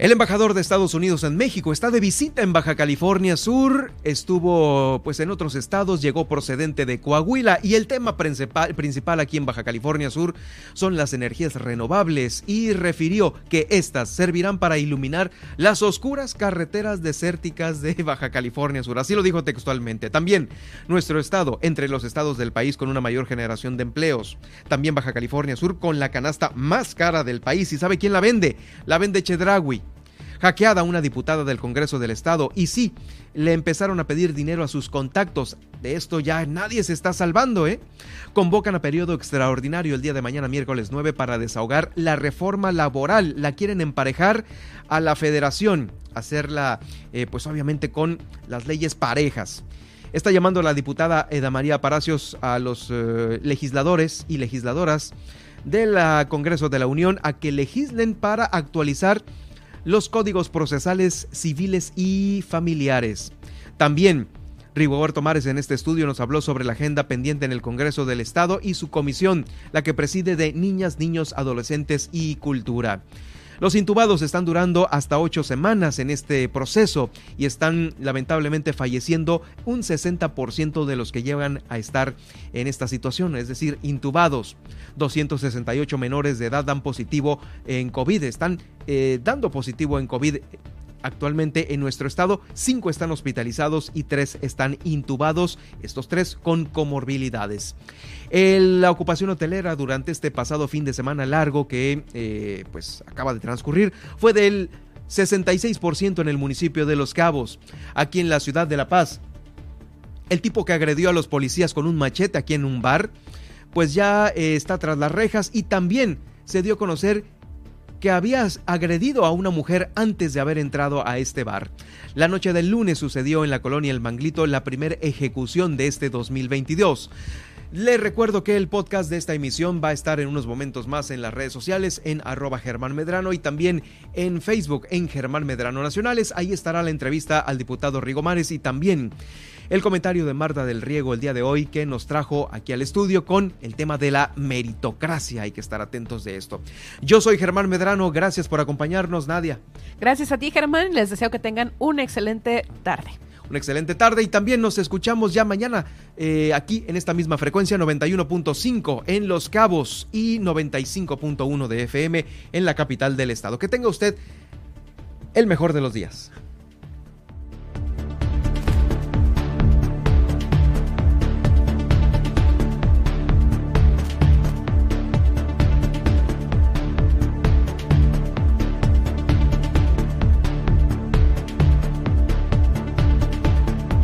El embajador de Estados Unidos en México está de visita en Baja California Sur, estuvo pues en otros estados, llegó procedente de Coahuila y el tema principal, aquí en Baja California Sur son las energías renovables y refirió que estas servirán para iluminar las oscuras carreteras desérticas de Baja California Sur. Así lo dijo textualmente. También nuestro estado, entre los estados del país con una mayor generación de empleos. También Baja California Sur con la canasta más cara del país. ¿Y sabe quién la vende? La vende Chedragui hackeada una diputada del Congreso del Estado y sí, le empezaron a pedir dinero a sus contactos. De esto ya nadie se está salvando, ¿eh? Convocan a periodo extraordinario el día de mañana, miércoles 9, para desahogar la reforma laboral. La quieren emparejar a la federación, hacerla, eh, pues obviamente con las leyes parejas. Está llamando la diputada Eda María Palacios a los eh, legisladores y legisladoras del Congreso de la Unión a que legislen para actualizar los códigos procesales civiles y familiares. También Rigoberto Mares en este estudio nos habló sobre la agenda pendiente en el Congreso del Estado y su comisión, la que preside de Niñas, Niños, Adolescentes y Cultura. Los intubados están durando hasta ocho semanas en este proceso y están lamentablemente falleciendo un 60% de los que llegan a estar en esta situación, es decir, intubados. 268 menores de edad dan positivo en COVID, están eh, dando positivo en COVID Actualmente en nuestro estado, cinco están hospitalizados y tres están intubados, estos tres con comorbilidades. la ocupación hotelera durante este pasado fin de semana largo que eh, pues acaba de transcurrir fue del 66% en el municipio de Los Cabos, aquí en la ciudad de La Paz. El tipo que agredió a los policías con un machete aquí en un bar, pues ya eh, está tras las rejas y también se dio a conocer que habías agredido a una mujer antes de haber entrado a este bar. La noche del lunes sucedió en la colonia El Manglito la primera ejecución de este 2022. Les recuerdo que el podcast de esta emisión va a estar en unos momentos más en las redes sociales en arroba Germán Medrano y también en Facebook en Germán Medrano Nacionales. Ahí estará la entrevista al diputado Rigo Mares y también el comentario de Marta del Riego el día de hoy que nos trajo aquí al estudio con el tema de la meritocracia. Hay que estar atentos de esto. Yo soy Germán Medrano, gracias por acompañarnos, Nadia. Gracias a ti, Germán. Les deseo que tengan una excelente tarde una excelente tarde y también nos escuchamos ya mañana eh, aquí en esta misma frecuencia 91.5 en Los Cabos y 95.1 de FM en la capital del estado. Que tenga usted el mejor de los días.